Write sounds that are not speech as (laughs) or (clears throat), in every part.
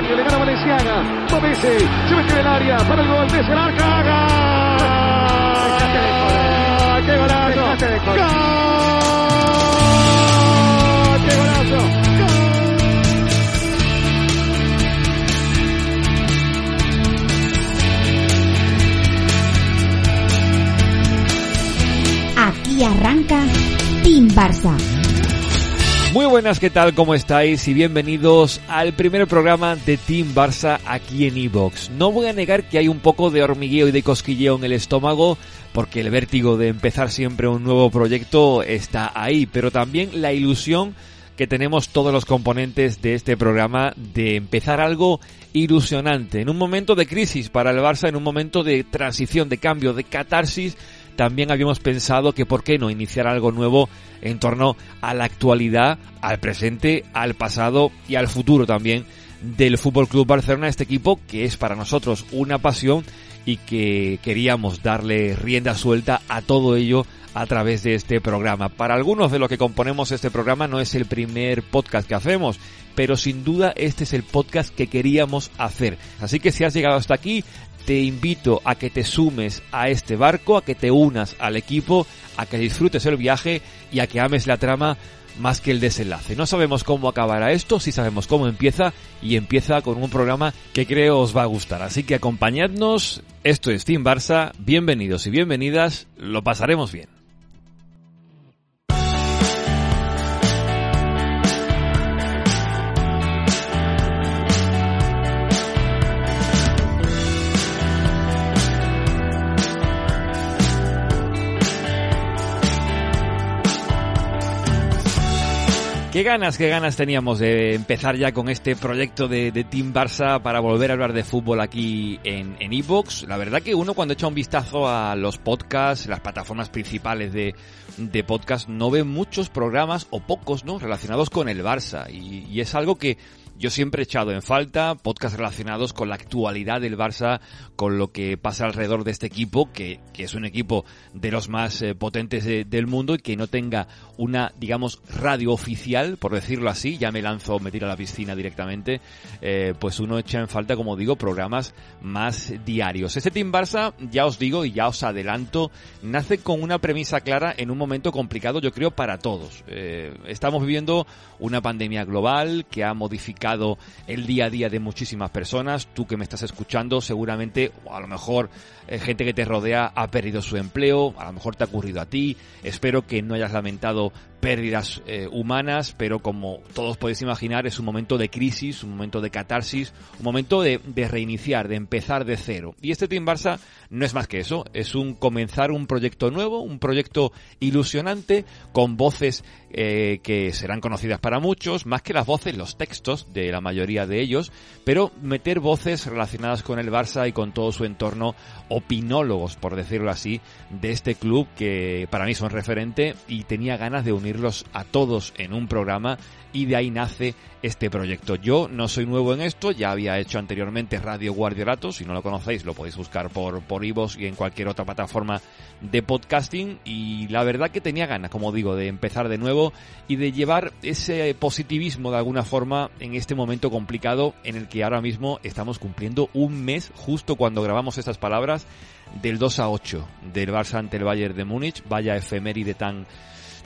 Cabaña, le gana Valenciaga. Va Messi, se mete en el área para el gol. Messi, el arca. ¡Gol! ¡Qué golazo! ¡Gol! ¡Qué golazo! Aquí arranca Team Barça. Muy buenas, ¿qué tal? ¿Cómo estáis? Y bienvenidos al primer programa de Team Barça aquí en Evox. No voy a negar que hay un poco de hormigueo y de cosquilleo en el estómago, porque el vértigo de empezar siempre un nuevo proyecto está ahí, pero también la ilusión que tenemos todos los componentes de este programa de empezar algo ilusionante, en un momento de crisis para el Barça, en un momento de transición, de cambio, de catarsis, también habíamos pensado que por qué no iniciar algo nuevo en torno a la actualidad, al presente, al pasado y al futuro también del Fútbol Club Barcelona, este equipo que es para nosotros una pasión y que queríamos darle rienda suelta a todo ello a través de este programa. Para algunos de los que componemos este programa no es el primer podcast que hacemos, pero sin duda este es el podcast que queríamos hacer. Así que si has llegado hasta aquí, te invito a que te sumes a este barco, a que te unas al equipo, a que disfrutes el viaje y a que ames la trama más que el desenlace. No sabemos cómo acabará esto, sí sabemos cómo empieza y empieza con un programa que creo os va a gustar. Así que acompañadnos, esto es Team Barça, bienvenidos y bienvenidas, lo pasaremos bien. Qué ganas, qué ganas teníamos de empezar ya con este proyecto de, Team Barça para volver a hablar de fútbol aquí en en Evox. La verdad que uno cuando echa un vistazo a los podcasts, las plataformas principales de, de podcast, no ve muchos programas o pocos, ¿no? Relacionados con el Barça. Y, y es algo que yo siempre he echado en falta podcasts relacionados con la actualidad del Barça, con lo que pasa alrededor de este equipo, que, que es un equipo de los más eh, potentes de- del mundo y que no tenga una, digamos, radio oficial, por decirlo así, ya me lanzo, me tiro a la piscina directamente, eh, pues uno echa en falta, como digo, programas más diarios. Este Team Barça, ya os digo y ya os adelanto, nace con una premisa clara en un momento complicado, yo creo, para todos. Eh, estamos viviendo una pandemia global que ha modificado el día a día de muchísimas personas. Tú que me estás escuchando, seguramente, o a lo mejor eh, gente que te rodea ha perdido su empleo, a lo mejor te ha ocurrido a ti. Espero que no hayas lamentado pérdidas eh, humanas, pero como todos podéis imaginar, es un momento de crisis, un momento de catarsis, un momento de, reiniciar, de empezar de cero. Y este Team Barça no es más que eso, es un comenzar un proyecto nuevo, un proyecto ilusionante, con voces eh, que serán conocidas para muchos, más que las voces, los textos de la mayoría de ellos, pero meter voces relacionadas con el Barça y con todo su entorno, opinólogos, por decirlo así, de este club que para mí son referente y tenía ganas de unirlos a todos en un programa y de ahí nace este proyecto. Yo no soy nuevo en esto, ya había hecho anteriormente Radio Guardiolato, si no lo conocéis lo podéis buscar por, por iVoox y en cualquier otra plataforma de podcasting y la verdad que tenía ganas, como digo, de empezar de nuevo y de llevar ese positivismo de alguna forma en este momento complicado en el que ahora mismo estamos cumpliendo un mes justo cuando grabamos estas palabras del 2 a 8 del Barça ante el Bayern de Múnich, vaya efeméride tan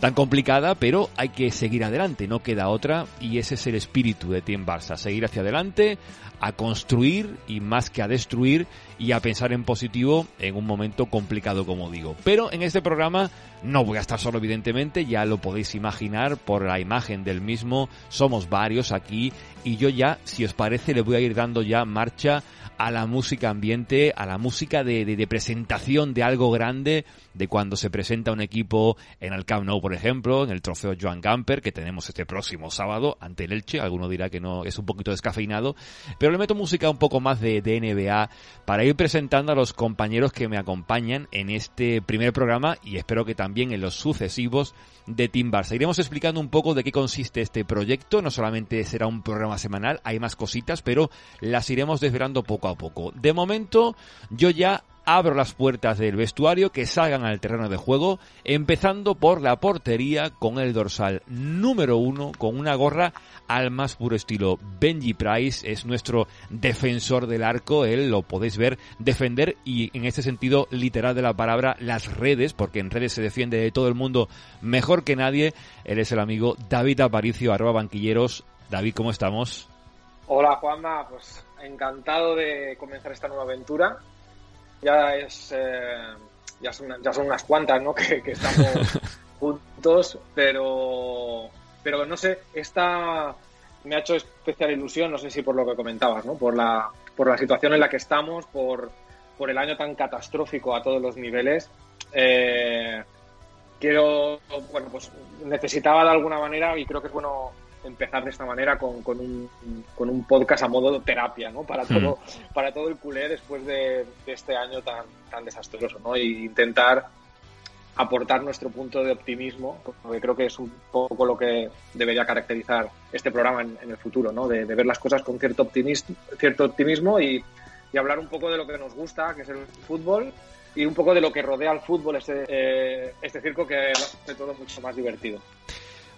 tan complicada, pero hay que seguir adelante, no queda otra y ese es el espíritu de Team Barça, seguir hacia adelante, a construir y más que a destruir y a pensar en positivo en un momento complicado como digo. Pero en este programa no voy a estar solo evidentemente, ya lo podéis imaginar por la imagen del mismo, somos varios aquí y yo ya, si os parece, le voy a ir dando ya marcha a la música ambiente, a la música de, de, de, presentación de algo grande, de cuando se presenta un equipo en el Camp Nou, por ejemplo, en el trofeo Joan Gamper, que tenemos este próximo sábado ante el Elche. Alguno dirá que no es un poquito descafeinado, pero le meto música un poco más de, de NBA para ir presentando a los compañeros que me acompañan en este primer programa y espero que también en los sucesivos de Team Barça. Iremos explicando un poco de qué consiste este proyecto. No solamente será un programa semanal, hay más cositas, pero las iremos desvelando poco a poco. De momento, yo ya abro las puertas del vestuario, que salgan al terreno de juego, empezando por la portería con el dorsal número uno, con una gorra al más puro estilo. Benji Price es nuestro defensor del arco, él lo podéis ver defender y en este sentido literal de la palabra las redes, porque en redes se defiende de todo el mundo mejor que nadie. Él es el amigo David Aparicio, arroba banquilleros. David, ¿cómo estamos? Hola Juanma, pues encantado de comenzar esta nueva aventura ya es eh, ya, son, ya son unas cuantas ¿no? (laughs) que, estamos (laughs) juntos, pero, pero no sé, esta me ha hecho especial ilusión, no sé si por lo que comentabas, ¿no? por, la, por la situación en la que estamos, por, por el año tan catastrófico a todos los niveles. Eh, quiero, bueno, pues necesitaba de alguna manera y creo que es bueno empezar de esta manera con, con, un, con un podcast a modo terapia, ¿no? Para hmm. todo, para todo el culé después de, este año tan, tan desastroso, ¿no? Y intentar aportar nuestro punto de optimismo, porque creo que es un poco lo que debería caracterizar este programa en, el futuro, ¿no? De, ver las cosas con cierto optimismo, cierto optimismo y, y, hablar un poco de lo que nos gusta, que es el fútbol, y un poco de lo que rodea al fútbol, este, eh, este circo que hace todo mucho más divertido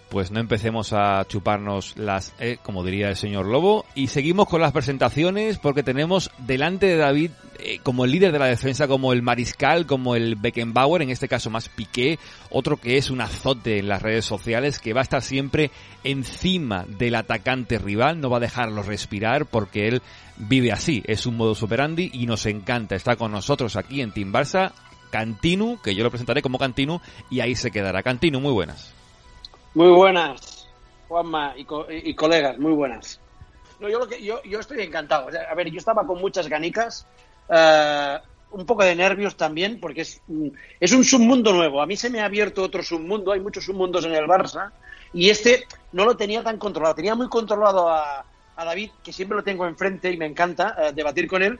pues no empecemos a chuparnos las, eh, como diría el señor Lobo, y seguimos con las presentaciones porque tenemos delante de David eh, como el líder de la defensa, como el mariscal, como el Beckenbauer, en este caso más Piqué, otro que es un azote en las redes sociales, que va a estar siempre encima del atacante rival, no va a dejarlo respirar porque él vive así, es un modo superandi y nos encanta, está con nosotros aquí en Team Barça, Cantinu, que yo lo presentaré como Cantinu, y ahí se quedará. Cantinu, muy buenas. Muy buenas, Juanma y, colegas, muy buenas. No, yo, lo que, yo, yo estoy encantado. a ver, yo estaba con muchas ganicas, eh, un poco de nervios también, porque es, es un submundo nuevo. A mí se me ha abierto otro submundo, hay muchos submundos en el Barça, y este no lo tenía tan controlado. Tenía muy controlado a, David, que siempre lo tengo enfrente y me encanta eh, debatir con él.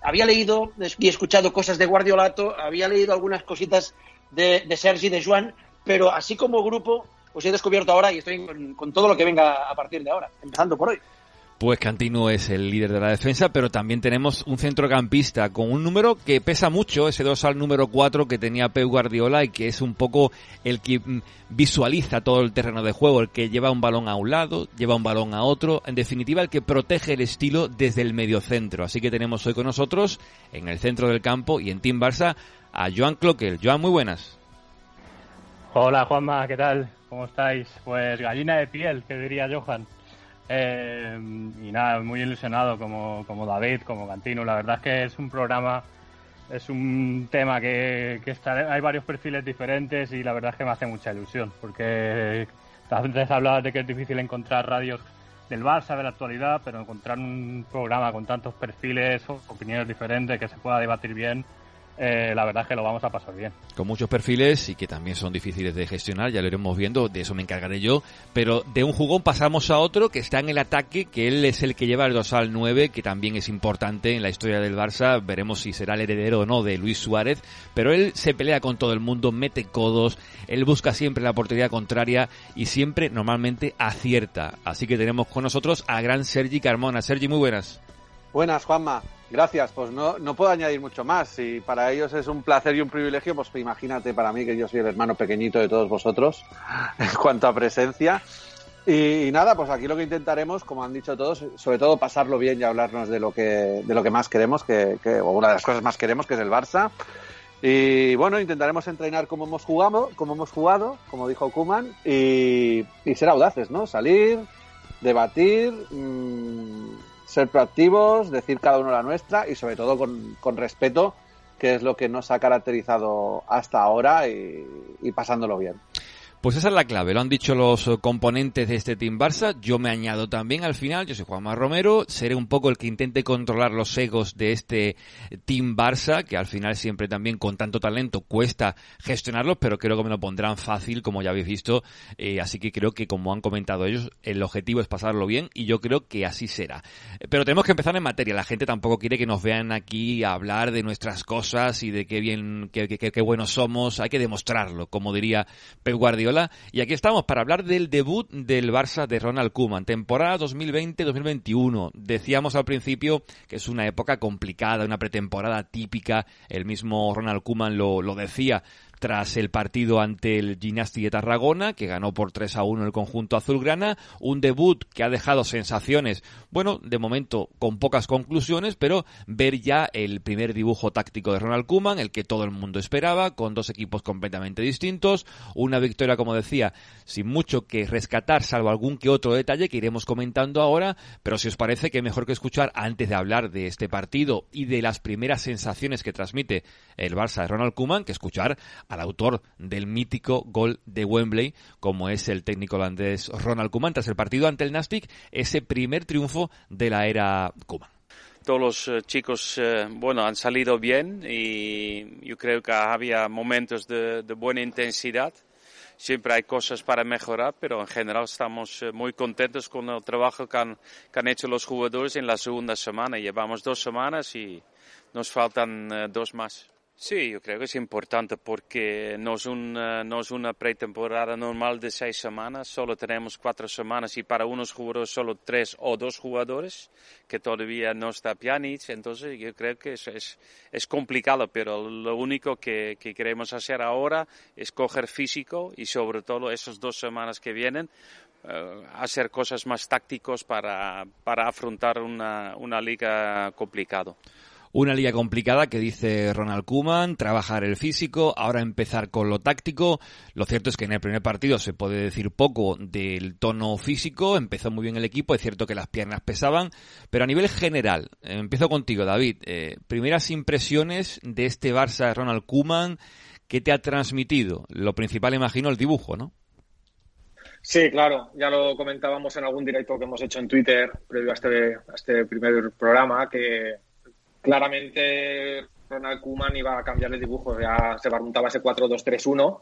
Había leído y escuchado cosas de Guardiolato, había leído algunas cositas de, de Sergi, de Juan, pero así como grupo os he descubierto ahora y estoy con, todo lo que venga a partir de ahora, empezando por hoy. Pues Cantino es el líder de la defensa, pero también tenemos un centrocampista con un número que pesa mucho, ese al número 4 que tenía Pep Guardiola y que es un poco el que mm, visualiza todo el terreno de juego, el que lleva un balón a un lado, lleva un balón a otro, en definitiva el que protege el estilo desde el mediocentro. Así que tenemos hoy con nosotros, en el centro del campo y en Team Barça, a Joan Cloquel. Joan, muy buenas. Hola Juanma, ¿qué tal? ¿Cómo estáis? Pues gallina de piel, que diría Johan. Eh, y nada, muy ilusionado como, como David, como Cantino. La verdad es que es un programa, es un tema que, que está, hay varios perfiles diferentes y la verdad es que me hace mucha ilusión, porque antes hablabas de que es difícil encontrar radios del Barça, de la actualidad, pero encontrar un programa con tantos perfiles, opiniones diferentes, que se pueda debatir bien, eh, la verdad es que lo vamos a pasar bien. Con muchos perfiles y que también son difíciles de gestionar, ya lo iremos viendo, de eso me encargaré yo, pero de un jugón pasamos a otro que está en el ataque, que él es el que lleva el dosal 9, que también es importante en la historia del Barça, veremos si será el heredero o no de Luis Suárez, pero él se pelea con todo el mundo, mete codos, él busca siempre la oportunidad contraria y siempre normalmente acierta. Así que tenemos con nosotros a gran Sergi Carmona. Sergi, muy buenas. Buenas, Juanma. Gracias. Pues no, no puedo añadir mucho más. Si para ellos es un placer y un privilegio, pues imagínate para mí que yo soy el hermano pequeñito de todos vosotros (laughs) en cuanto a presencia. Y, nada, pues aquí lo que intentaremos, como han dicho todos, sobre todo pasarlo bien y hablarnos de lo que, de lo que más queremos, que, o una de las cosas más queremos, que es el Barça. Y bueno, intentaremos entrenar como hemos jugado, como hemos jugado, como dijo Kuman, y, ser audaces, ¿no? Salir, debatir, mmm, ser proactivos, decir cada uno la nuestra y sobre todo con, con respeto, que es lo que nos ha caracterizado hasta ahora y, y pasándolo bien. Pues esa es la clave, lo han dicho los eh, componentes de este Team Barça, yo me añado también al final, yo soy Juanma Romero, seré un poco el que intente controlar los egos de este Team Barça, que al final siempre también con tanto talento cuesta gestionarlos, pero creo que me lo pondrán fácil, como ya habéis visto, eh, así que creo que como han comentado ellos, el objetivo es pasarlo bien y yo creo que así será. Pero tenemos que empezar en materia, la gente tampoco quiere que nos vean aquí a hablar de nuestras cosas y de qué bien, qué, qué, qué buenos somos, hay que demostrarlo, como diría Pep Guardiola Y aquí estamos para hablar del debut del Barça de Ronald Koeman, temporada 2020-2021. Decíamos al principio que es una época complicada, una pretemporada típica. El mismo Ronald Koeman lo decía tras el partido ante el Gimnasti de Tarragona, que ganó por 3 a 1 el conjunto azulgrana, un debut que ha dejado sensaciones, bueno, de momento con pocas conclusiones, pero ver ya el primer dibujo táctico de Ronald Koeman, el que todo el mundo esperaba, con dos equipos completamente distintos, una victoria, como decía, sin mucho que rescatar, salvo algún que otro detalle que iremos comentando ahora, pero si os parece que mejor que escuchar antes de hablar de este partido y de las primeras sensaciones que transmite el Barça de Ronald Koeman, que escuchar al autor del mítico gol de Wembley, como es el técnico holandés Ronald Koeman, tras el partido ante el Nastic, ese primer triunfo de la era Koeman todos los eh, chicos, eh, bueno, han salido bien y yo creo que había momentos de, buena intensidad. Siempre hay cosas para mejorar, pero en general estamos eh, muy contentos con el trabajo que han, que han hecho los jugadores en la segunda semana. Llevamos dos semanas y nos faltan dos más. Sí, yo creo que es importante porque no es, una, no es una pretemporada normal de seis semanas, solo tenemos cuatro semanas y para unos jugadores solo tres o dos jugadores, que todavía no está Pjanic, entonces yo creo que es, es, complicado, pero lo único que, que, queremos hacer ahora es coger físico y sobre todo esas dos semanas que vienen, uh, hacer cosas más tácticos para, para afrontar una, una liga complicada. Una liga complicada que dice Ronald Kuman, trabajar el físico, ahora empezar con lo táctico. Lo cierto es que en el primer partido se puede decir poco del tono físico, empezó muy bien el equipo, es cierto que las piernas pesaban, pero a nivel general, empiezo contigo David, eh, primeras impresiones de este Barça Ronald Kuman, ¿qué te ha transmitido? Lo principal imagino el dibujo, ¿no? Sí, claro, ya lo comentábamos en algún directo que hemos hecho en Twitter previo a este, a este primer programa, que claramente Ronald Koeman iba a cambiar el dibujo, ya se barruntaba ese 4-2-3-1,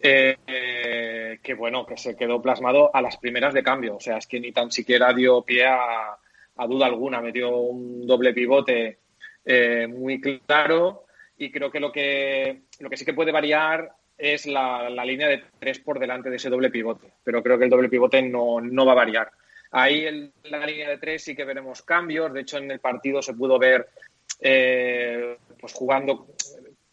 eh, que bueno, que se quedó plasmado a las primeras de cambio, o sea, es que ni tan siquiera dio pie a, duda alguna, metió un doble pivote eh, muy claro. Y creo que lo que lo que sí que puede variar es la, línea de tres por delante de ese doble pivote, pero creo que el doble pivote no, no va a variar. Ahí en la línea de tres sí que veremos cambios. De hecho, en el partido se pudo ver eh, pues jugando.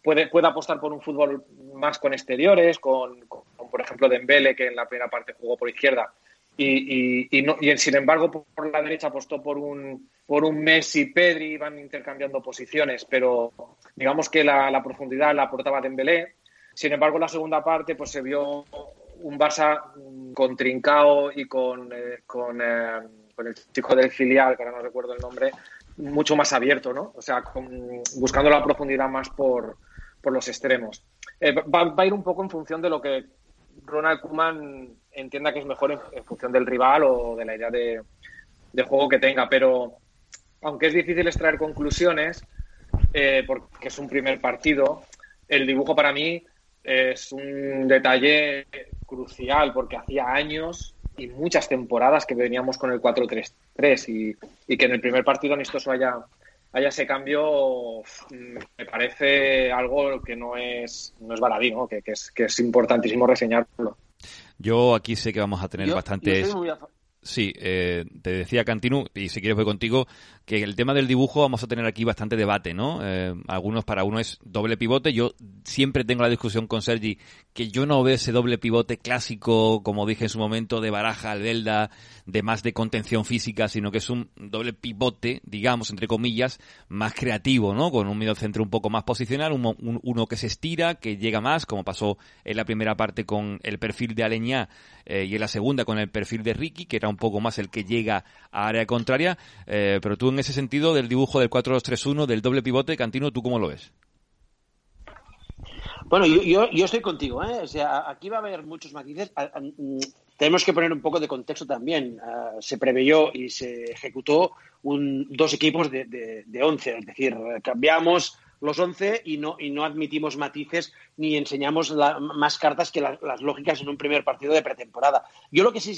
Puede, puede apostar por un fútbol más con exteriores, con, por ejemplo Dembele, que en la primera parte jugó por izquierda. Y, y, no, y sin embargo, por la derecha apostó por un, por un Messi, Pedri, iban intercambiando posiciones, pero digamos que la, profundidad la aportaba Dembélé. Sin embargo, en la segunda parte pues se vio un Barça con Trincao y con, eh, eh, con, el chico del filial, que ahora no recuerdo el nombre, mucho más abierto, ¿no? O sea, buscando la profundidad más por, por los extremos. Eh, va, a ir un poco en función de lo que Ronald Koeman entienda que es mejor en, función del rival o de la idea de, de, juego que tenga, pero aunque es difícil extraer conclusiones, porque es un primer partido, el dibujo para mí es un detalle crucial porque hacía años y muchas temporadas que veníamos con el 4-3-3 y, y, que en el primer partido amistoso haya, haya ese cambio me parece algo que no es, no es baladí, Que, que, es, que es importantísimo reseñarlo. Yo aquí sé que vamos a tener bastantes... Sí, eh, te decía Cantinu, y si quieres voy contigo, que el tema del dibujo vamos a tener aquí bastante debate, ¿no? Eh, algunos para uno es doble pivote. Yo siempre tengo la discusión con Sergi que yo no veo ese doble pivote clásico, como dije en su momento, de Baraja, Albelda, de más de contención física, sino que es un doble pivote, digamos, entre comillas, más creativo, ¿no? Con un medio centro un poco más posicional, uno que se estira, que llega más, como pasó en la primera parte con el perfil de Aleñá eh, y en la segunda con el perfil de Ricky, que era un poco más el que llega a área contraria. Eh, pero tú en ese sentido del dibujo del 4-2-3-1, del doble pivote, Cantino, ¿tú cómo lo ves? Bueno, yo, yo, estoy contigo, ¿eh? O sea, aquí va a haber muchos matices. Mm, tenemos que poner un poco de contexto también. Ah, se preveyó y se ejecutó un, dos equipos de, de, de 11, es decir, cambiamos los 11 y no, y no admitimos matices ni enseñamos más cartas que las lógicas en un primer partido de pretemporada. Yo lo que sí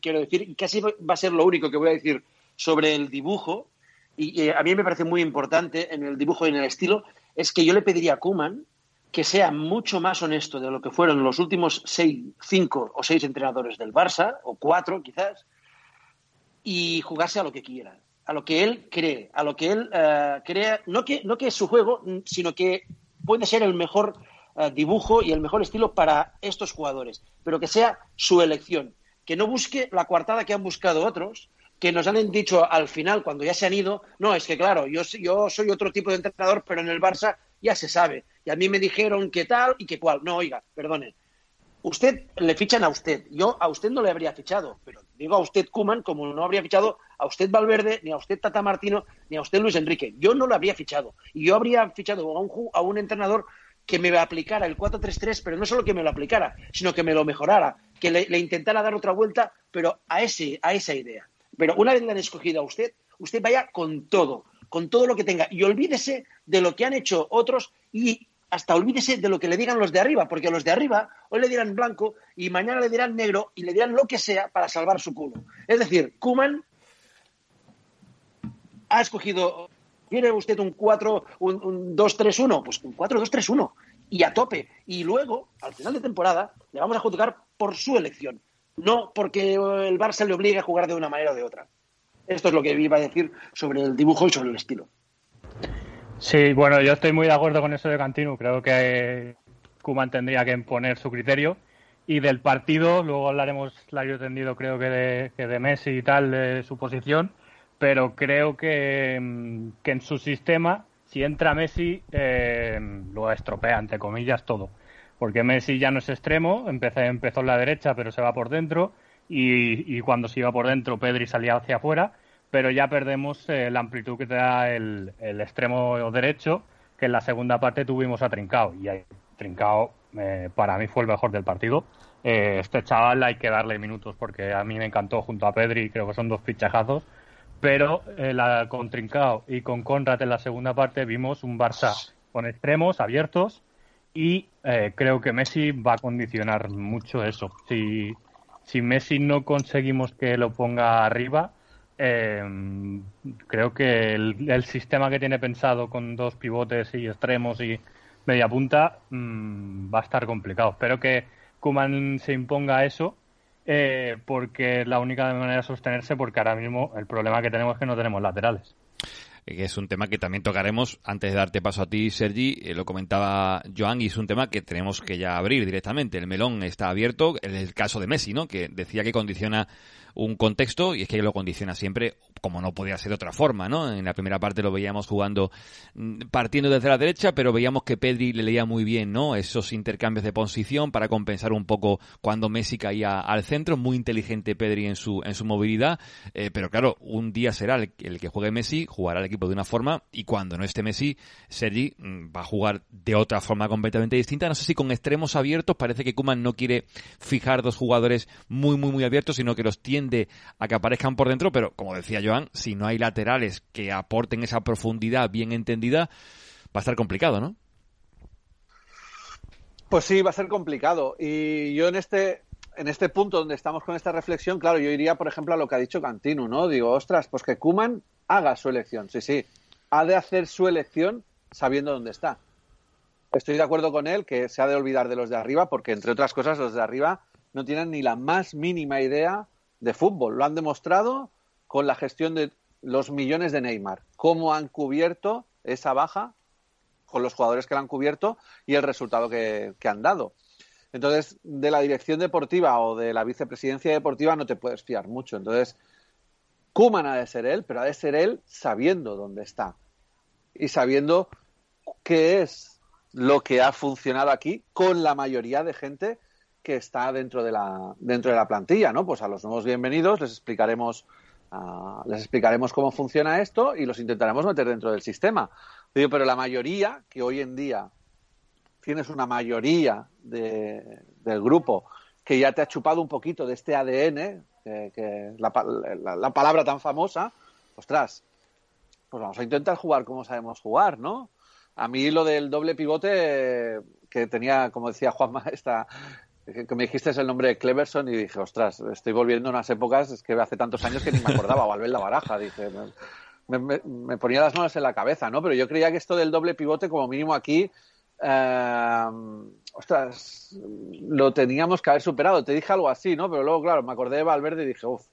quiero decir, y casi va a ser lo único que voy a decir sobre el dibujo, y, a mí me parece muy importante en el dibujo y en el estilo, es que yo le pediría a Kuman que sea mucho más honesto de lo que fueron los últimos seis, cinco o seis entrenadores del Barça, o cuatro quizás, y jugarse a lo que quiera, a lo que él cree, a lo que él uh, crea, no que, no que es su juego, sino que puede ser el mejor uh, dibujo y el mejor estilo para estos jugadores, pero que sea su elección, que no busque la coartada que han buscado otros, que nos han dicho al final, cuando ya se han ido, no, es que claro, yo, yo soy otro tipo de entrenador, pero en el Barça ya se sabe. Y a mí me dijeron que tal y que cual. No, oiga, perdone. Usted le fichan a usted. Yo a usted no le habría fichado, pero digo a usted Kuman como no habría fichado a usted Valverde, ni a usted Tata Martino, ni a usted Luis Enrique. Yo no lo habría fichado. Y yo habría fichado a un, a un entrenador que me aplicara el 4-3-3, pero no solo que me lo aplicara, sino que me lo mejorara, que le, intentara dar otra vuelta, pero a, ese, a esa idea. Pero una vez le han escogido a usted, usted vaya con todo, con todo lo que tenga. Y olvídese de lo que han hecho otros y hasta olvídese de lo que le digan los de arriba, porque los de arriba hoy le dirán blanco y mañana le dirán negro y le dirán lo que sea para salvar su culo. Es decir, Kuman ha escogido, ¿quiere usted un 4, un, un 2-3-1? Pues un 4-2-3-1 y a tope. Y luego, al final de temporada, le vamos a juzgar por su elección, no porque el Barça le obligue a jugar de una manera o de otra. Esto es lo que iba a decir sobre el dibujo y sobre el estilo. Sí, bueno, yo estoy muy de acuerdo con eso de Cantino. Creo que Kuman tendría que imponer su criterio. Y del partido, luego hablaremos largo tendido, creo que de, que de Messi y tal, de su posición. Pero creo que, que en su sistema, si entra Messi, eh, lo estropea, entre comillas, todo. Porque Messi ya no es extremo, empezó, empezó en la derecha, pero se va por dentro. Y, cuando se iba por dentro, Pedri salía hacia afuera pero ya perdemos eh, la amplitud que te da el, extremo derecho, que en la segunda parte tuvimos a Trincao. Y ahí, Trincao eh, para mí fue el mejor del partido. Este chaval hay que darle minutos porque a mí me encantó junto a Pedri, creo que son dos fichajazos. Pero la, con Trincao y con Conrad en la segunda parte vimos un Barça con extremos abiertos y creo que Messi va a condicionar mucho eso. Si, si Messi no conseguimos que lo ponga arriba, eh, creo que el, el, sistema que tiene pensado con dos pivotes y extremos y media punta mmm, va a estar complicado. Espero que Kuman se imponga eso eh, porque es la única manera de sostenerse porque ahora mismo el problema que tenemos es que no tenemos laterales que es un tema que también tocaremos antes de darte paso a ti, Sergi. Eh, lo comentaba Joan y es un tema que tenemos que ya abrir directamente. El melón está abierto, en el caso de Messi, ¿no? Que decía que condiciona un contexto y es que lo condiciona siempre como no podía ser de otra forma, ¿no? En la primera parte lo veíamos jugando mm, partiendo desde la derecha, pero veíamos que Pedri le leía muy bien, ¿no? Esos intercambios de posición para compensar un poco cuando Messi caía al centro, muy inteligente Pedri en su en su movilidad, eh, pero claro, un día será el, el, que juegue Messi, jugará el equipo de una forma y cuando no esté Messi, Sergi mm, va a jugar de otra forma completamente distinta, no sé si con extremos abiertos, parece que Kuman no quiere fijar dos jugadores muy muy muy abiertos, sino que los tiende a que aparezcan por dentro, pero como decía yo si no hay laterales que aporten esa profundidad bien entendida, va a estar complicado, ¿no? Pues sí, va a ser complicado. Y yo en este, en este punto donde estamos con esta reflexión, claro, yo iría, por ejemplo, a lo que ha dicho Cantino, ¿no? Digo, ostras, pues que Kuman haga su elección. Sí, sí, ha de hacer su elección sabiendo dónde está. Estoy de acuerdo con él que se ha de olvidar de los de arriba, porque entre otras cosas los de arriba no tienen ni la más mínima idea de fútbol. Lo han demostrado con la gestión de los millones de Neymar. ¿Cómo han cubierto esa baja con los jugadores que la han cubierto y el resultado que, han dado? Entonces, de la dirección deportiva o de la vicepresidencia deportiva no te puedes fiar mucho. Entonces, Kuman ha de ser él, pero ha de ser él sabiendo dónde está y sabiendo qué es lo que ha funcionado aquí con la mayoría de gente que está dentro de la dentro de la plantilla, ¿no? Pues a los nuevos bienvenidos les explicaremos Uh, les explicaremos cómo funciona esto y los intentaremos meter dentro del sistema. Digo, pero la mayoría, que hoy en día tienes una mayoría de, del grupo que ya te ha chupado un poquito de este ADN, que, que la, palabra tan famosa, ostras, pues vamos a intentar jugar como sabemos jugar, ¿no? A mí lo del doble pivote, que tenía, como decía Juanma, (laughs) esta, que me dijiste el nombre de Cleverson y dije, ostras, estoy volviendo a unas épocas, es que hace tantos años que ni me acordaba, o al ver la baraja, dije, me, ponía las manos en la cabeza, ¿no? Pero yo creía que esto del doble pivote, como mínimo aquí, eh, ostras, lo teníamos que haber superado. Te dije algo así, ¿no? Pero luego, claro, me acordé de Valverde y dije, uff,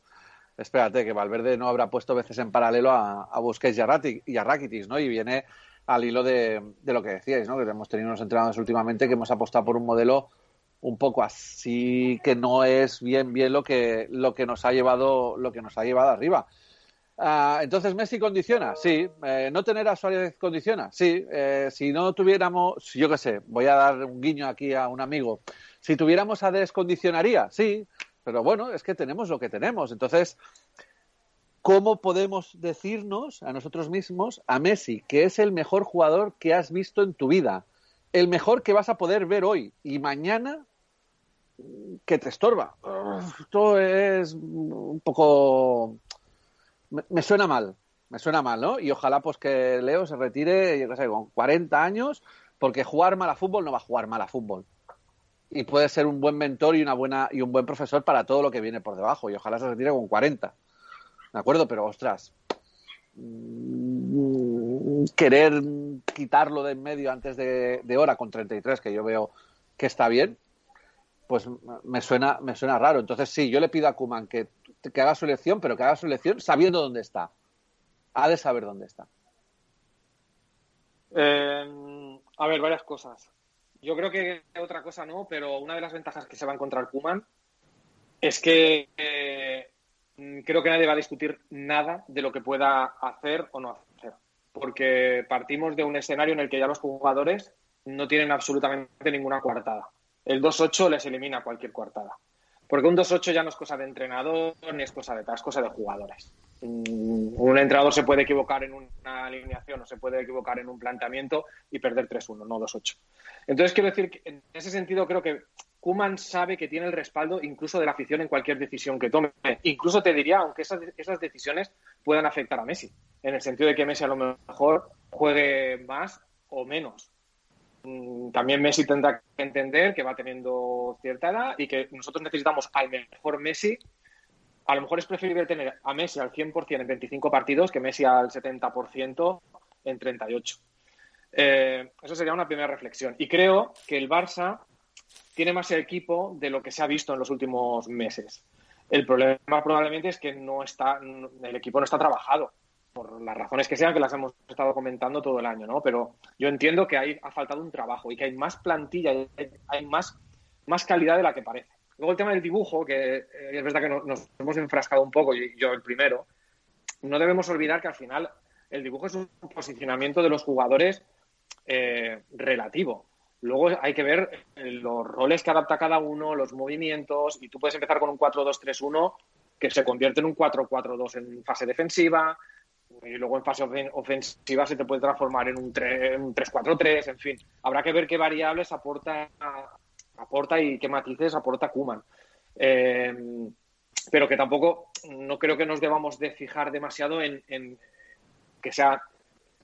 espérate, que Valverde no habrá puesto veces en paralelo a, a Busquets y a, Rati- y a Rakitic, ¿no? Y viene al hilo de, de lo que decíais, ¿no? Que hemos tenido unos entrenadores últimamente que hemos apostado por un modelo un poco así que no es bien bien lo que lo que nos ha llevado lo que nos ha llevado arriba. Ah, entonces Messi condiciona, sí. Eh, no tener a Suárez condiciona, sí. Eh, si no tuviéramos, yo qué sé, voy a dar un guiño aquí a un amigo. Si tuviéramos a Des condicionaría, sí. Pero bueno, es que tenemos lo que tenemos. Entonces, ¿cómo podemos decirnos a nosotros mismos, a Messi, que es el mejor jugador que has visto en tu vida? El mejor que vas a poder ver hoy y mañana que te estorba. Esto es un poco... Me, me suena mal, me suena mal, ¿no? Y ojalá pues que Leo se retire, yo qué sé, con 40 años, porque jugar mal a fútbol no va a jugar mal a fútbol. Y puede ser un buen mentor y, una buena, y un buen profesor para todo lo que viene por debajo. Y ojalá se retire con 40. ¿De acuerdo? Pero, ostras, mm, querer quitarlo de en medio antes de, de hora con 33, que yo veo que está bien, pues me suena, me suena raro. Entonces sí, yo le pido a Kuman que, que haga su elección, pero que haga su elección sabiendo dónde está. Ha de saber dónde está. Eh, a ver, varias cosas. Yo creo que otra cosa no, pero una de las ventajas que se va a encontrar Kuman es que eh, creo que nadie va a discutir nada de lo que pueda hacer o no hacer. Porque partimos de un escenario en el que ya los jugadores no tienen absolutamente ninguna coartada. El 2-8 les elimina cualquier coartada. Porque un 2-8 ya no es cosa de entrenador ni es cosa de tal, es cosa de jugadores. Mm, Un entrenador se puede equivocar en una alineación o se puede equivocar en un planteamiento y perder 3-1, no 2-8. Entonces, quiero decir que en ese sentido creo que Kuman sabe que tiene el respaldo incluso de la afición en cualquier decisión que tome. Incluso te diría, aunque esas, esas decisiones puedan afectar a Messi, en el sentido de que Messi a lo mejor juegue más o menos. Mm, También Messi tendrá que entender que va teniendo cierta edad y que nosotros necesitamos al mejor Messi. A lo mejor es preferible tener a Messi al 100% en 25 partidos que Messi al 70% en 38. Eh, eso sería una primera reflexión. Y creo que el Barça tiene más equipo de lo que se ha visto en los últimos meses. El problema probablemente es que no está, el equipo no está trabajado, por las razones que sean, que las hemos estado comentando todo el año, ¿no? Pero yo entiendo que hay, ha faltado un trabajo y que hay más plantilla, hay, hay más, más calidad de la que parece. Luego el tema del dibujo, que eh, es verdad que nos, hemos enfrascado un poco, y yo el primero, no debemos olvidar que al final el dibujo es un posicionamiento de los jugadores eh, relativo. Luego hay que ver eh, los roles que adapta cada uno, los movimientos, y tú puedes empezar con un 4-2-3-1 que se convierte en un 4-4-2 en fase defensiva, y luego en fase ofen- ofensiva se te puede transformar en un tre- en un 3-4-3, en fin. Habrá que ver qué variables aporta, aporta y qué matices aporta Kuman. Eh, pero que tampoco no creo que nos debamos de fijar demasiado en, en que sea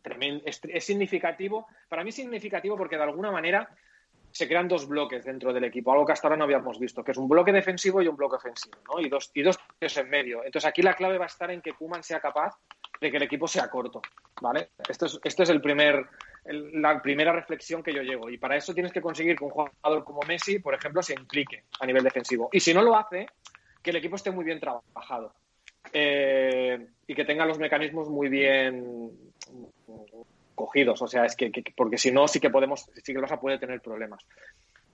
tremendo, es, es significativo. Para mí es significativo porque de alguna manera se crean dos bloques dentro del equipo, algo que hasta ahora no habíamos visto, que es un bloque defensivo y un bloque ofensivo, ¿no? Y dos, y dos en medio. Entonces aquí la clave va a estar en que Kuman sea capaz de que el equipo sea corto, ¿vale? Esto es, esto es el primer, la primera reflexión que yo llego. Y para eso tienes que conseguir que un jugador como Messi, por ejemplo, se implique a nivel defensivo. Y si no lo hace, que el equipo esté muy bien trabajado. Eh, y que tenga los mecanismos muy bien cogidos. O sea, es que, que- porque si no, sí que podemos, sí que el Barça puede tener problemas.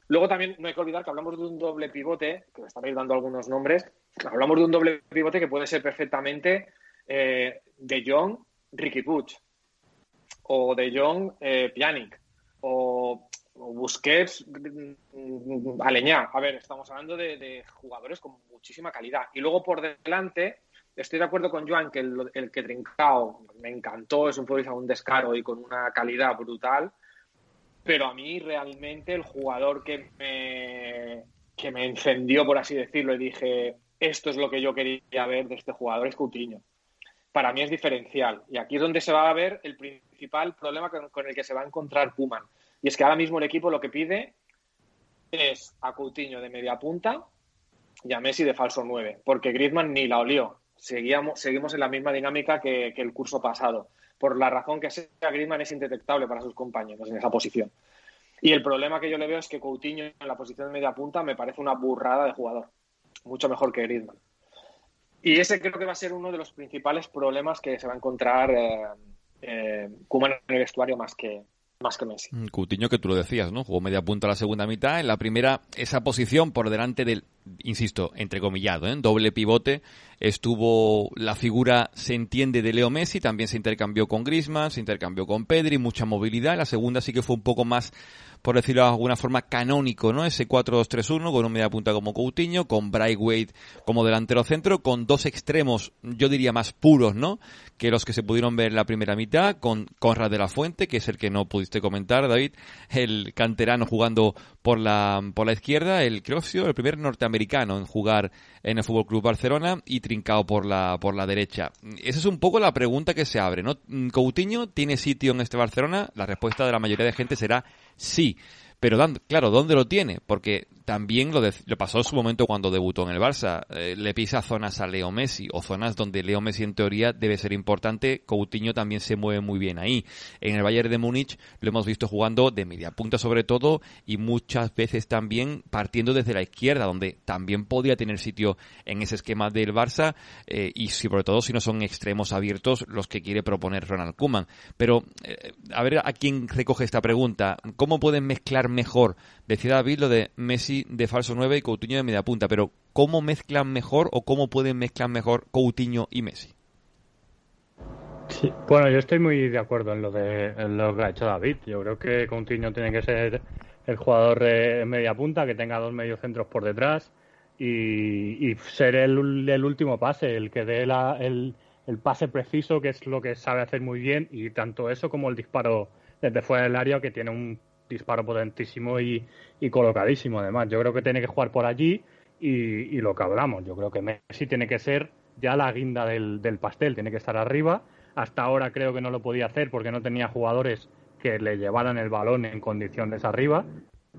Luego también no hay que olvidar que hablamos de un doble pivote, que me estabais dando algunos nombres, hablamos de un doble pivote que puede ser perfectamente eh, De Jong, Ricky Puig, o De Jong, eh, Pjanic, o, Busquets, mm, Aleñá. A ver, estamos hablando de, de jugadores con muchísima calidad. Y luego por delante, estoy de acuerdo con Joan que el, el que Trincao me encantó, es un futbolista un descaro y con una calidad brutal. Pero a mí realmente el jugador que me, que me encendió, por así decirlo, y dije, esto es lo que yo quería ver de este jugador, es Coutinho. Para mí es diferencial. Y aquí es donde se va a ver el principal problema con, el que se va a encontrar Puman. Y es que ahora mismo el equipo lo que pide es a Coutinho de media punta y a Messi de falso 9, porque Griezmann ni la olió. Seguíamos, seguimos en la misma dinámica que, que el curso pasado. Por la razón que sea, Griezmann es indetectable para sus compañeros en esa posición. Y el problema que yo le veo es que Coutinho en la posición de media punta me parece una burrada de jugador. Mucho mejor que Griezmann. Y ese creo que va a ser uno de los principales problemas que se va a encontrar eh, eh, en el vestuario más que, más que Messi. Mm, Coutinho, que tú lo decías, ¿no? Jugó media punta la segunda mitad. En la primera, esa posición por delante del, insisto, entrecomillado, ¿eh? doble pivote. Estuvo la figura, se entiende, de Leo Messi. También se intercambió con Griezmann, se intercambió con Pedri, mucha movilidad. La segunda sí que fue un poco más por decirlo de alguna forma, canónico, ¿no? Ese 4-2-3-1 con un media punta como Coutinho, con Braithwaite como delantero centro, con dos extremos, yo diría más puros, ¿no? Que los que se pudieron ver en la primera mitad, con Conrad de la Fuente, que es el que no pudiste comentar, David, el canterano jugando por la, por la izquierda, el creo el primer norteamericano en jugar en el Fútbol Club Barcelona y trincado por la, por la derecha. Esa es un poco la pregunta que se abre, ¿no? ¿Coutinho tiene sitio en este Barcelona? La respuesta de la mayoría de gente será sí. Pero, claro, ¿dónde lo tiene? Porque también lo, pasó en su momento cuando debutó en el Barça. Eh, le pisa zonas a Leo Messi, o zonas donde Leo Messi en teoría debe ser importante. Coutinho también se mueve muy bien ahí. En el Bayern de Múnich lo hemos visto jugando de media punta sobre todo, y muchas veces también partiendo desde la izquierda, donde también podía tener sitio en ese esquema del Barça, eh, y sobre todo si no son extremos abiertos los que quiere proponer Ronald Koeman. Pero, eh, a ver a quién recoge esta pregunta. ¿Cómo pueden mezclar mejor. Decía David lo de Messi de falso 9 y Coutinho de media punta, pero ¿cómo mezclan mejor o cómo pueden mezclar mejor Coutinho y Messi? Bueno, yo estoy muy de acuerdo en lo, de, lo que ha hecho David. Yo creo que Coutinho tiene que ser el jugador de media punta, que tenga dos mediocentros por detrás y, ser el, el, último pase, el que dé el, el pase preciso, que es lo que sabe hacer muy bien, y tanto eso como el disparo desde fuera del área, que tiene un disparo potentísimo y, colocadísimo además. Yo creo que tiene que jugar por allí y, lo que hablamos. Yo creo que Messi tiene que ser ya la guinda del, pastel, tiene que estar arriba. Hasta ahora creo que no lo podía hacer porque no tenía jugadores que le llevaran el balón en condiciones arriba.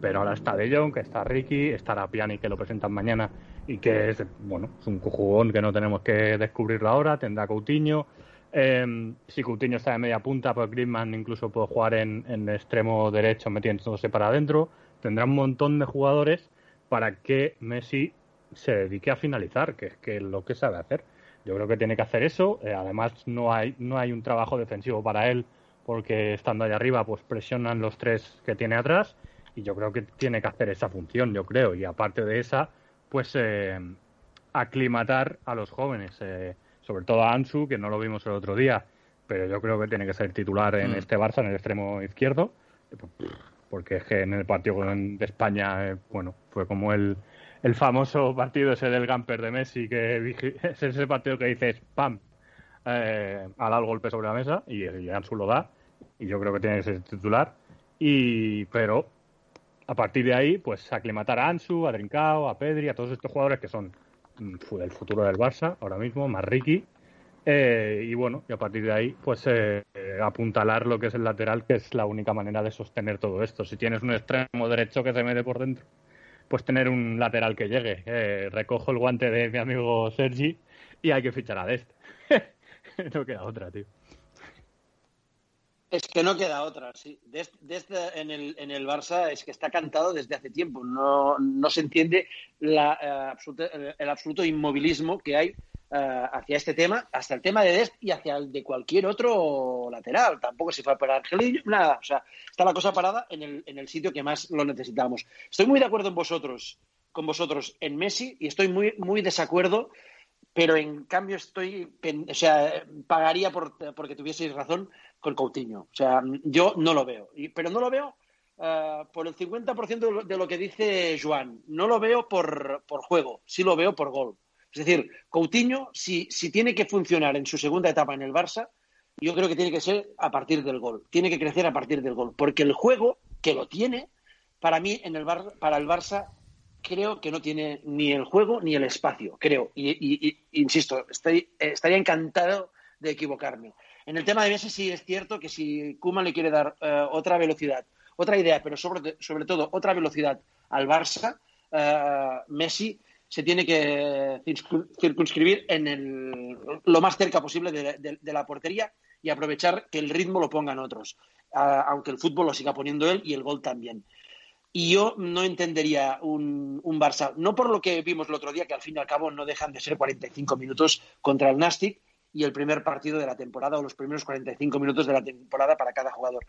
Pero ahora está De Jong, que está Ricky, estará Piani que lo presentan mañana y que es, bueno, es un jugón que no tenemos que descubrirlo ahora. Tendrá Coutinho, eh, si Coutinho está de media punta, pues Griezmann incluso puede jugar en, en extremo derecho metiéndose para adentro. Tendrá un montón de jugadores para que Messi se dedique a finalizar, que es que lo que sabe hacer. Yo creo que tiene que hacer eso. Eh, además, no hay, no hay un trabajo defensivo para él, porque estando allá arriba, pues presionan los tres que tiene atrás. Y yo creo que tiene que hacer esa función, yo creo. Y aparte de esa, pues eh, aclimatar a los jóvenes. Eh, sobre todo a Ansu, que no lo vimos el otro día, pero yo creo que tiene que ser titular en mm. este Barça, en el extremo izquierdo, porque es que en el partido de España, eh, bueno, fue como el, el famoso partido ese del Gamper de Messi, que (laughs) es ese partido que dices, ¡pam!, eh, a dar el golpe sobre la mesa, y, Ansu lo da, y yo creo que tiene que ser titular, y pero a partir de ahí, pues aclimatar a Ansu, a Drincao, a Pedri, a todos estos jugadores que son el futuro del Barça ahora mismo, más Ricky. Eh, y bueno, y a partir de ahí, pues eh, apuntalar lo que es el lateral, que es la única manera de sostener todo esto. Si tienes un extremo derecho que se mete por dentro, pues tener un lateral que llegue. Eh, recojo el guante de mi amigo Sergi y hay que fichar a este. (laughs) no queda otra, tío. Es que no queda otra, sí. Desde, en, el, en el Barça es que está cantado desde hace tiempo. No, no se entiende la, eh, el absoluto inmovilismo que hay eh, hacia este tema, hasta el tema de Dest y hacia el de cualquier otro lateral. Tampoco se fue para Angelillo, nada. O sea, está la cosa parada en el, en el sitio que más lo necesitamos. Estoy muy de acuerdo en vosotros, con vosotros en Messi y estoy muy, muy desacuerdo pero en cambio estoy, o sea, pagaría por, porque tuvieseis razón con Coutinho. O sea, yo no lo veo. pero no lo veo uh, por el 50% de lo que dice Joan. No lo veo por, por, juego, sí lo veo por gol. Es decir, Coutinho, si, si tiene que funcionar en su segunda etapa en el Barça, yo creo que tiene que ser a partir del gol. Tiene que crecer a partir del gol. Porque el juego, que lo tiene, para mí, en el Bar, para el Barça, creo que no tiene ni el juego ni el espacio, creo. Y, insisto, estoy, estaría encantado de equivocarme. En el tema de Messi sí es cierto que si Kuman le quiere dar eh, otra velocidad, otra idea, pero sobre, sobre todo otra velocidad al Barça, eh, Messi se tiene que circunscribir en el, lo más cerca posible de, la portería y aprovechar que el ritmo lo pongan otros, aunque el fútbol lo siga poniendo él y el gol también. Y yo no entendería un, un, Barça, no por lo que vimos el otro día, que al fin y al cabo no dejan de ser 45 minutos contra el Nastic y el primer partido de la temporada o los primeros 45 minutos de la temporada para cada jugador.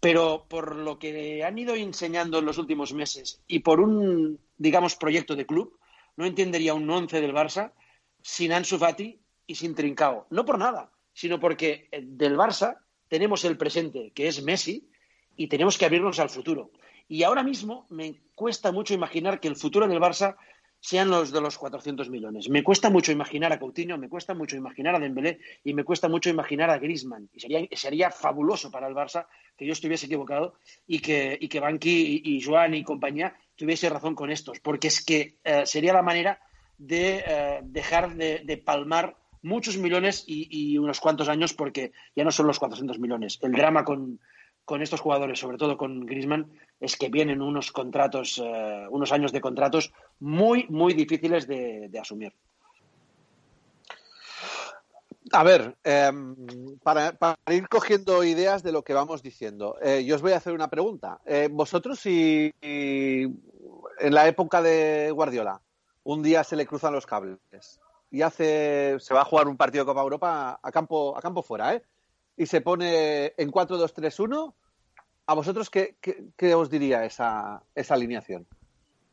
Pero por lo que han ido enseñando en los últimos meses y por un, digamos, proyecto de club, no entendería un once del Barça sin Ansu Fati y sin Trincao. No por nada, sino porque del Barça tenemos el presente, que es Messi, y tenemos que abrirnos al futuro. Y ahora mismo me cuesta mucho imaginar que el futuro del Barça sean los de los 400 millones. Me cuesta mucho imaginar a Coutinho, me cuesta mucho imaginar a Dembélé y me cuesta mucho imaginar a Griezmann. Y sería, sería fabuloso para el Barça que yo estuviese equivocado y que, y que Banqui y, Joan y compañía tuviese razón con estos, porque es que eh, sería la manera de eh, dejar de, palmar muchos millones y, y, unos cuantos años, porque ya no son los 400 millones. El drama con, con estos jugadores, sobre todo con Griezmann, es que vienen unos contratos, eh, unos años de contratos muy, muy difíciles de, asumir. A ver, em, para, ir cogiendo ideas de lo que vamos diciendo, eh, yo os voy a hacer una pregunta. Eh, vosotros, si, en la época de Guardiola, un día se le cruzan los cables y hace, se va a jugar un partido de Copa Europa a campo, a campo fuera, ¿eh? Y se pone en 4-2-3-1, ¿a vosotros qué, os diría esa, esa alineación?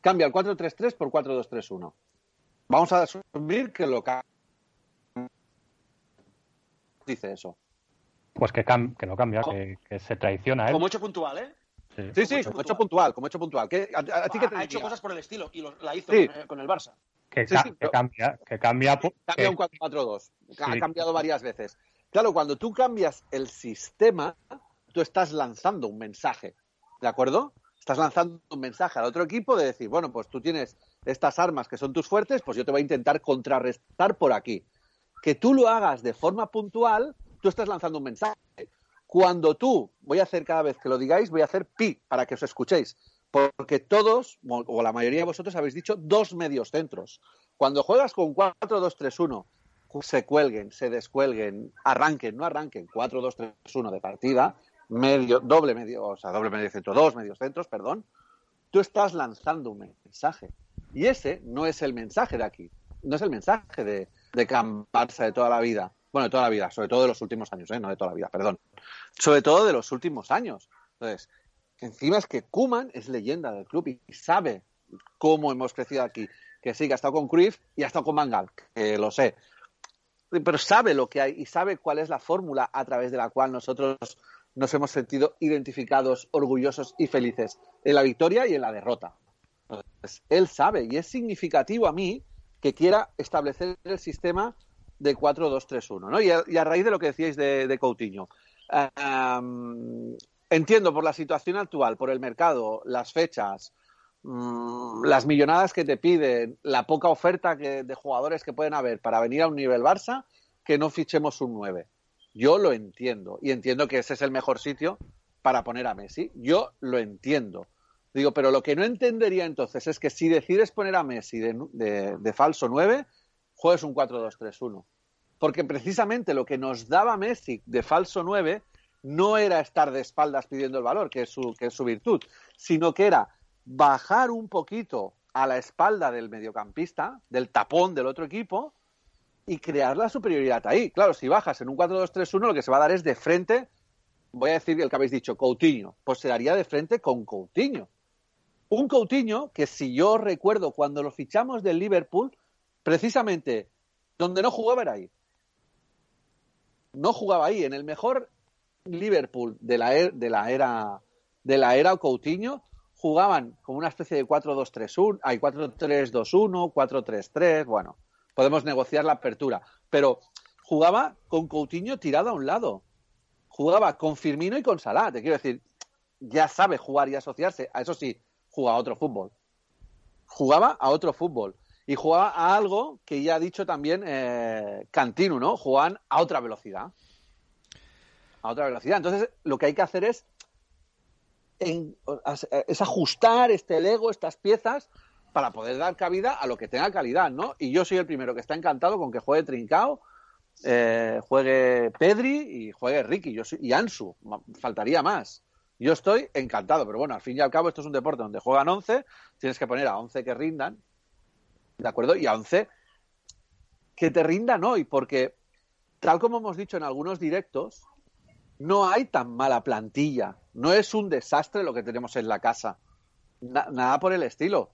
Cambia el 4-3-3 por 4-2-3-1. Vamos a asumir que lo dice eso. Pues que, que no cambia, que, se traiciona. ¿eh? Como hecho puntual, ¿eh? Sí, sí, como, hecho puntual, como hecho puntual. ha hecho cosas por el estilo y la hizo con, el Barça. Que, cambia, que cambia. Cambia un 4-4-2. Ha cambiado varias veces. Claro, cuando tú cambias el sistema, tú estás lanzando un mensaje, ¿de acuerdo? Estás lanzando un mensaje al otro equipo de decir, bueno, pues tú tienes estas armas que son tus fuertes, pues yo te voy a intentar contrarrestar por aquí. Que tú lo hagas de forma puntual, tú estás lanzando un mensaje. Cuando tú, voy a hacer cada vez que lo digáis, voy a hacer pi para que os escuchéis, porque todos, o la mayoría de vosotros habéis dicho dos medios centros. Cuando juegas con 4-2-3-1 se cuelguen, se descuelguen, arranquen, no arranquen, 4-2-3-1 de partida, medio, doble medio, o sea, doble medio centro, dos medios centros, perdón, tú estás lanzando un mensaje. Y ese no es el mensaje de aquí, no es el mensaje de, de Barça de toda la vida. Bueno, de toda la vida, sobre todo de los últimos años, ¿eh? no de toda la vida, perdón. Sobre todo de los últimos años. Entonces, encima es que Kuman es leyenda del club y sabe cómo hemos crecido aquí. Que sí, que ha estado con Cruyff y ha estado con Mangal, que lo sé pero sabe lo que hay y sabe cuál es la fórmula a través de la cual nosotros nos hemos sentido identificados, orgullosos y felices en la victoria y en la derrota. él sabe y es significativo a mí que quiera establecer el sistema de 4-2-3-1. ¿no? Y, a, raíz de lo que decíais de, Coutinho, entiendo por la situación actual, por el mercado, las fechas, Mm, las millonadas que te piden, la poca oferta de jugadores que pueden haber para venir a un nivel Barça, que no fichemos un 9. Yo lo entiendo y entiendo que ese es el mejor sitio para poner a Messi. Yo lo entiendo. Digo, pero lo que no entendería entonces es que si decides poner a Messi de, de falso 9, juegues un 4-2-3-1. Porque precisamente lo que nos daba Messi de falso 9 no era estar de espaldas pidiendo el valor, que es su, que es su virtud, sino que era bajar un poquito a la espalda del mediocampista, del tapón del otro equipo, y crear la superioridad ahí. Claro, si bajas en un 4-2-3-1, lo que se va a dar es de frente, voy a decir el que habéis dicho, Coutinho, pues se daría de frente con Coutinho. Un Coutinho que si yo recuerdo cuando lo fichamos del Liverpool, precisamente donde no jugaba era ahí. No jugaba ahí. En el mejor Liverpool de la, er, de la era de la era Coutinho, jugaban como una especie de 4-2-3-1, hay 4-3-2-1, 4-3-3, bueno, podemos negociar la apertura, pero jugaba con Coutinho tirado a un lado, jugaba con Firmino y con Salah, te quiero decir, ya sabe jugar y asociarse, a eso sí, jugaba a otro fútbol, jugaba a otro fútbol y jugaba a algo que ya ha dicho también eh, Cantino, ¿no? Jugaban a otra velocidad. A otra velocidad. Entonces, lo que hay que hacer es es ajustar este Lego, estas piezas, para poder dar cabida a lo que tenga calidad, ¿no? Y yo soy el primero que está encantado con que juegue Trincao eh, juegue Pedri y juegue Ricky yo y Ansu. Faltaría más. Yo estoy encantado, pero bueno, al fin y al cabo esto es un deporte donde juegan 11, tienes que poner a 11 que rindan, ¿de acuerdo? Y a 11 que te rindan hoy, porque tal como hemos dicho en algunos directos, no hay tan mala plantilla, no es un desastre lo que tenemos en la casa, nada por el estilo.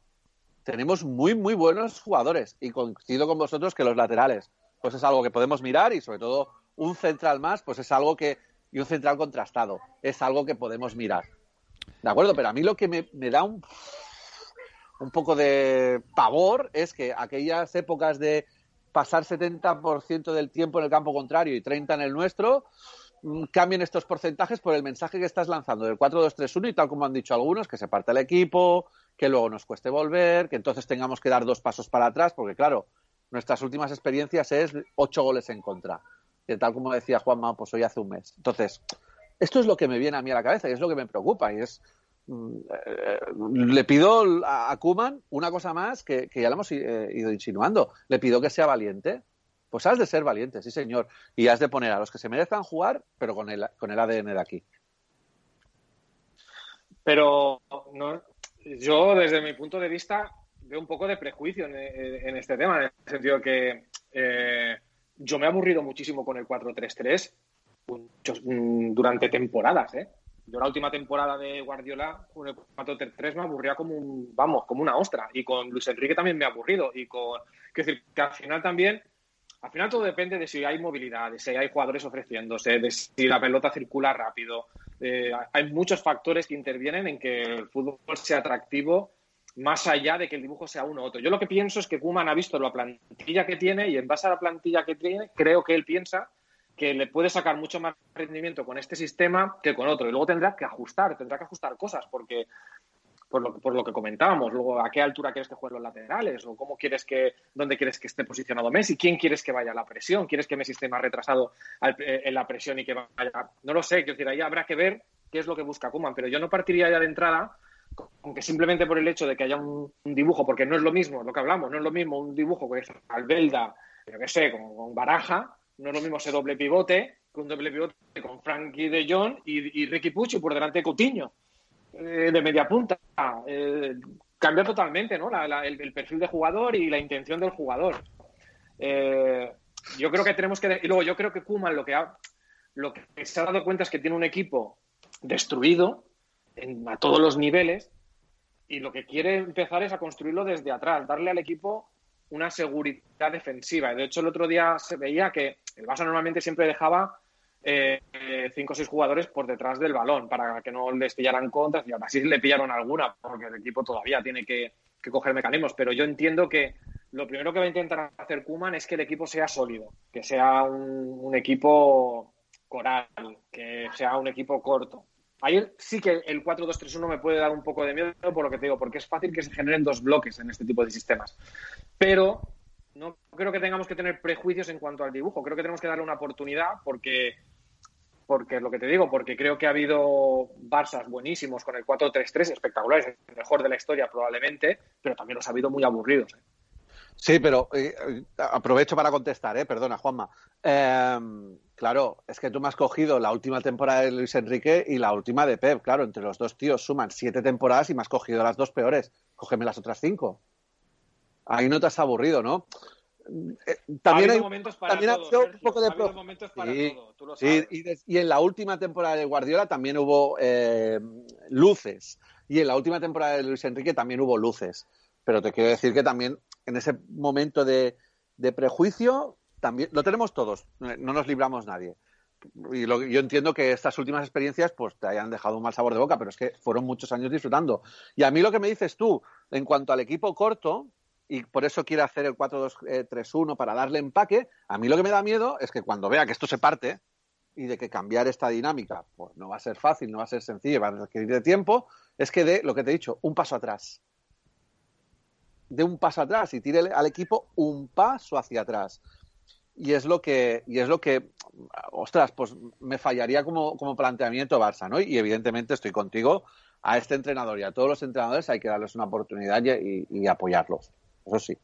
Tenemos muy, muy buenos jugadores y coincido con vosotros que los laterales, pues es algo que podemos mirar y sobre todo un central más, pues es algo que y un central contrastado. Es algo que podemos mirar. ¿De acuerdo? Pero a mí lo que me, da un, un poco de pavor es que aquellas épocas de pasar 70% del tiempo en el campo contrario y 30% en el nuestro, cambien estos porcentajes por el mensaje que estás lanzando del 4-2-3-1 y tal como han dicho algunos, que se parte el equipo, que luego nos cueste volver, que entonces tengamos que dar dos pasos para atrás, porque claro, nuestras últimas experiencias es ocho goles en contra que tal como decía Juanma, pues hoy hace un mes. Entonces, esto es lo que me viene a mí a la cabeza y es lo que me preocupa y es mm, eh, le pido a Kuman una cosa más que, ya le hemos eh, ido insinuando. Le pido que sea valiente. Pues has de ser valiente, sí señor. Y has de poner a los que se merezcan jugar, pero con el, con el ADN de aquí. Pero no, yo, desde mi punto de vista, veo un poco de prejuicio en, este tema, en el sentido que eh, yo me he aburrido muchísimo con el 4-3-3 mm, durante temporadas, ¿eh? Yo la última temporada de Guardiola con el 4-3-3 me aburría como un, vamos, como una ostra. Y con Luis Enrique también me ha aburrido. Y con, quiero decir, que al final también, al final todo depende de si hay movilidad, de si hay jugadores ofreciéndose, de si la pelota circula rápido. Eh, hay muchos factores que intervienen en que el fútbol sea atractivo más allá de que el dibujo sea uno u otro. Yo lo que pienso es que Kuman ha visto la plantilla que tiene y en base a la plantilla que tiene, creo que él piensa que le puede sacar mucho más rendimiento con este sistema que con otro. Y luego tendrá que ajustar, tendrá que ajustar cosas, porque por lo, por lo que comentábamos, luego a qué altura quieres que jueguen los laterales, o cómo quieres que, dónde quieres que esté posicionado Messi, quién quieres que vaya a la presión, quieres que Messi esté más retrasado eh, en la presión y que vaya. No lo sé, quiero decir, ahí habrá que ver qué es lo que busca Kuman, pero yo no partiría ya de entrada aunque simplemente por el hecho de que haya un, dibujo, porque no es lo mismo, lo que hablamos, no es lo mismo un dibujo que es Albelda, yo qué sé, con, Baraja, no es lo mismo ese doble pivote que un doble pivote con Frankie de Jong y, Ricky Pucci por delante de Coutinho, eh, de media punta. Eh, cambia totalmente ¿no? el, perfil de jugador y la intención del jugador. Eh, yo creo que tenemos que... Y luego yo creo que Kuman lo que, ha, lo que se ha dado cuenta es que tiene un equipo destruido, a todos los niveles y lo que quiere empezar es a construirlo desde atrás, darle al equipo una seguridad defensiva. De hecho, el otro día se veía que el Barça normalmente siempre dejaba eh, cinco o seis jugadores por detrás del balón para que no les pillaran contras y aún así le pillaron alguna porque el equipo todavía tiene que, coger mecanismos. Pero yo entiendo que lo primero que va a intentar hacer Kuman es que el equipo sea sólido, que sea un equipo coral, que sea un equipo corto. Ahí sí que el 4-2-3-1 me puede dar un poco de miedo por lo que te digo, porque es fácil que se generen dos bloques en este tipo de sistemas. Pero no creo que tengamos que tener prejuicios en cuanto al dibujo. Creo que tenemos que darle una oportunidad porque, porque es lo que te digo, porque creo que ha habido Barças buenísimos con el 4-3-3, espectaculares, el mejor de la historia probablemente, pero también los ha habido muy aburridos. ¿eh? Sí, pero eh, eh, aprovecho para contestar, ¿eh? perdona, Juanma. Em, claro, es que tú me has cogido la última temporada de Luis Enrique y la última de Pep. Claro, entre los dos tíos suman siete temporadas y me has cogido las dos peores. Cógeme las otras cinco. Ahí no te has aburrido, ¿no? Eh, también hay, momentos para también todo, un poco de momentos para todo, sí, y, en la última temporada de Guardiola también hubo luces. Y en la última temporada de Luis Enrique también hubo luces. Pero te quiero decir que también en ese momento de, prejuicio, también lo tenemos todos, no nos libramos nadie. Y yo entiendo que estas últimas experiencias pues te hayan dejado un mal sabor de boca, pero es que fueron muchos años disfrutando. Y a mí lo que me dices tú, en cuanto al equipo corto, y por eso quiere hacer el 4-2-3-1 eh, para darle empaque, a mí lo que me da miedo es que cuando vea que esto se parte y de que cambiar esta dinámica pues no va a ser fácil, no va a ser sencillo, va a requerir de tiempo, es que de lo que te he dicho, un paso atrás de un paso atrás y tire al equipo un paso hacia atrás. Y es lo que, y es lo que, ostras, pues me fallaría como, como planteamiento Barça, ¿no? Y evidentemente estoy contigo, a este entrenador y a todos los entrenadores hay que darles una oportunidad y apoyarlos. Sí.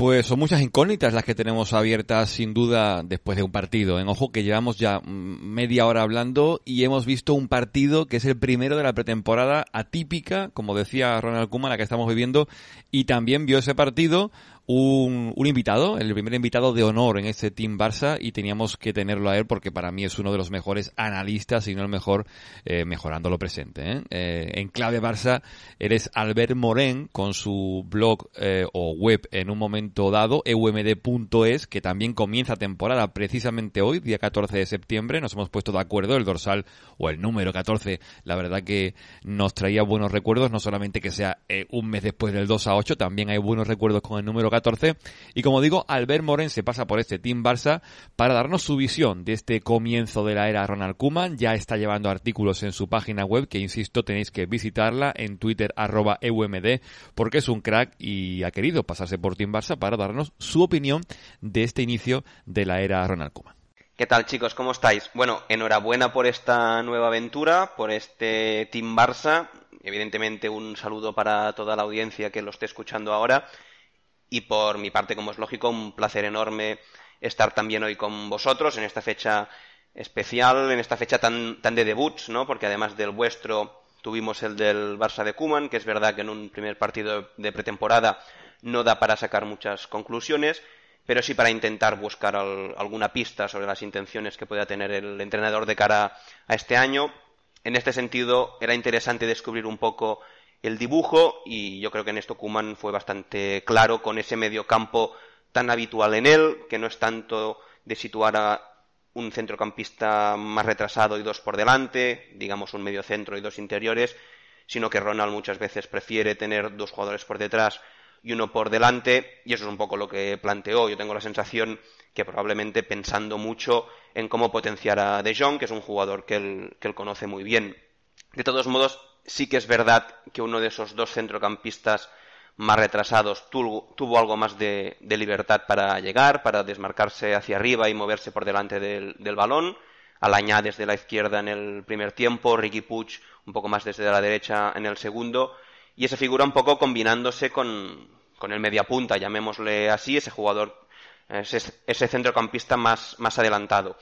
Pues son muchas incógnitas las que tenemos abiertas sin duda después de un partido. En ojo que llevamos ya media hora hablando y hemos visto un partido que es el primero de la pretemporada atípica, como decía Ronald Koeman, la que estamos viviendo, y también vio ese partido un, un, invitado, el primer invitado de honor en este Team Barça y teníamos que tenerlo a él porque para mí es uno de los mejores analistas, y no el mejor, eh, mejorando lo presente. ¿eh? Eh, en clave Barça eres Albert Moren con su blog eh, o web en un momento dado, eumd.es, que también comienza temporada precisamente hoy, día 14 de septiembre. Nos hemos puesto de acuerdo, el dorsal o el número 14, la verdad que nos traía buenos recuerdos, no solamente que sea un mes después del 2 a 8, también hay buenos recuerdos con el número 14 y como digo, Albert Moren se pasa por este Team Barça para darnos su visión de este comienzo de la era Ronald Koeman. Ya está llevando artículos en su página web que, insisto, tenéis que visitarla en Twitter EUMD porque es un crack y ha querido pasarse por Team Barça para darnos su opinión de este inicio de la era Ronald Koeman. ¿Qué tal chicos? ¿Cómo estáis? Bueno, enhorabuena por esta nueva aventura, por este Team Barça. Evidentemente un saludo para toda la audiencia que lo esté escuchando ahora y por mi parte, como es lógico, un placer enorme estar también hoy con vosotros en esta fecha especial, en esta fecha tan, tan de debuts, ¿no? Porque además del vuestro tuvimos el del Barça de Kuman, que es verdad que en un primer partido de pretemporada no da para sacar muchas conclusiones, pero sí para intentar buscar alguna pista sobre las intenciones que pueda tener el entrenador de cara a este año. En este sentido, era interesante descubrir un poco el dibujo y yo creo que en esto Kuman fue bastante claro con ese mediocampo tan habitual en él, que no es tanto de situar a un centrocampista más retrasado y dos por delante, digamos un medio centro y dos interiores, sino que Ronald muchas veces prefiere tener dos jugadores por detrás y uno por delante, y eso es un poco lo que planteó. Yo tengo la sensación que probablemente pensando mucho en cómo potenciar a De Jong, que es un jugador que él, que él conoce muy bien. De todos modos, sí que es verdad que uno de esos dos centrocampistas más retrasados tuvo, algo más de, libertad para llegar, para desmarcarse hacia arriba y moverse por delante del, balón. Alañá desde la izquierda en el primer tiempo, Ricky Puig un poco más desde la derecha en el segundo. Y esa figura un poco combinándose con, con el mediapunta, llamémosle así, ese jugador, ese, ese centrocampista más, más adelantado.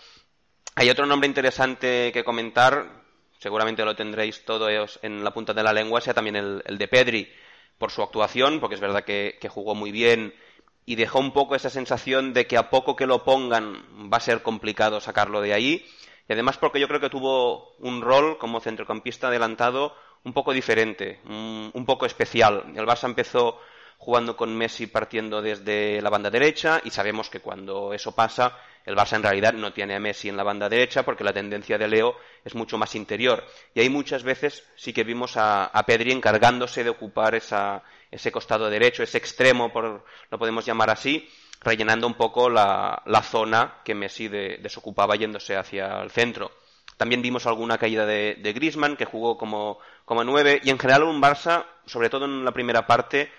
Hay otro nombre interesante que comentar, seguramente lo tendréis todos en la punta de la lengua, sea también el, de Pedri, por su actuación, porque es verdad que, jugó muy bien y dejó un poco esa sensación de que a poco que lo pongan va a ser complicado sacarlo de ahí. Y además porque yo creo que tuvo un rol como centrocampista adelantado un poco diferente, un poco especial. El Barça empezó jugando con Messi partiendo desde la banda derecha y sabemos que cuando eso pasa el Barça en realidad no tiene a Messi en la banda derecha porque la tendencia de Leo es mucho más interior. Y ahí muchas veces sí que vimos a, Pedri encargándose de ocupar ese costado derecho, ese extremo, por, lo podemos llamar así, rellenando un poco la, zona que Messi desocupaba yéndose hacia el centro. También vimos alguna caída de, de Griezmann, que jugó como, como nueve, y en general un Barça, sobre todo en la primera parte,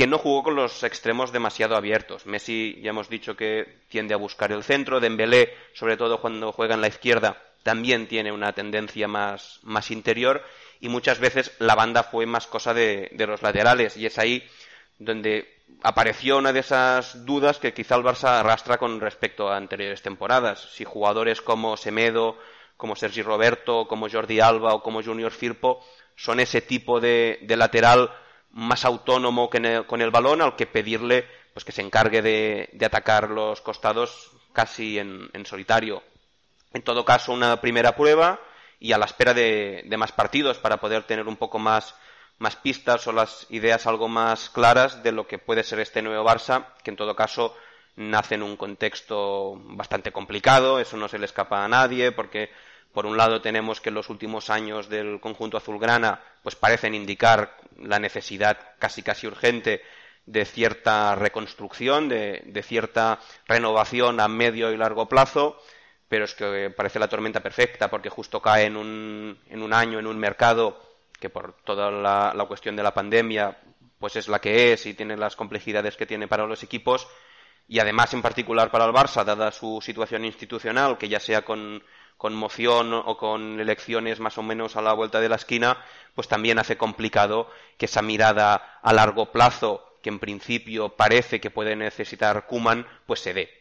que no jugó con los extremos demasiado abiertos. Messi, ya hemos dicho que tiende a buscar el centro, Dembélé, sobre todo cuando juega en la izquierda, también tiene una tendencia más, más interior y muchas veces la banda fue más cosa de, los laterales y es ahí donde apareció una de esas dudas que quizá el Barça arrastra con respecto a anteriores temporadas. Si jugadores como Semedo, como Sergi Roberto, como Jordi Alba o como Junior Firpo son ese tipo de lateral más autónomo que con el balón al que pedirle pues que se encargue de, atacar los costados casi en, solitario. En todo caso, una primera prueba y a la espera de, más partidos para poder tener un poco más, más pistas o las ideas algo más claras de lo que puede ser este nuevo Barça, que en todo caso nace en un contexto bastante complicado, eso no se le escapa a nadie, porque por un lado tenemos que los últimos años del conjunto azulgrana pues parecen indicar la necesidad casi casi urgente de cierta reconstrucción, de, cierta renovación a medio y largo plazo, pero es que parece la tormenta perfecta porque justo cae en un, en un año, en un mercado que por toda la, la cuestión de la pandemia pues es la que es y tiene las complejidades que tiene para los equipos. Y además en particular para el Barça, dada su situación institucional, que ya sea con con moción o con elecciones más o menos a la vuelta de la esquina, pues también hace complicado que esa mirada a largo plazo que en principio parece que puede necesitar Kuman, pues se dé.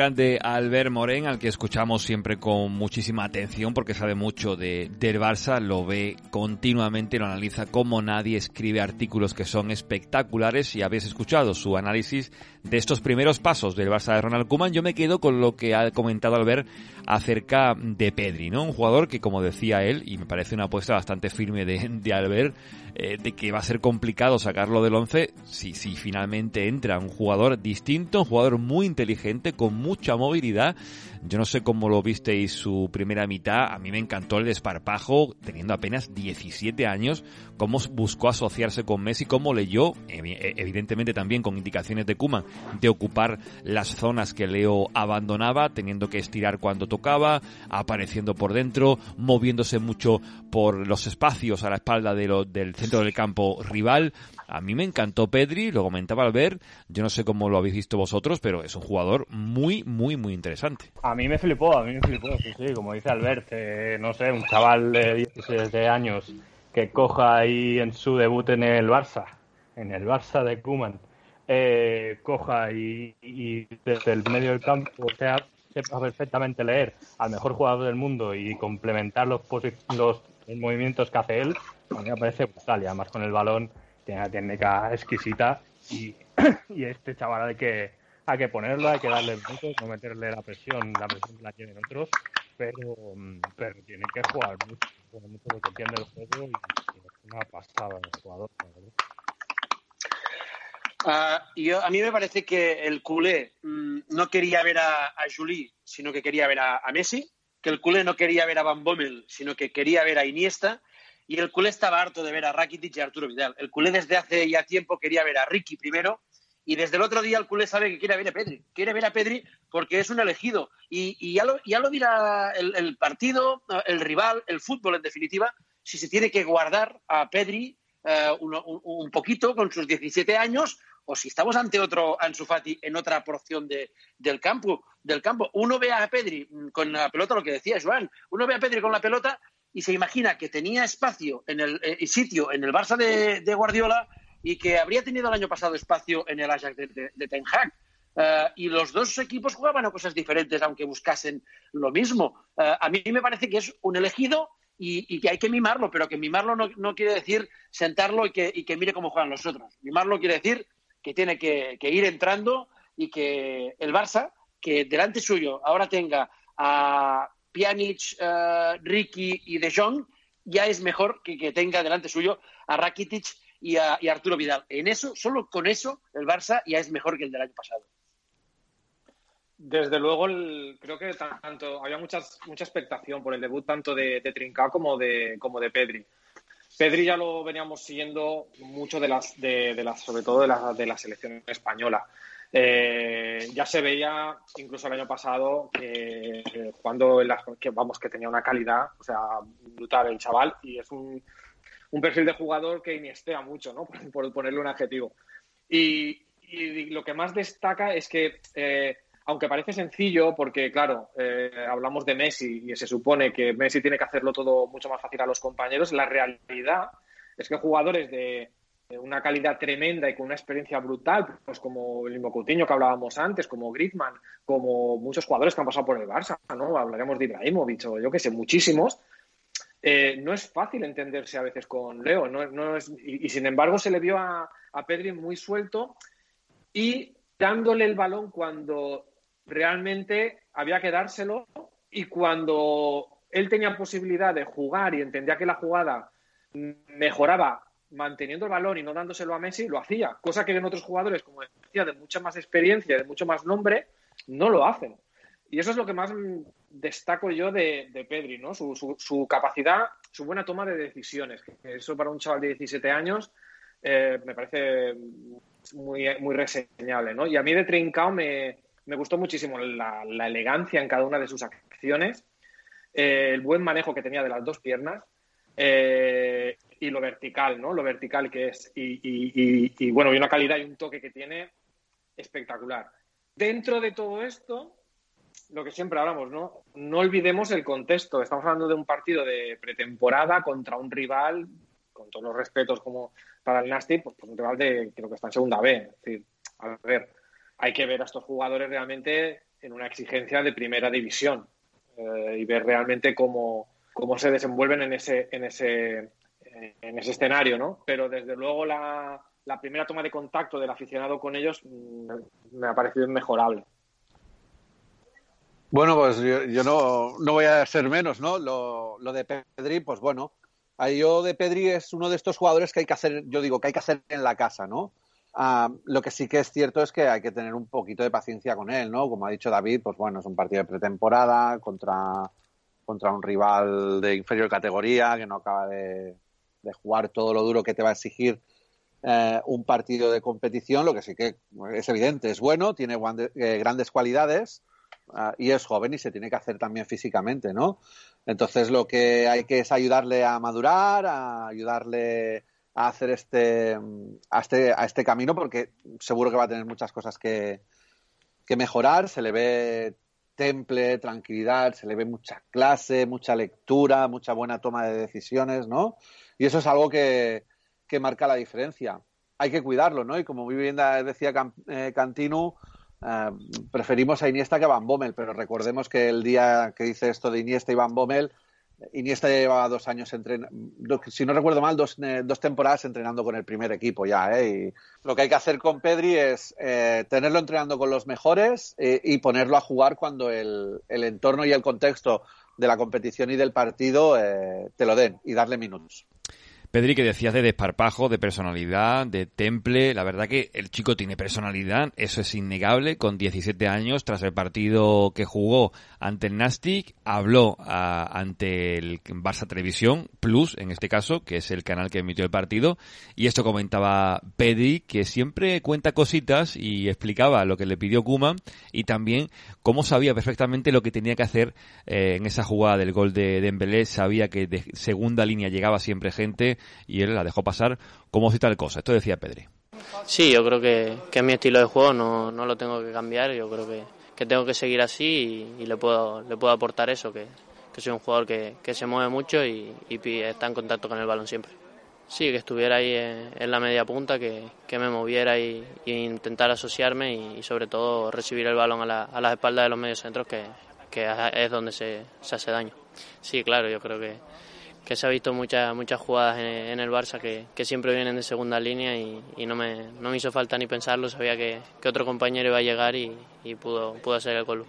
Grande Albert Morén, al que escuchamos siempre con muchísima atención porque sabe mucho de, del Barça, lo ve continuamente, lo analiza como nadie, escribe artículos que son espectaculares y habéis escuchado su análisis de estos primeros pasos del Barça de Ronald Koeman. Yo me quedo con lo que ha comentado Albert acerca de Pedri, ¿no? Un jugador que, como decía él, y me parece una apuesta bastante firme de, Albert, eh, de que va a ser complicado sacarlo del 11 si, si finalmente entra un jugador distinto, un jugador muy inteligente, con mucha movilidad. Yo no sé cómo lo visteis su primera mitad, a mí me encantó el desparpajo, teniendo apenas 17 años, cómo buscó asociarse con Messi, cómo leyó, evidentemente también con indicaciones de Kuma, de ocupar las zonas que Leo abandonaba, teniendo que estirar cuando tocaba, apareciendo por dentro, moviéndose mucho por los espacios a la espalda de del centro del campo rival. A mí me encantó Pedri, lo comentaba al ver, yo no sé cómo lo habéis visto vosotros, pero es un jugador muy, muy, muy interesante. A mí me flipó, a mí me flipó, sí, sí, como dice Albert, eh, no sé, un chaval de 16 años que coja ahí en su debut en el Barça, en el Barça de Kuman, eh, coja y, desde el medio del campo sea, sepa perfectamente leer al mejor jugador del mundo y complementar los, los, movimientos que hace él, a mí me parece brutal y además con el balón tiene una técnica exquisita y, (clears throat) y este chaval hay que, hay que ponerlo, hay que darle minutos, no meterle la presión, la presión que la tienen otros, pero, pero tiene que jugar mucho, jugar mucho porque entiende el juego y, es una pasada el jugador. Uh, yo, a mí me parece que el culé mmm, no quería ver a, a Juli, sino que quería ver a, a, Messi, que el culé no quería ver a Van Bommel, sino que quería ver a Iniesta, y el culé estaba harto de ver a Rakitic y a Arturo Vidal. El culé desde hace ya tiempo quería ver a Ricky primero, y desde el otro día el culé sabe que quiere ver a Pedri. Quiere ver a Pedri porque es un elegido. Y, ya, lo, dirá el, partido, el rival, el fútbol en definitiva, si se tiene que guardar a Pedri uh, un, poquito con sus 17 años o si estamos ante otro Ansu Fati en otra porción de, del, campo, del campo. Uno ve a Pedri con la pelota, lo que decía Joan, uno ve a Pedri con la pelota y se imagina que tenía espacio en el eh, sitio en el Barça de, Guardiola y que habría tenido el año pasado espacio en el Ajax de, de, de. Uh, y los dos equipos jugaban a cosas diferentes, aunque buscasen lo mismo. Uh, a mí me parece que es un elegido y, que hay que mimarlo, pero que mimarlo no, no quiere decir sentarlo y que, y que, mire cómo juegan los otros. Mimarlo quiere decir que tiene que, ir entrando y que el Barça, que delante suyo ahora tenga a Pjanic, uh, Ricky y De Jong, ya es mejor que, que tenga delante suyo a Rakitic y a, Arturo Vidal. En eso, solo con eso, el Barça ya es mejor que el del año pasado. Desde luego, creo que tanto había muchas, mucha expectación por el debut tanto de, de Trincao como de, como de Pedri. Pedri ya lo veníamos siguiendo mucho de las, de, de las sobre todo de la, de la selección española. Eh, ya se veía incluso el año pasado que que vamos que tenía una calidad, o sea, brutal el chaval y es un, un perfil de jugador que iniestea mucho, ¿no? (laughs) Por, por ponerle un adjetivo. Y, y, lo que más destaca es que eh, aunque parece sencillo, porque claro, eh, hablamos de Messi y se supone que Messi tiene que hacerlo todo mucho más fácil a los compañeros, la realidad es que jugadores de una calidad tremenda y con una experiencia brutal, pues como el mismo Coutinho que hablábamos antes, como Griezmann, como muchos jugadores que han pasado por el Barça, ¿no? Hablaremos de Ibrahimovic o yo que sé, muchísimos. Eh, no es fácil entenderse a veces con Leo, no, no es, y, y, sin embargo se le vio a, a Pedri muy suelto y dándole el balón cuando realmente había que dárselo y cuando él tenía posibilidad de jugar y entendía que la jugada mejoraba manteniendo el balón y no dándoselo a Messi, lo hacía, cosa que en otros jugadores, como decía, de mucha más experiencia, de mucho más nombre, no lo hacen. Y eso es lo que más destaco yo de, de Pedri, ¿no? Su, su, su, capacidad, su buena toma de decisiones. Eso para un chaval de 17 años eh, me parece muy, muy reseñable, ¿no? Y a mí de Trincao me, me gustó muchísimo la, la, elegancia en cada una de sus acciones. eh, el buen manejo que tenía de las dos piernas eh, y lo vertical, ¿no? Lo vertical que es. Y, y, y, bueno, y una calidad y un toque que tiene espectacular. Dentro de todo esto, lo que siempre hablamos, ¿no? No olvidemos el contexto. Estamos hablando de un partido de pretemporada contra un rival, con todos los respetos como para el Nasty, pues, pues un rival de creo que está en segunda B. Es decir, a ver, hay que ver a estos jugadores realmente en una exigencia de primera división eh, y ver realmente cómo, cómo se desenvuelven en ese, en ese, en ese escenario, ¿no? Pero desde luego la, primera toma de contacto del aficionado con ellos mm, me ha parecido inmejorable. Bueno, pues yo, no, no, voy a ser menos, ¿no? Lo, de Pedri, pues bueno, yo de Pedri es uno de estos jugadores que hay que hacer, yo digo, que hay que hacer en la casa, ¿no? Uh, lo que sí que es cierto es que hay que tener un poquito de paciencia con él, ¿no? Como ha dicho David, pues bueno, es un partido de pretemporada contra, contra un rival de inferior categoría que no acaba de, de jugar todo lo duro que te va a exigir eh, un partido de competición, lo que sí que es evidente, es bueno, tiene eh, grandes cualidades uh, y es joven y se tiene que hacer también físicamente, ¿no? Entonces lo que hay que es ayudarle a madurar, a ayudarle a hacer este a este, a este camino porque seguro que va a tener muchas cosas que, que mejorar, se le ve temple, tranquilidad, se le ve mucha clase, mucha lectura, mucha buena toma de decisiones, ¿no? Y eso es algo que, que marca la diferencia. Hay que cuidarlo, ¿no? Y como muy bien decía eh, Cantinu, eh, preferimos a Iniesta que a Van Bommel, pero recordemos que el día que dice esto de Iniesta y Van Bommel, Iniesta llevaba dos años entrenando, si no recuerdo mal, dos, eh, dos, temporadas entrenando con el primer equipo ya. ¿eh? Y lo que hay que hacer con Pedri es eh, tenerlo entrenando con los mejores eh, y ponerlo a jugar cuando el, el, entorno y el contexto de la competición y del partido eh, te lo den y darle minutos. Pedri, que decías de desparpajo, de personalidad, de temple. La verdad que el chico tiene personalidad, eso es innegable. Con 17 años, tras el partido que jugó ante el Nastic, habló a, ante el Barça Televisión Plus, en este caso, que es el canal que emitió el partido. Y esto comentaba Pedri, que siempre cuenta cositas y explicaba lo que le pidió Kuman y también cómo sabía perfectamente lo que tenía que hacer eh, en esa jugada del gol de Dembélé. Sabía que de segunda línea llegaba siempre gente y él la dejó pasar como si tal cosa. Esto decía Pedri. Sí, yo creo que, que mi estilo de juego, no, no lo tengo que cambiar, yo creo que, que tengo que seguir así y, le, puedo, le puedo aportar eso, que, que soy un jugador que, que se mueve mucho y, y, está en contacto con el balón siempre. Sí, que estuviera ahí en, la media punta, que, que me moviera y, y intentar asociarme y, y, sobre todo recibir el balón a, la, a las espaldas de los medios centros, que, que es donde se, se hace daño. Sí, claro, yo creo que, que se ha visto muchas muchas jugadas en, en el Barça que, que, siempre vienen de segunda línea y, no, me, no me hizo falta ni pensarlo, sabía que, que otro compañero iba a llegar y, y pudo, pudo hacer el gol.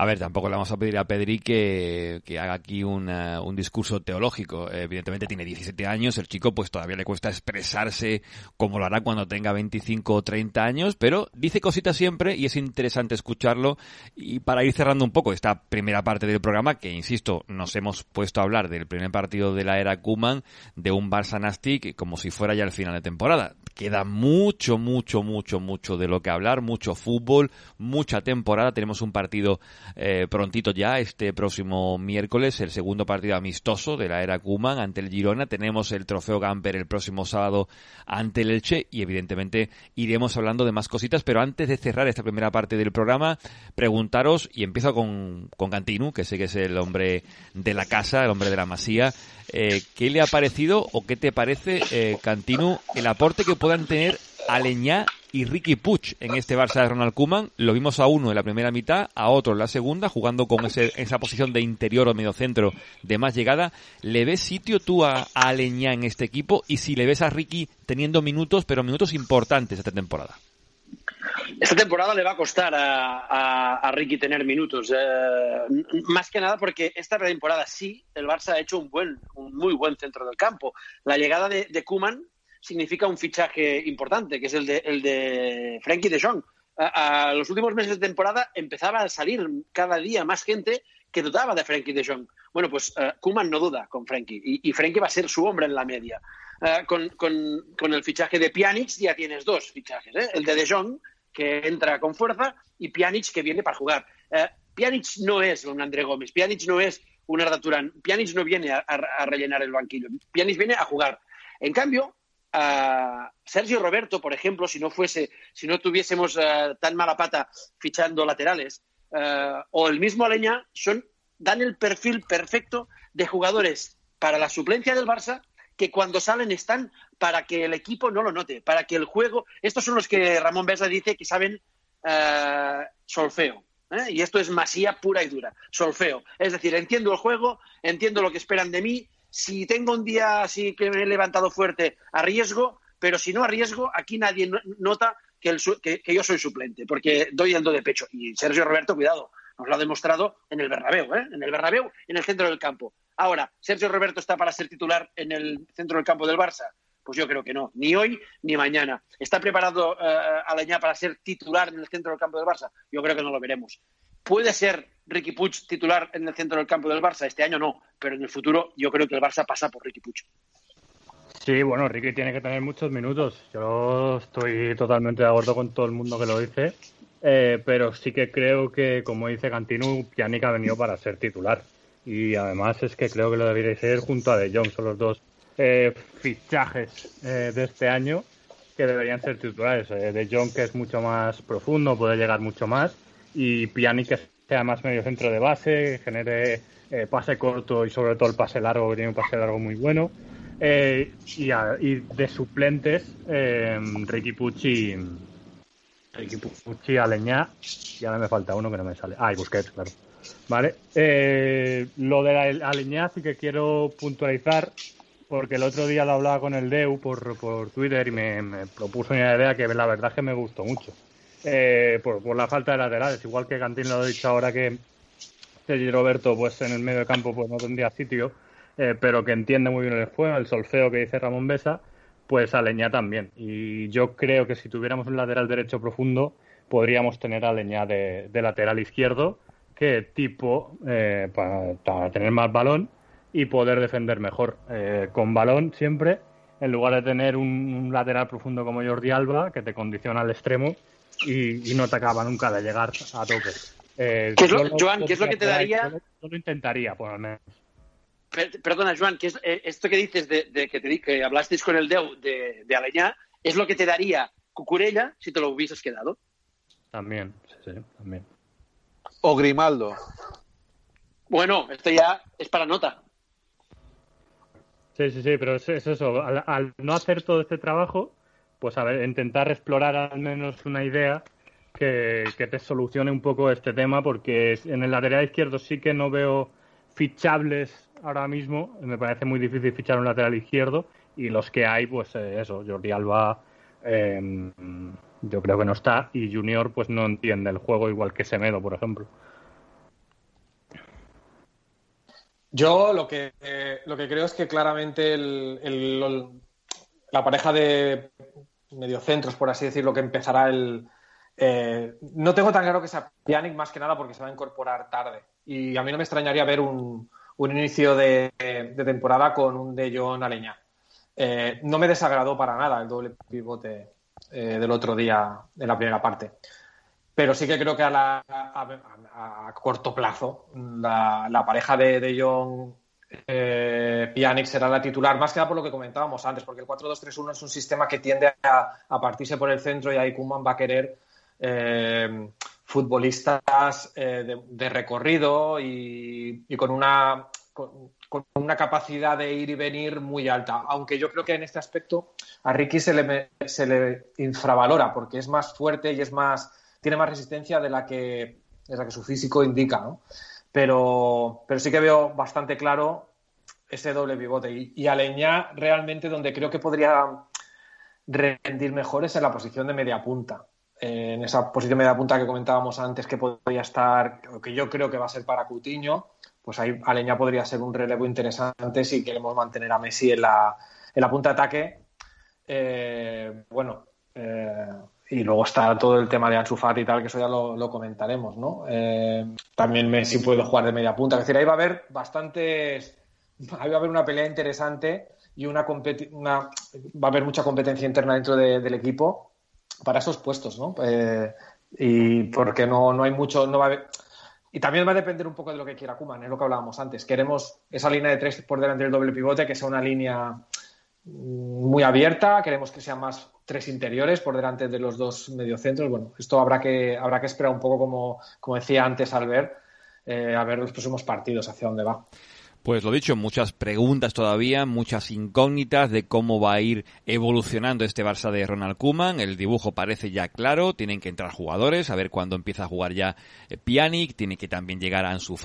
A ver, tampoco le vamos a pedir a Pedri que, que haga aquí un discurso teológico. Evidentemente tiene 17 años, el chico pues todavía le cuesta expresarse como lo hará cuando tenga 25 o 30 años, pero dice cositas siempre y es interesante escucharlo. Y para ir cerrando un poco esta primera parte del programa, que insisto, nos hemos puesto a hablar del primer partido de la era Kuman, de un Barça Nastic, como si fuera ya el final de temporada. Queda mucho, mucho, mucho, mucho de lo que hablar, mucho fútbol, mucha temporada. Tenemos un partido eh, prontito ya, este próximo miércoles, el segundo partido amistoso de la era Kuman ante el Girona. Tenemos el trofeo Gamper el próximo sábado ante el Elche y evidentemente iremos hablando de más cositas, pero antes de cerrar esta primera parte del programa, preguntaros, y empiezo con, con Cantinu, que sé que es el hombre de la casa, el hombre de la masía, eh, ¿qué le ha parecido o qué te parece, eh, Cantinu, el aporte que puedan tener Aleñá y Ricky Puch en este Barça de Ronald Koeman. Lo vimos a uno en la primera mitad, a otro en la segunda, jugando con ese, esa posición de interior o medio centro de más llegada. ¿Le ves sitio tú a, a Aleñá en este equipo? Y si le ves a Ricky teniendo minutos, pero minutos importantes esta temporada. Esta temporada le va a costar a Ricky tener minutos, eh, más que nada porque esta temporada sí, el Barça ha hecho un buen, un muy buen centro del campo. La llegada de, de Kuman significa un fichaje importante, que es el de, el de Frankie de Jong. A, los últimos meses de temporada empezaba a salir cada día más gente que dudaba de Frankie de Jong. Bueno, pues uh, Kuman no duda con Frankie y, y, Frankie va a ser su hombre en la media. Uh, con, con, con, el fichaje de Pjanic ya tienes dos fichajes, ¿eh? el de De Jong, que entra con fuerza, y Pjanic, que viene para jugar. Uh, Pjanic no es un André Gómez, Pjanic no es un Arda Turán, Pjanic no viene a rellenar el banquillo, Pjanic viene a jugar. En cambio, a Sergio Roberto, por ejemplo, si no fuese, si no tuviésemos eh, tan mala pata fichando laterales, eh, o el mismo Aleña, son, dan el perfil perfecto de jugadores para la suplencia del Barça que cuando salen están para que el equipo no lo note, para que el juego. Estos son los que Ramón Besa dice que saben eh, solfeo. Y esto es masía pura y dura, solfeo. Es decir, entiendo el juego, entiendo lo que esperan de mí. Si tengo un día así que me he levantado fuerte, arriesgo, pero si no arriesgo, aquí nadie no- nota que, yo soy suplente, porque doy el do de pecho. Y Sergio Roberto, cuidado, nos lo ha demostrado en el Bernabéu, ¿eh? en el Bernabéu, en el centro del campo. Ahora, ¿Sergio Roberto está para ser titular en el centro del campo del Barça? Pues yo creo que no, ni hoy ni mañana. ¿Está preparado eh, Aleñá para ser titular en el centro del campo del Barça? Yo creo que no lo veremos. ¿Puede ser Ricky Puig titular en el centro del campo del Barça? Este año no, pero en el futuro yo creo que el Barça pasa por Ricky Puig. Sí, bueno, Ricky tiene que tener muchos minutos. Yo estoy totalmente de acuerdo con todo el mundo que lo dice. Eh, pero sí que creo que, como dice Cantino, Pjanic ha venido para ser titular. Y además es que creo que lo debería ser junto a De Jong. Son los dos eh, fichajes eh, de este año que deberían ser titulares. Eh, de Jong, que es mucho más profundo, puede llegar mucho más. Y Pjanic, que sea más medio centro de base, genere eh, pase corto y sobre todo el pase largo, que tiene un pase largo muy bueno. Eh, y, de suplentes, eh, Ricky Pucci, Ricky Pucci, Aleñá, y ahora me falta uno que no me sale. Ah, y Busquets, claro. Vale. Eh, lo de Aleñá sí que quiero puntualizar, porque el otro día lo hablaba con el Deu por, por Twitter y me, me propuso una idea que la verdad es que me gustó mucho. Eh, por, por la falta de laterales, igual que Cantín lo ha dicho ahora que Sergi Roberto pues en el medio de campo pues no tendría sitio, eh, pero que entiende muy bien el juego, el solfeo que dice Ramón Besa, pues a Leñá también. Y yo creo que si tuviéramos un lateral derecho profundo, podríamos tener a Leñá de, lateral izquierdo, que tipo eh, para, tener más balón y poder defender mejor. Eh, con balón siempre, en lugar de tener un lateral profundo como Jordi Alba, que te condiciona al extremo y, y no te acaba nunca de llegar a tope. Eh, ¿Qué es lo- Joan, qué es lo que te daría- Yo lo, yo lo intentaría, por lo menos. Per- Perdona, Joan, que es, eh, esto que dices de, de que, te di- que hablasteis con el Deu de, de Aleñá, es lo que te daría Cucurella si te lo hubieses quedado. También, sí, sí, también. O Grimaldo. Bueno, esto ya es para nota. Sí, sí, sí, pero es, es eso. Al, al no hacer todo este trabajo, pues a ver, intentar explorar al menos una idea que, que te solucione un poco este tema, porque en el lateral izquierdo sí que no veo fichables ahora mismo. Me parece muy difícil fichar un lateral izquierdo y los que hay, pues eh, eso, Jordi Alba. eh, yo creo que no está y Junior pues no entiende el juego igual que Semedo, por ejemplo. Yo lo que, eh, lo que creo es que claramente el- el- la pareja de mediocentros, por así decirlo, que empezará el... eh, no tengo tan claro que sea Pjanic más que nada porque se va a incorporar tarde. Y a mí no me extrañaría ver un, un inicio de, temporada con un De Jong Aleñá. Eh, no me desagradó para nada el doble pivote eh, del otro día en la primera parte pero sí que creo que a, la- a corto plazo la, la pareja de, de Jong eh, Pjanic será la titular, más que nada por lo que comentábamos antes, porque el 4-2-3-1 es un sistema que tiende a, partirse por el centro y ahí Koeman va a querer eh, futbolistas eh, de, recorrido y, con una con, una capacidad de ir y venir muy alta. Aunque yo creo que en este aspecto a Ricky se le, se le infravalora porque es más fuerte y es más tiene más resistencia de la que, de la que su físico indica, ¿no? Pero, pero sí que veo bastante claro ese doble pivote. Y, y Aleñá realmente donde creo que podría rendir mejor es en la posición de media punta. En esa posición de media punta que comentábamos antes que podría estar, que yo creo que va a ser para Coutinho, pues ahí Aleñá podría ser un relevo interesante si queremos mantener a Messi en la, en la punta de ataque. Eh, bueno, eh, y luego está todo el tema de Ansu Fati y tal, que eso ya lo, comentaremos, ¿no? Eh, también Messi puede jugar de media punta. Es decir, ahí va a haber bastantes... Ahí va a haber una pelea interesante y una, competi- una va a haber mucha competencia interna dentro de- del equipo para esos puestos, ¿no? Eh, y porque no, no hay mucho... No va a y también va a depender un poco de lo que quiera Kuman, es lo que hablábamos antes. Queremos esa línea de tres por delante del doble pivote, que sea una línea mm, muy abierta, queremos que sea más tres interiores por delante de los dos mediocentros. Bueno, esto habrá que, habrá que esperar un poco, como, como decía antes Albert, eh, a ver los próximos partidos, hacia dónde va. Pues lo dicho, muchas preguntas todavía, muchas incógnitas de cómo va a ir evolucionando este Barça de Ronald Koeman. El dibujo parece ya claro, tienen que entrar jugadores, a ver cuándo empieza a jugar ya eh, Pjanic, tiene que también llegar a Ansu.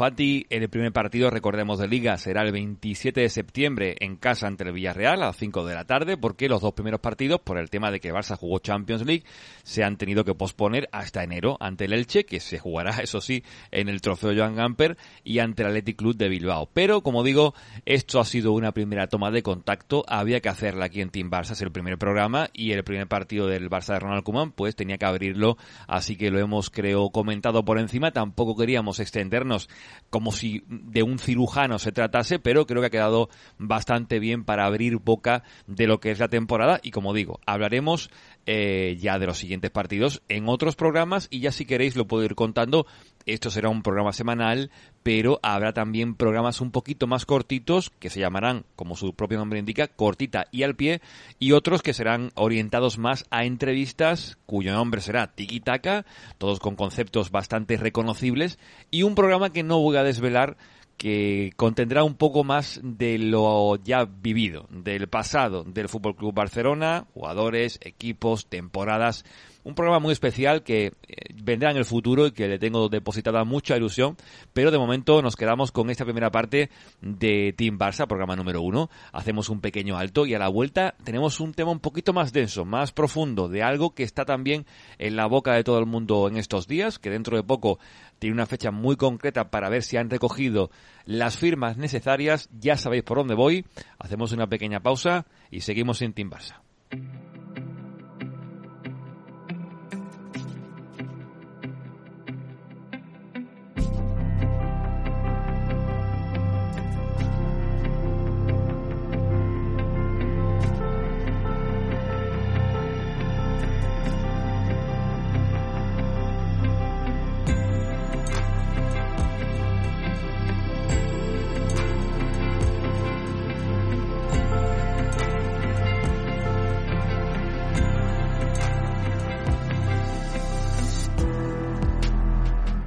El primer partido, recordemos, de Liga será el 27 de septiembre en casa ante el Villarreal a las 5 de la tarde, porque los dos primeros partidos, por el tema de que Barça jugó Champions League, se han tenido que posponer hasta enero ante el Elche, que se jugará, (laughs) eso sí, en el trofeo Joan Gamper y ante el Athletic Club de Bilbao. Pero como digo, esto ha sido una primera toma de contacto. Había que hacerla aquí en Team Barça, es el primer programa y el primer partido del Barça de Ronald Koeman, pues tenía que abrirlo. Así que lo hemos, creo, comentado por encima. Tampoco queríamos extendernos como si de un cirujano se tratase, pero creo que ha quedado bastante bien para abrir boca de lo que es la temporada. Y como digo, hablaremos eh, ya de los siguientes partidos en otros programas y ya si queréis lo puedo ir contando. Esto será un programa semanal, pero habrá también programas un poquito más cortitos que se llamarán, como su propio nombre indica, cortita y al pie, y otros que serán orientados más a entrevistas cuyo nombre será Tiki Taka, todos con conceptos bastante reconocibles, y un programa que no voy a desvelar que contendrá un poco más de lo ya vivido, del pasado del Fútbol Club Barcelona, jugadores, equipos, temporadas un programa muy especial que eh, vendrá en el futuro y que le tengo depositada mucha ilusión, pero de momento nos quedamos con esta primera parte de Team Barça, programa número uno. Hacemos un pequeño alto y a la vuelta tenemos un tema un poquito más denso, más profundo, de algo que está también en la boca de todo el mundo en estos días, que dentro de poco tiene una fecha muy concreta para ver si han recogido las firmas necesarias. Ya sabéis por dónde voy. Hacemos una pequeña pausa y seguimos en Team Barça.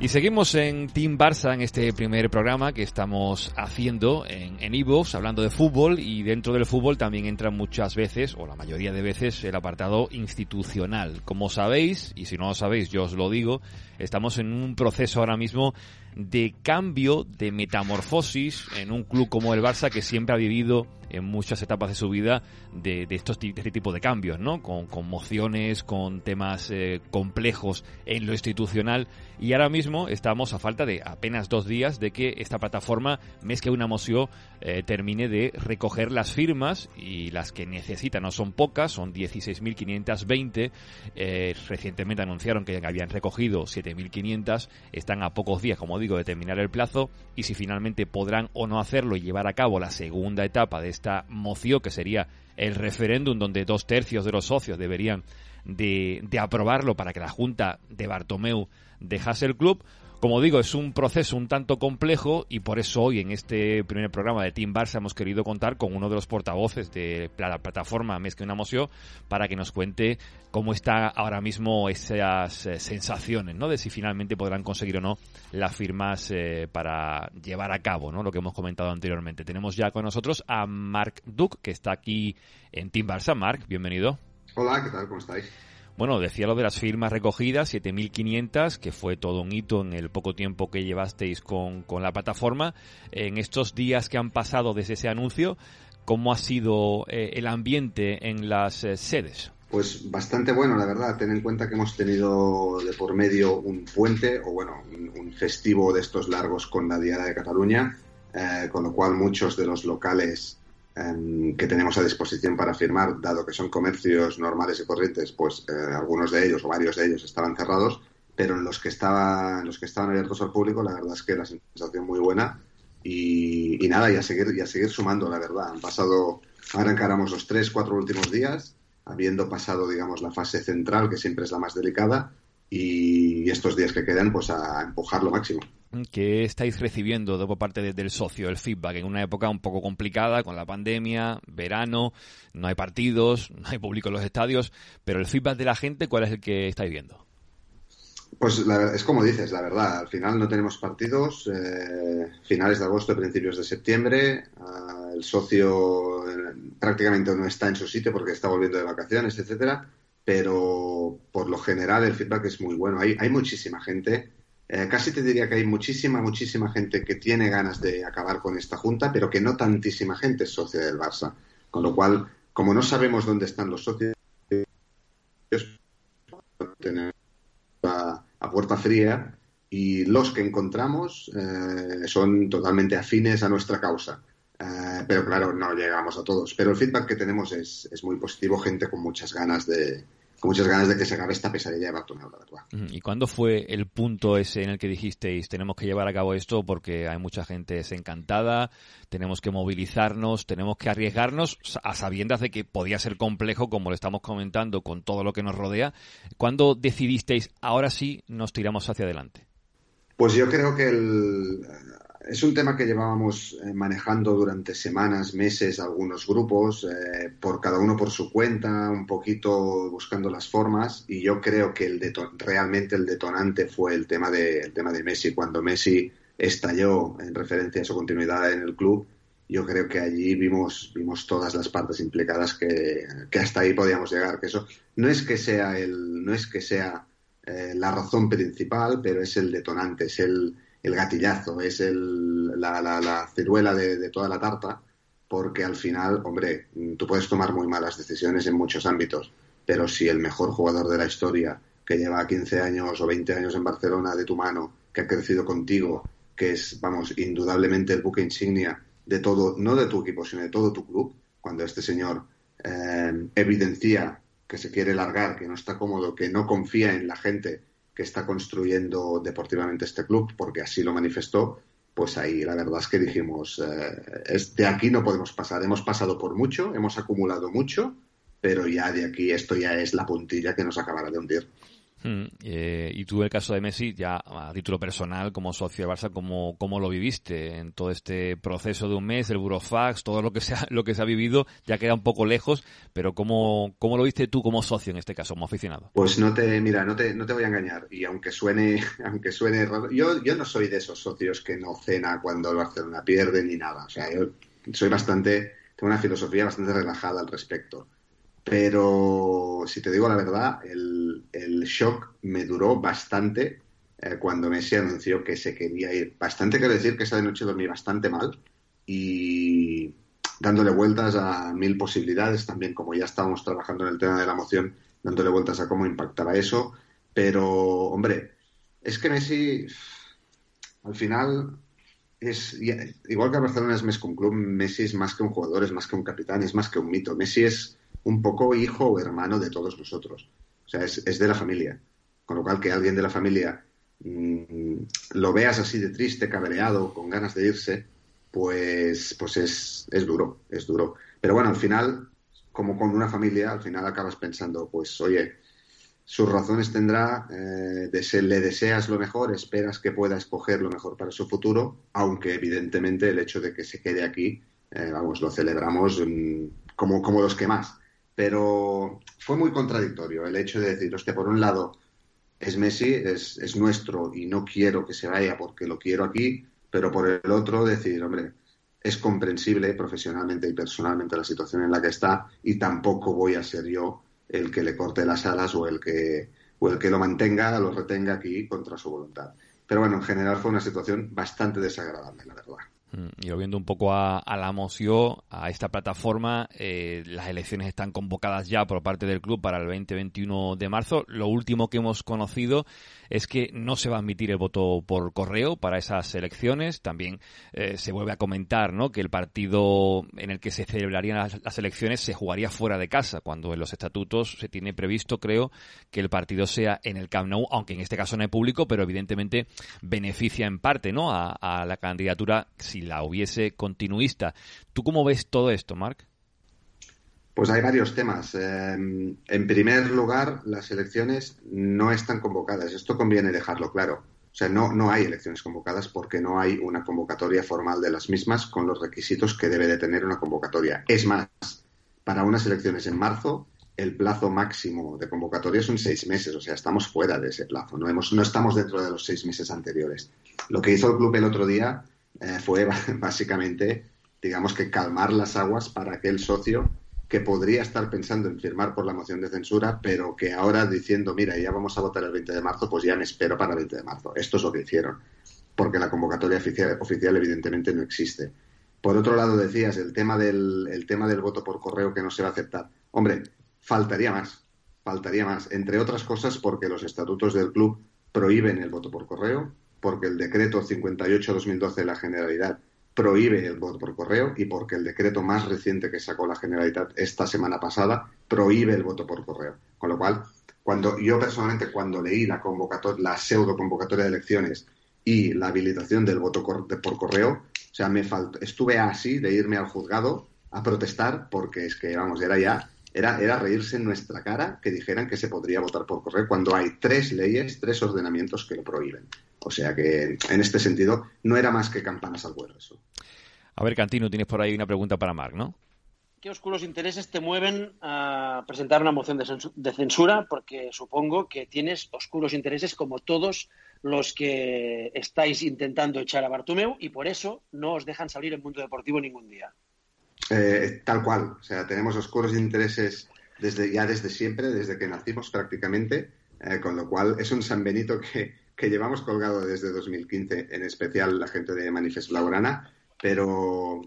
Y seguimos en Team Barça en este primer programa que estamos haciendo en Evox, hablando de fútbol y dentro del fútbol también entra muchas veces, o la mayoría de veces, el apartado institucional. Como sabéis, y si no lo sabéis yo os lo digo, estamos en un proceso ahora mismo de cambio, de metamorfosis en un club como el Barça que siempre ha vivido en muchas etapas de su vida de, estos de este tipo de cambios, ¿no? Con mociones, con temas eh, complejos en lo institucional y ahora mismo estamos a falta de apenas dos días de que esta plataforma, mes que una moción, eh, termine de recoger las firmas y las que necesita no son pocas, son 16.520. Eh, recientemente anunciaron que habían recogido 7.500, están a pocos días, como digo, de terminar el plazo y si finalmente podrán o no hacerlo y llevar a cabo la segunda etapa de esta moción, que sería el referéndum donde dos tercios de los socios deberían de, de aprobarlo para que la Junta de Bartomeu dejase el club, como digo, es un proceso un tanto complejo y por eso hoy en este primer programa de Team Barça hemos querido contar con uno de los portavoces de la plataforma Mes que una moción para que nos cuente cómo está ahora mismo esas eh, sensaciones, ¿no? De si finalmente podrán conseguir o no las firmas eh, para llevar a cabo, ¿no? Lo que hemos comentado anteriormente. Tenemos ya con nosotros a Marc Duc, que está aquí en Team Barça. Marc, bienvenido. Hola, ¿qué tal? ¿Cómo estáis? Bueno, decía lo de las firmas recogidas, 7.500, que fue todo un hito en el poco tiempo que llevasteis con, con la plataforma. En estos días que han pasado desde ese anuncio, ¿cómo ha sido eh, el ambiente en las eh, sedes? Pues bastante bueno, la verdad. Ten en cuenta que hemos tenido de por medio un puente, o bueno, un, festivo de estos largos con la Diada de Cataluña, eh, con lo cual muchos de los locales que tenemos a disposición para firmar, dado que son comercios normales y corrientes, pues eh, algunos de ellos o varios de ellos estaban cerrados, pero en los que estaban, los que estaban abiertos al público, la verdad es que la sensación muy buena y, nada, y a seguir, y a seguir sumando, la verdad. Han pasado, ahora encaramos los tres, cuatro últimos días, habiendo pasado, digamos, la fase central, que siempre es la más delicada, y estos días que quedan, pues a empujar lo máximo. ¿Qué estáis recibiendo por parte del socio, el feedback, en una época un poco complicada con la pandemia, verano, no hay partidos, (laughs) no hay público en los estadios, pero el feedback de la gente, ¿cuál es el que estáis viendo? Pues es como dices, la verdad, al final no tenemos partidos, eh, finales de agosto, principios de septiembre, uh, el socio eh, prácticamente no está en su sitio porque está volviendo de vacaciones, etcétera, pero por lo general el feedback es muy bueno. Hay, hay muchísima gente eh, casi te diría que hay muchísima, muchísima gente que tiene ganas de acabar con esta junta, pero que no tantísima gente es socia del Barça. Con lo cual, como no sabemos dónde están los socios, tener a, a puerta fría y los que encontramos eh, son totalmente afines a nuestra causa. Eh, pero claro, no llegamos a todos. Pero el feedback que tenemos es, es muy positivo, gente con muchas ganas de, con muchas ganas de que se acabe esta pesadilla de Bartomeu, la verdad. ¿Y cuándo fue el punto ese en el que dijisteis tenemos que llevar a cabo esto porque hay mucha gente desencantada, tenemos que movilizarnos, tenemos que arriesgarnos a sabiendas de que podía ser complejo, como lo estamos comentando, con todo lo que nos rodea? ¿Cuándo decidisteis ahora sí nos tiramos hacia adelante? Pues yo creo que el, es un tema que llevábamos eh, manejando durante semanas, meses, algunos grupos, eh, por cada uno por su cuenta, un poquito buscando las formas. Y yo creo que el realmente el detonante fue el tema, de, el tema de Messi. Cuando Messi estalló en referencia a su continuidad en el club, yo creo que allí vimos, vimos todas las partes implicadas que, que hasta ahí podíamos llegar. Que eso no es que sea, el, no es que sea eh, la razón principal, pero es el detonante, es el el gatillazo, es el, la, la, ciruela de, toda la tarta, porque al final, hombre, tú puedes tomar muy malas decisiones en muchos ámbitos, pero si el mejor jugador de la historia, que lleva 15 años o 20 años en Barcelona de tu mano, que ha crecido contigo, que es, vamos, indudablemente el buque insignia de todo, no de tu equipo, sino de todo tu club, cuando este señor eh, evidencia que se quiere largar, que no está cómodo, que no confía en la gente que está construyendo deportivamente este club, porque así lo manifestó, pues ahí la verdad es que dijimos, eh, de aquí no podemos pasar. Hemos pasado por mucho, hemos acumulado mucho, pero ya de aquí esto ya es la puntilla que nos acabará de hundir. Mm, eh, y tú el caso de Messi, ya a título personal, como socio de Barça, ¿cómo, ¿cómo lo viviste en todo este proceso de un mes, el Burofax, todo lo que se ha, (laughs) lo que se ha vivido, ya queda un poco lejos, pero ¿cómo, ¿cómo lo viste tú como socio en este caso, como aficionado? Pues no te, mira, no te, no te voy a engañar, y aunque suene, (laughs) aunque suene raro, yo, yo no soy de esos socios que no cena cuando el Barcelona pierde ni nada, o sea, yo soy bastante, tengo una filosofía bastante relajada al respecto pero si te digo la verdad, el, el shock me duró bastante eh, cuando Messi anunció que se quería ir. Bastante quiero decir que esa noche dormí bastante mal y dándole vueltas a mil posibilidades, también como ya estábamos trabajando en el tema de la moción, dándole vueltas a cómo impactaba eso. Pero, hombre, es que Messi, al final, es igual que Barcelona es más que un club, Messi es más que un jugador, es más que un capitán, es más que un mito. Messi es un poco hijo o hermano de todos nosotros. O sea, es, de la familia. Con lo cual, que alguien de la familia mm, lo veas así de triste, cabreado, con ganas de irse, pues, pues es, es duro, es duro. Pero bueno, al final, como con una familia, al final acabas pensando, pues oye, sus razones tendrá, eh, le deseas lo mejor, esperas que pueda escoger lo mejor para su futuro, aunque evidentemente el hecho de que se quede aquí, eh, vamos, lo celebramos mm, como, como los que más pero fue muy contradictorio el hecho de decir, hostia, por un lado es Messi, es, es nuestro y no quiero que se vaya porque lo quiero aquí, pero por el otro decir, hombre, es comprensible profesionalmente y personalmente la situación en la que está y tampoco voy a ser yo el que le corte las alas o el que, o el que lo mantenga, lo retenga aquí contra su voluntad. Pero bueno, en general fue una situación bastante desagradable, la verdad. Mm, y volviendo un poco a, la moción, a esta plataforma, eh, las elecciones están convocadas ya por parte del club para el 2021 de marzo. Lo último que hemos conocido es que no se va a admitir el voto por correo para esas elecciones. También eh, se vuelve a comentar ¿no? que el partido en el que se celebrarían las, elecciones se jugaría fuera de casa, cuando en los estatutos se tiene previsto, creo, que el partido sea en el Camp Nou, aunque en este caso no hay público, pero evidentemente beneficia en parte ¿no? a, a la candidatura si la hubiese continuista. ¿Tú cómo ves todo esto, Marc? Pues hay varios temas. Eh, en primer lugar, las elecciones no están convocadas. Esto conviene dejarlo claro. O sea, no, no hay elecciones convocadas porque no hay una convocatoria formal de las mismas con los requisitos que debe de tener una convocatoria. Es más, para unas elecciones en marzo, el plazo máximo de convocatoria son seis meses. O sea, estamos fuera de ese plazo. No, hemos, no estamos dentro de los seis meses anteriores. Lo que hizo el club el otro día eh, fue (laughs) básicamente, digamos que calmar las aguas para aquel socio que podría estar pensando en firmar por la moción de censura, pero que ahora diciendo, mira, ya vamos a votar el 20 de marzo, pues ya me espero para el 20 de marzo. Esto es lo que hicieron, porque la convocatoria oficial, oficial evidentemente no existe. Por otro lado, decías el tema, del, el tema del voto por correo que no se va a aceptar. Hombre, faltaría más, faltaría más, entre otras cosas porque los estatutos del club prohíben el voto por correo, porque el decreto 58-2012 de la Generalidad prohíbe el voto por correo y porque el decreto más reciente que sacó la Generalitat esta semana pasada prohíbe el voto por correo. Con lo cual, cuando yo personalmente cuando leí la convocatoria, la pseudo convocatoria de elecciones y la habilitación del voto por correo, o sea, me estuve así de irme al juzgado a protestar porque es que, vamos, era ya, era, era reírse en nuestra cara que dijeran que se podría votar por correo cuando hay tres leyes, tres ordenamientos que lo prohíben. O sea que en este sentido no era más que campanas al vuelo eso. A ver, Cantino, tienes por ahí una pregunta para Marc, ¿no? ¿Qué oscuros intereses te mueven a presentar una moción de censura? Porque supongo que tienes oscuros intereses como todos los que estáis intentando echar a Bartumeu y por eso no os dejan salir en mundo deportivo ningún día. Eh, tal cual. O sea, tenemos oscuros intereses desde ya desde siempre, desde que nacimos prácticamente, eh, con lo cual es un San Benito que, que llevamos colgado desde 2015, en especial la gente de Manifest Blaugrana, pero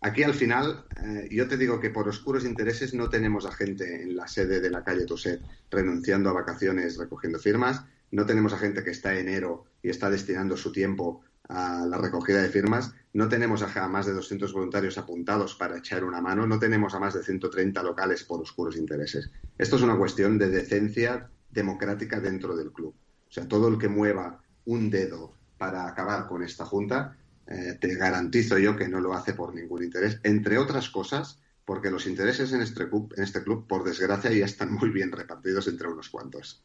aquí al final eh, yo te digo que por oscuros intereses no tenemos a gente en la sede de la calle Toset renunciando a vacaciones recogiendo firmas, no tenemos a gente que está enero y está destinando su tiempo a la recogida de firmas, no tenemos a más de 200 voluntarios apuntados para echar una mano, no tenemos a más de 130 locales por oscuros intereses. Esto es una cuestión de decencia democrática dentro del club. O sea, todo el que mueva un dedo para acabar con esta junta, eh, te garantizo yo que no lo hace por ningún interés, entre otras cosas, porque los intereses en este club, en este club por desgracia, ya están muy bien repartidos entre unos cuantos.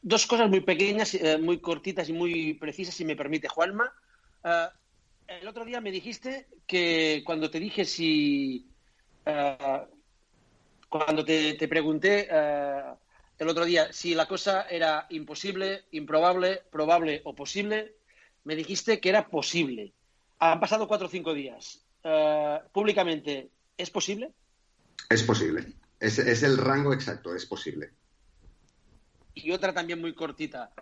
Dos cosas muy pequeñas, eh, muy cortitas y muy precisas, si me permite, Juanma. Eh, el otro día me dijiste que cuando te dije si. cuando te, te pregunté el otro día, si la cosa era imposible, improbable, probable o posible, me dijiste que era posible. Han pasado cuatro o cinco días. Eh, públicamente, ¿es posible? Es posible. Es, es, el rango exacto, es posible. Y otra también muy cortita.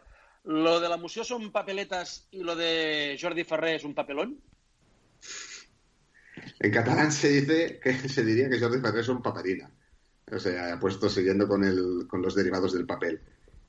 ¿Lo de la museo son papeletas y lo de Jordi Ferrer es un papelón? En catalán se dice que se diría que Jordi Ferrer es un paperina. O sea, ha puesto siguiendo con, el, con los derivados del papel.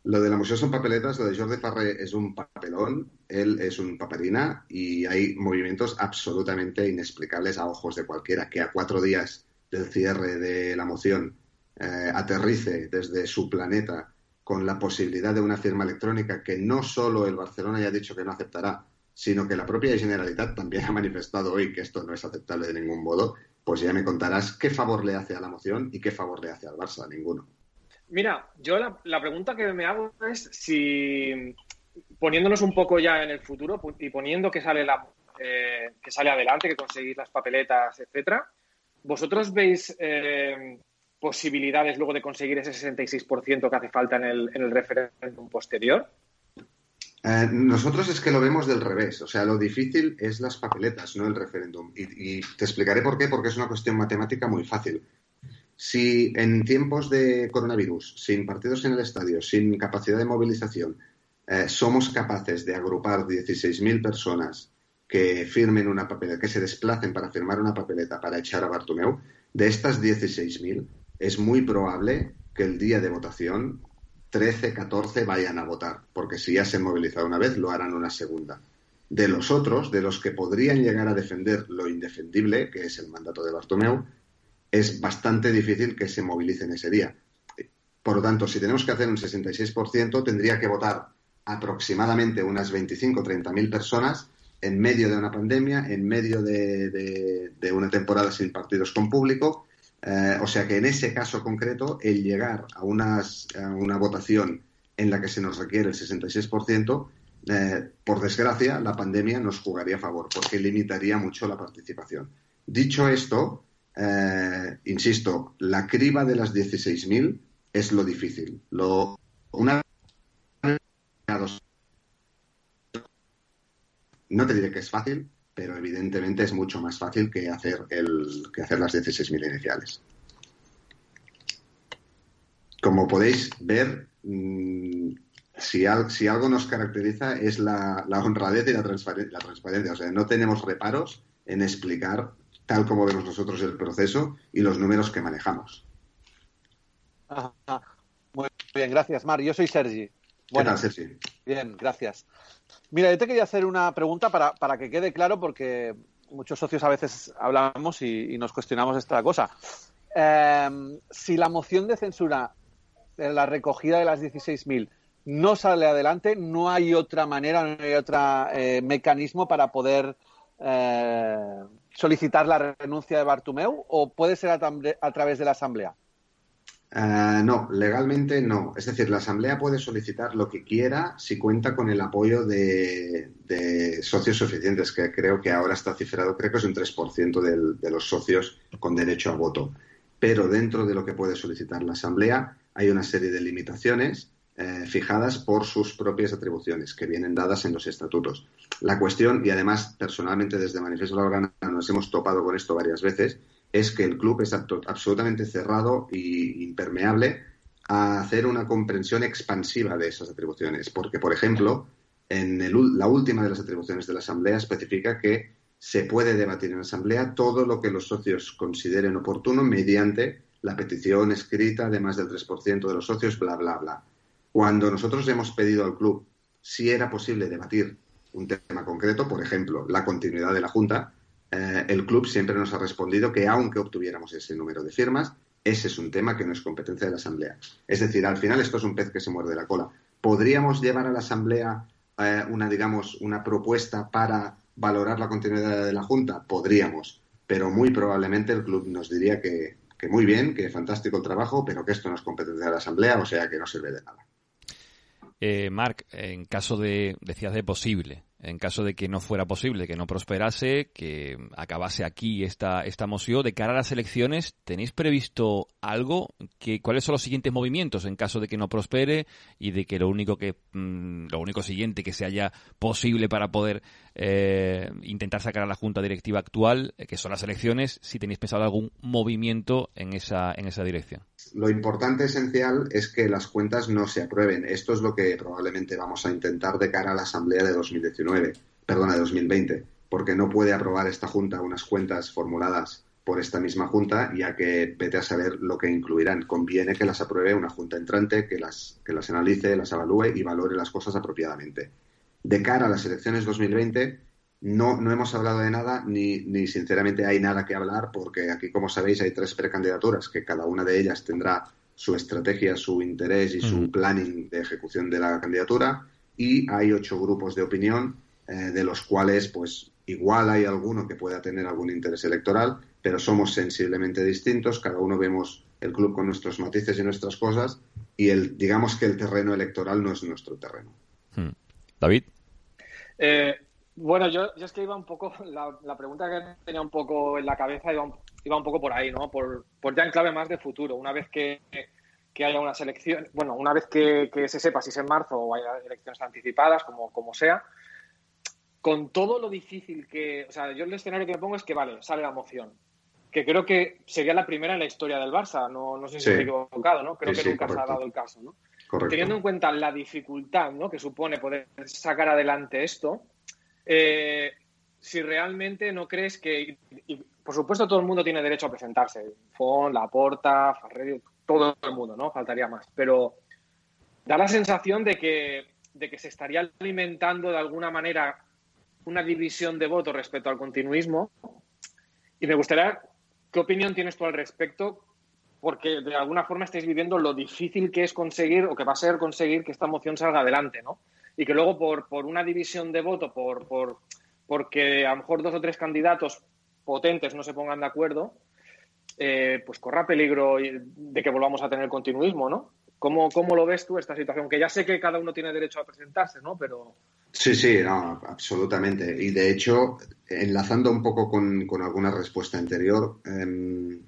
Lo de la museo son papeletas, lo de Jordi Farré es un papelón, él es un paperina y hay movimientos absolutamente inexplicables a ojos de cualquiera que a cuatro días del cierre de la moción eh, aterrice desde su planeta con la posibilidad de una firma electrónica que no solo el Barcelona ya ha dicho que no aceptará, sino que la propia Generalitat también ha manifestado hoy que esto no es aceptable de ningún modo, pues ya me contarás qué favor le hace a la moción y qué favor le hace al Barça, ninguno. Mira, yo la, pregunta que me hago es si, poniéndonos un poco ya en el futuro y poniendo que sale, la, eh, que sale adelante, que conseguís las papeletas, etcétera, ¿vosotros veis eh, posibilidades luego de conseguir ese 66% que hace falta en el, en el referéndum posterior? Eh, nosotros es que lo vemos del revés. O sea, lo difícil es las papeletas, no el referéndum. Y, te explicaré por qué, porque es una cuestión matemática muy fácil. Si en tiempos de coronavirus, sin partidos en el estadio, sin capacidad de movilización, eh, somos capaces de agrupar 16.000 personas que firmen una papeleta, que se desplacen para firmar una papeleta para echar a Bartomeu, de estas 16.000 es muy probable que el día de votación 13, 14 vayan a votar, porque si ya se han movilizado una vez, lo harán una segunda. De los otros, de los que podrían llegar a defender lo indefendible, que es el mandato de Bartomeu, es bastante difícil que se movilicen ese día. Por lo tanto, si tenemos que hacer un 66%, tendría que votar aproximadamente unas 25 o 30 mil personas en medio de una pandemia, en medio de, una temporada sin partidos con público, Eh, o sea que en ese caso concreto, el llegar a, unas, a una votación en la que se nos requiere el 66%, eh, por desgracia, la pandemia nos jugaría a favor, porque limitaría mucho la participación. Dicho esto, eh, insisto, la criba de las 16.000 es lo difícil. Lo, una no te diré que es fácil, pero evidentemente es mucho más fácil que hacer, el, que hacer las 16.000 iniciales. Como podéis ver, mm, si, si, algo nos caracteriza es la, honradez y la, la, transparencia. O sea, no tenemos reparos en explicar tal como vemos nosotros el proceso y los números que manejamos. Muy bien, gracias, Mar. Yo soy Sergi. Bueno, Sergi? Bien, gracias. Mira, yo te quería hacer una pregunta para, para que quede claro, porque muchos socios a veces hablamos y, nos cuestionamos esta cosa. Em, si la moción de censura, la recogida de las 16.000, no sale adelante, no hay otra manera, no hay otro eh, mecanismo para poder eh, solicitar la renuncia de Bartumeu o puede ser a través de la Asamblea? Eh, no, legalmente no. Es decir, la Asamblea puede solicitar lo que quiera si cuenta con el apoyo de, socios suficientes, que creo que ahora está cifrado, creo que es un 3% de los socios con derecho a voto. Pero dentro de lo que puede solicitar la Asamblea hay una serie de limitaciones eh, fijadas por sus propias atribuciones, que vienen dadas en los estatutos. La cuestión, y además personalmente desde Manifiesto de la Organa nos hemos topado con esto varias veces, es que el club es absolutamente cerrado e impermeable a hacer una comprensión expansiva de esas atribuciones. Porque, por ejemplo, en la última de las atribuciones de la Asamblea especifica que se puede debatir en la Asamblea todo lo que los socios consideren oportuno mediante la petición escrita de más del 3% de los socios, bla, bla, bla. Cuando nosotros hemos pedido al club si era posible debatir un tema concreto, por ejemplo, la continuidad de la Junta, eh, el club siempre nos ha respondido que aunque obtuviéramos ese número de firmas, ese es un tema que no es competencia de la Asamblea. Es decir, al final esto es un pez que se muerde la cola. ¿Podríamos llevar a la Asamblea eh, una, digamos, una propuesta para valorar la continuidad de la Junta? Podríamos, pero muy probablemente el club nos diría que, muy bien, que fantástico el trabajo, pero que esto no es competencia de la Asamblea, o sea que no sirve de nada. Eh, Marc, en caso de, decías de posible, en caso de que no fuera posible, que no prosperase, que acabase aquí esta, esta moción, de cara a las elecciones, ¿tenéis previsto algo? Que, ¿Cuáles son los siguientes movimientos en caso de que no prospere y de que lo único que mm, lo único siguiente que se haya posible para poder eh, intentar sacar a la junta directiva actual, eh, que son las elecciones, si tenéis pensado algún movimiento en esa en esa dirección? Lo importante esencial es que las cuentas no se aprueben. Esto es lo que probablemente vamos a intentar de cara a la asamblea de 2019 perdona, de 2020, porque no puede aprobar esta Junta unas cuentas formuladas por esta misma Junta, ya que vete a saber lo que incluirán. Conviene que las apruebe una Junta entrante, que las, que las analice, las evalúe y valore las cosas apropiadamente. De cara a las elecciones 2020, no, no hemos hablado de nada, ni, ni sinceramente hay nada que hablar, porque aquí, como sabéis, hay tres precandidaturas, que cada una de ellas tendrá su estrategia, su interés y su planning de ejecución de la candidatura y hay ocho grupos de opinión, eh, de los cuales, pues, igual hay alguno que pueda tener algún interés electoral, pero somos sensiblemente distintos, cada uno vemos el club con nuestros matices y nuestras cosas, y el, digamos que el terreno electoral no es nuestro terreno. Hmm. David. Eh, bueno, yo, es que iba un poco, la, pregunta que tenía un poco en la cabeza iba un, iba un poco por ahí, ¿no? Por, por ya en clave más de futuro. Una vez que, que haya una selección, bueno, una vez que, se sepa si es en marzo o hay elecciones anticipadas, como, como sea, con todo lo difícil que, o sea, yo el escenario que me pongo es que, vale, sale la moción, que creo que sería la primera en la historia del Barça, no, no sé si estoy equivocado, ¿no? Creo que nunca se ha dado el caso, ¿no? Teniendo en cuenta la dificultad ¿no? que supone poder sacar adelante esto, eh, si realmente no crees que, y, por supuesto todo el mundo tiene derecho a presentarse, Fon, Laporta, Farredio, todo el mundo, ¿no? Faltaría más. Pero da la sensación de que, de que se estaría alimentando de alguna manera una división de votos respecto al continuismo. Y me gustaría, ¿qué opinión tienes tú al respecto? Porque de alguna forma estáis viviendo lo difícil que es conseguir o que va a ser conseguir que esta moción salga adelante, ¿no? Y que luego por, por una división de voto, por, por, porque a lo mejor dos o tres candidatos potentes no se pongan de acuerdo, eh, pues corra peligro de que volvamos a tener continuismo, ¿no? ¿Cómo, ¿Cómo lo ves tú esta situación? Que ya sé que cada uno tiene derecho a presentarse, ¿no? Pero Sí, sí, no, absolutamente. Y de hecho, enlazando un poco con, con alguna respuesta anterior, eh,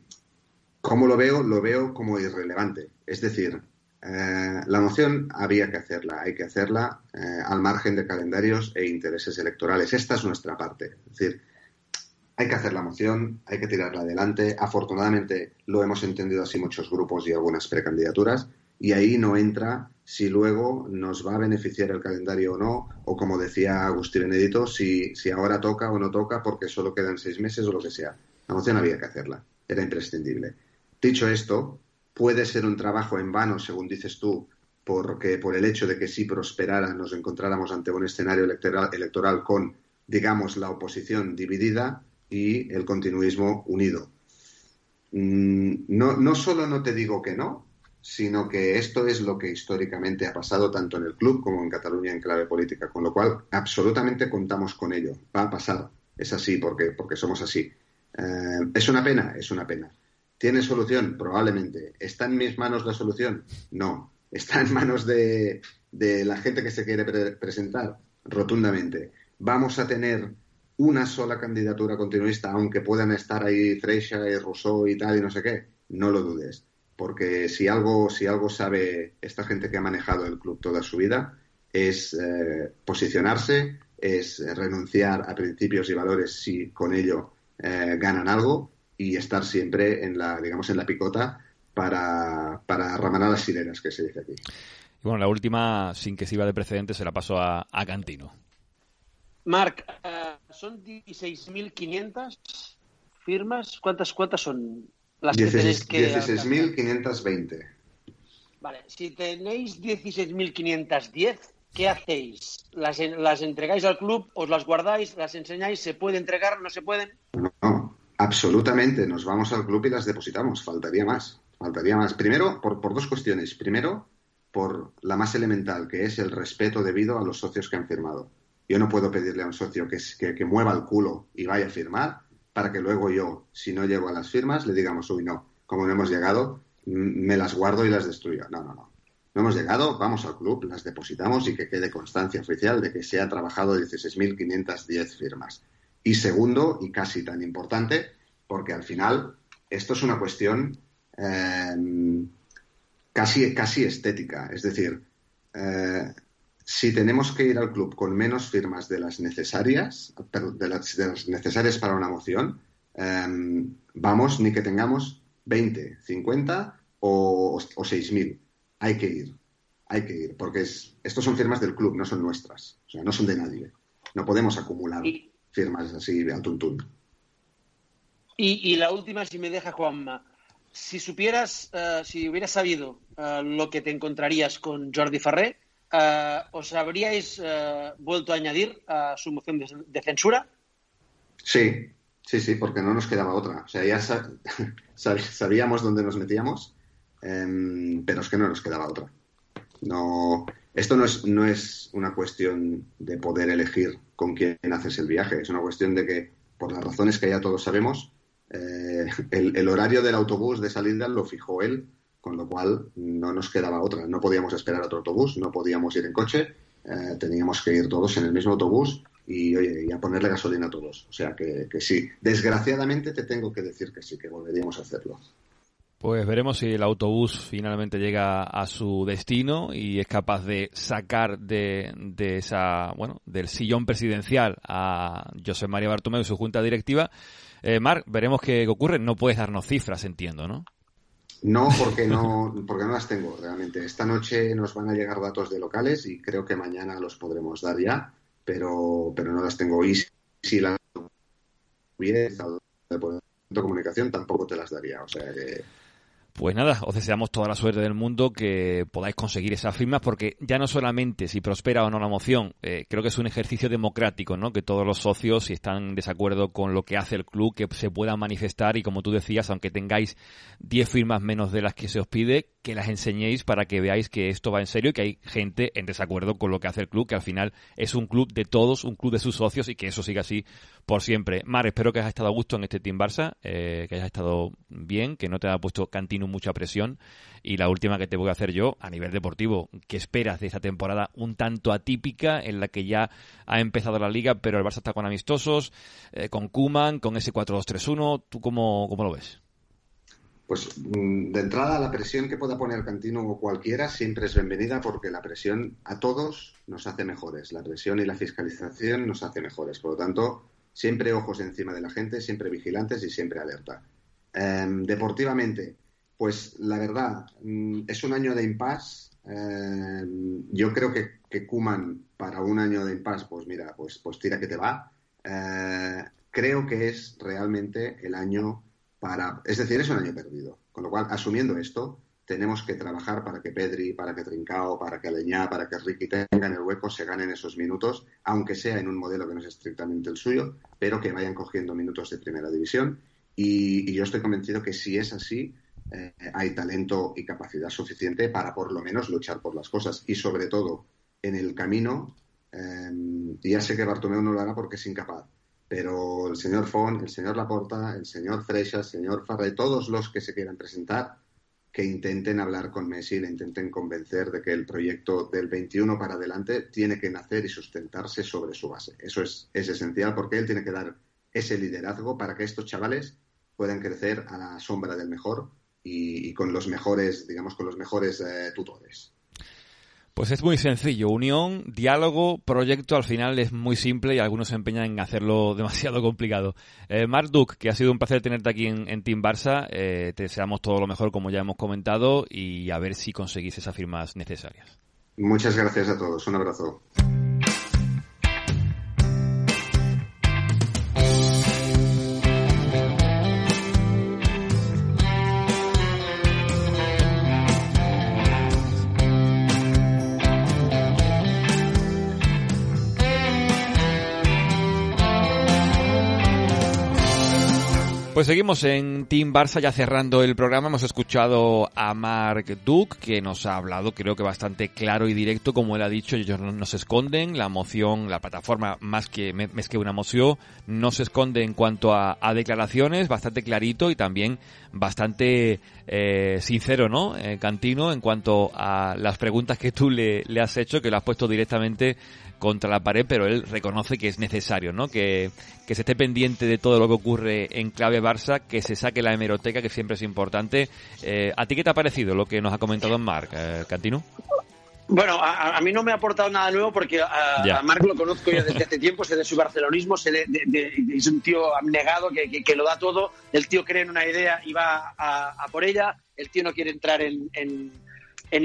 ¿cómo lo veo? Lo veo como irrelevante. Es decir, eh, la moción había que hacerla, hay que hacerla eh, al margen de calendarios e intereses electorales. Esta es nuestra parte. Es decir, hay que hacer la moción, hay que tirarla adelante. Afortunadamente lo hemos entendido así muchos grupos y algunas precandidaturas. Y ahí no entra si luego nos va a beneficiar el calendario o no, o como decía Agustín Benedito, si, si ahora toca o no toca porque solo quedan seis meses o lo que sea. La moción había que hacerla, era imprescindible. Dicho esto, puede ser un trabajo en vano, según dices tú, porque por el hecho de que si prosperara nos encontráramos ante un escenario electoral, electoral con, digamos, la oposición dividida y el continuismo unido. Mm, no, no solo no te digo que no, sino que esto es lo que históricamente ha pasado tanto en el club como en Cataluña en clave política, con lo cual absolutamente contamos con ello. Va a pasar, es así porque, porque somos así. Eh, ¿Es una pena? Es una pena. ¿Tiene solución? Probablemente. ¿Está en mis manos la solución? No. ¿Está en manos de, de la gente que se quiere pre presentar? Rotundamente. ¿Vamos a tener una sola candidatura continuista, aunque puedan estar ahí Freixa y Rousseau y tal y no sé qué? No lo dudes porque si algo, si algo sabe esta gente que ha manejado el club toda su vida, es eh, posicionarse, es renunciar a principios y valores si con ello eh, ganan algo y estar siempre en la, digamos, en la picota para, para ramanar las sirenas, que se dice aquí. Y bueno, la última, sin que sirva de precedente, se la paso a, a Cantino. Marc, uh, son 16.500 firmas. ¿Cuántas, ¿Cuántas son? las que tenéis que 16.520. Vale, si tenéis 16.510, ¿qué hacéis? ¿Las, ¿Las entregáis al club? ¿Os las guardáis? ¿Las enseñáis? ¿Se puede entregar? ¿No se pueden? No, no, absolutamente. Nos vamos al club y las depositamos. Faltaría más. Faltaría más. Primero, por, por dos cuestiones. Primero, por la más elemental, que es el respeto debido a los socios que han firmado. Yo no puedo pedirle a un socio que, mueva el culo y vaya a firmar para que luego yo, si no llego a las firmas, le digamos, uy, no, como no hemos llegado, me las guardo y las destruyo. No, no, no. No hemos llegado, vamos al club, las depositamos y que quede constancia oficial de que se ha trabajado 16.510 firmas. Y segundo, y casi tan importante, porque al final esto es una cuestión eh, casi, casi estética. Es decir, eh, si tenemos que ir al club con menos firmas de las necesarias, de las, de las necesarias para una moción, eh, vamos ni que tengamos 20, 50 o, o 6.000. Hay que ir, hay que ir, porque es, estos son firmas del club, no son nuestras, o sea, no son de nadie. No podemos acumular firmas así al tuntún. Y, y, la última, si me deja Juanma, si supieras, uh, si hubieras sabido uh, lo que te encontrarías con Jordi Ferrer, ¿os habríais uh, vuelto a añadir a su moción de, censura? Sí, sí, sí, porque no nos quedaba otra. O sea, ya (laughs) sab sabíamos dónde nos metíamos, um, pero es que no nos quedaba otra. No, esto no es, no es una cuestión de poder elegir con quién haces el viaje, es una cuestión de que, por las razones que ya todos sabemos, eh, (laughs) el, el horario del autobús de salida lo fijó él con lo cual no nos quedaba otra. No podíamos esperar otro autobús, no podíamos ir en coche, eh, teníamos que ir todos en el mismo autobús y, oye, y a ponerle gasolina a todos. O sea que, que, sí, desgraciadamente te tengo que decir que sí, que volveríamos a hacerlo. Pues veremos si el autobús finalmente llega a su destino y es capaz de sacar de, de esa, bueno, del sillón presidencial a José María Bartomeu y su junta directiva. Eh, Marc, veremos qué ocurre. No puedes darnos cifras, entiendo, ¿no? No, porque no, porque no las tengo realmente. Esta noche nos van a llegar datos de locales y creo que mañana los podremos dar ya, pero, pero no las tengo. Y si las hubiera de comunicación tampoco te las daría. O sea que pues nada, os deseamos toda la suerte del mundo que podáis conseguir esas firmas porque ya no solamente si prospera o no la moción, eh, creo que es un ejercicio democrático, ¿no? Que todos los socios, si están en desacuerdo con lo que hace el club, que se puedan manifestar y como tú decías, aunque tengáis 10 firmas menos de las que se os pide, que las enseñéis para que veáis que esto va en serio y que hay gente en desacuerdo con lo que hace el club, que al final es un club de todos, un club de sus socios y que eso siga así por siempre. Mar, espero que hayas estado a gusto en este Team Barça, eh, que hayas estado bien, que no te haya puesto Cantino mucha presión. Y la última que te voy a hacer yo, a nivel deportivo, ¿qué esperas de esta temporada un tanto atípica en la que ya ha empezado la liga, pero el Barça está con amistosos, eh, con Kuman, con ese 4-2-3-1? ¿Tú cómo, cómo lo ves? Pues mm, de entrada la presión que pueda poner Cantino o cualquiera siempre es bienvenida porque la presión a todos nos hace mejores. La presión y la fiscalización nos hace mejores. Por lo tanto, siempre ojos encima de la gente, siempre vigilantes y siempre alerta. Em, deportivamente, pues la verdad, mm, es un año de impasse. Em, yo creo que, que para un año de impasse, pues mira, pues, pues tira que te va. Eh, creo que es realmente el año para. Es decir, es un año perdido. Con lo cual, asumiendo esto, tenemos que trabajar para que Pedri, para que Trincao, para que Aleñá, para que Ricky tengan el hueco, se ganen esos minutos, aunque sea en un modelo que no es estrictamente el suyo, pero que vayan cogiendo minutos de primera división. Y, yo estoy convencido que si es así, eh, hay talento y capacidad suficiente para por lo menos luchar por las cosas. Y sobre todo, en el camino, eh, ya sé que Bartomeu no lo hará porque es incapaz, pero el señor Font, el señor Laporta, el señor Freixa, el señor Farré, todos los que se quieran presentar, que intenten hablar con Messi, le intenten convencer de que el proyecto del 21 para adelante tiene que nacer y sustentarse sobre su base. Eso es, es esencial porque él tiene que dar ese liderazgo para que estos chavales puedan crecer a la sombra del mejor y, con los mejores, digamos, con los mejores eh, tutores. Pues es muy sencillo, unión, diálogo, proyecto, al final es muy simple y algunos se empeñan en hacerlo (laughs) demasiado complicado. Eh, Mark Duke, que ha sido un placer tenerte aquí en, Team Barça, eh, te deseamos todo lo mejor como ya hemos comentado y a ver si conseguís esas firmas necesarias. Muchas gracias a todos, un abrazo. Pues seguimos en Team Barça ya cerrando el programa. Hemos escuchado a Mark Duke que nos ha hablado creo que bastante claro y directo como él ha dicho. Ellos no, se esconden. La moción, la plataforma más que, más que una moción no se esconde en cuanto a, declaraciones. Bastante clarito y también bastante eh, sincero, ¿no? Eh, Cantino en cuanto a las preguntas que tú le has hecho que lo has puesto directamente contra la pared, pero él reconoce que es necesario, ¿no? Que, que se esté pendiente de todo lo que ocurre en clave Barça, que se saque la hemeroteca, que siempre es importante. Eh, ¿A ti qué te ha parecido lo que nos ha comentado Marc, eh, Cantino? Bueno, a, mí no me ha aportado nada nuevo porque a, Marc lo conozco ya desde hace tiempo, sé de su barcelonismo, sé de, es un tío abnegado que, que, lo da todo, el tío cree en una idea y va a, por ella, el tío no quiere entrar en en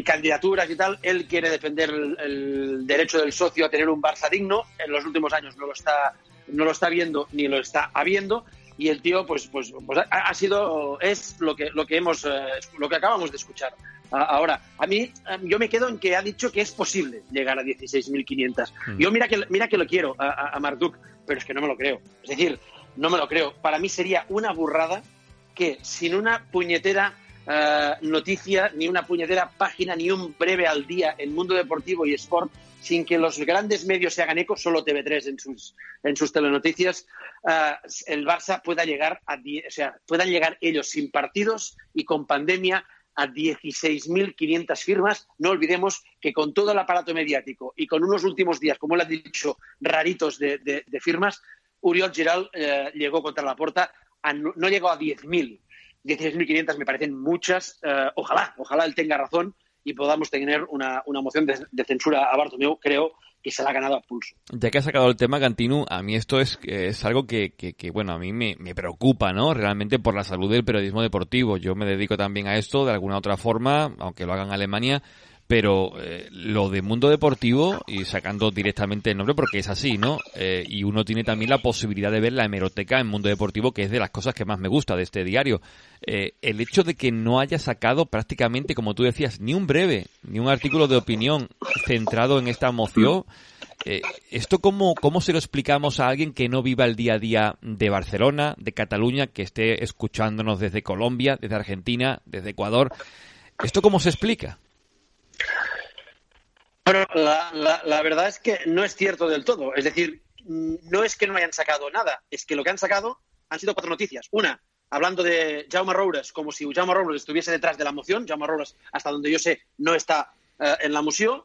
candidaturas y tal, él quiere defender el, derecho del socio a tener un Barça digno. En los últimos años no lo está, no lo está viendo ni lo está habiendo. Y el tío, pues, pues, pues ha, sido, es lo que, lo que hemos, eh, lo que acabamos de escuchar. Ahora, a mí, em, yo me quedo en que ha dicho que es posible llegar a 16.500. Hmm. Yo mira que, mira que lo quiero a, a Marduk, pero es que no me lo creo. Es decir, no me lo creo. Para mí sería una burrada que sin una puñetera eh, noticia, ni una puñetera página, ni un breve al día en Mundo Deportivo y Sport sin que los grandes medios se hagan eco, solo TV3 en sus, en sus telenoticias, eh, el Barça pueda llegar a, o sea, puedan llegar ellos sin partidos y con pandemia a 16.500 firmas. No olvidemos que con todo el aparato mediático y con unos últimos días, como él ha dicho, raritos de, firmas, Uriol Giral eh, llegó contra la puerta, no, no llegó a 10.000. 16.500 me parecen muchas. Eh, ojalá, ojalá él tenga razón y podamos tener una, una moción de, censura a Bartomeu, creo que se la ha ganado a pulso. Ya que ha sacado el tema, Cantinu, a mí esto es, es algo que, que, que, bueno, a mí me, me, preocupa, ¿no? Realmente por la salud del periodismo deportivo. Yo me dedico también a esto de alguna otra forma, aunque lo haga en Alemania, pero eh, lo de mundo deportivo y sacando directamente el nombre porque es así, ¿no? Eh, y uno tiene también la posibilidad de ver la hemeroteca en mundo deportivo que es de las cosas que más me gusta de este diario. Eh, el hecho de que no haya sacado prácticamente, como tú decías, ni un breve, ni un artículo de opinión centrado en esta moción, ¿esto cómo, cómo se lo explicamos a alguien que no viva el día a día de Barcelona, de Cataluña, que esté escuchándonos desde Colombia, desde Argentina, desde Ecuador? ¿Esto cómo se explica? Bueno, la, la, la, verdad es que no es cierto del todo. Es decir, no es que no hayan sacado nada, es que lo que han sacado han sido cuatro noticias. Una, hablando de Jaume Roures, como si Jaume Roures estuviese detrás de la moción. Jaume Roures, hasta donde yo sé, no está uh, en la moción.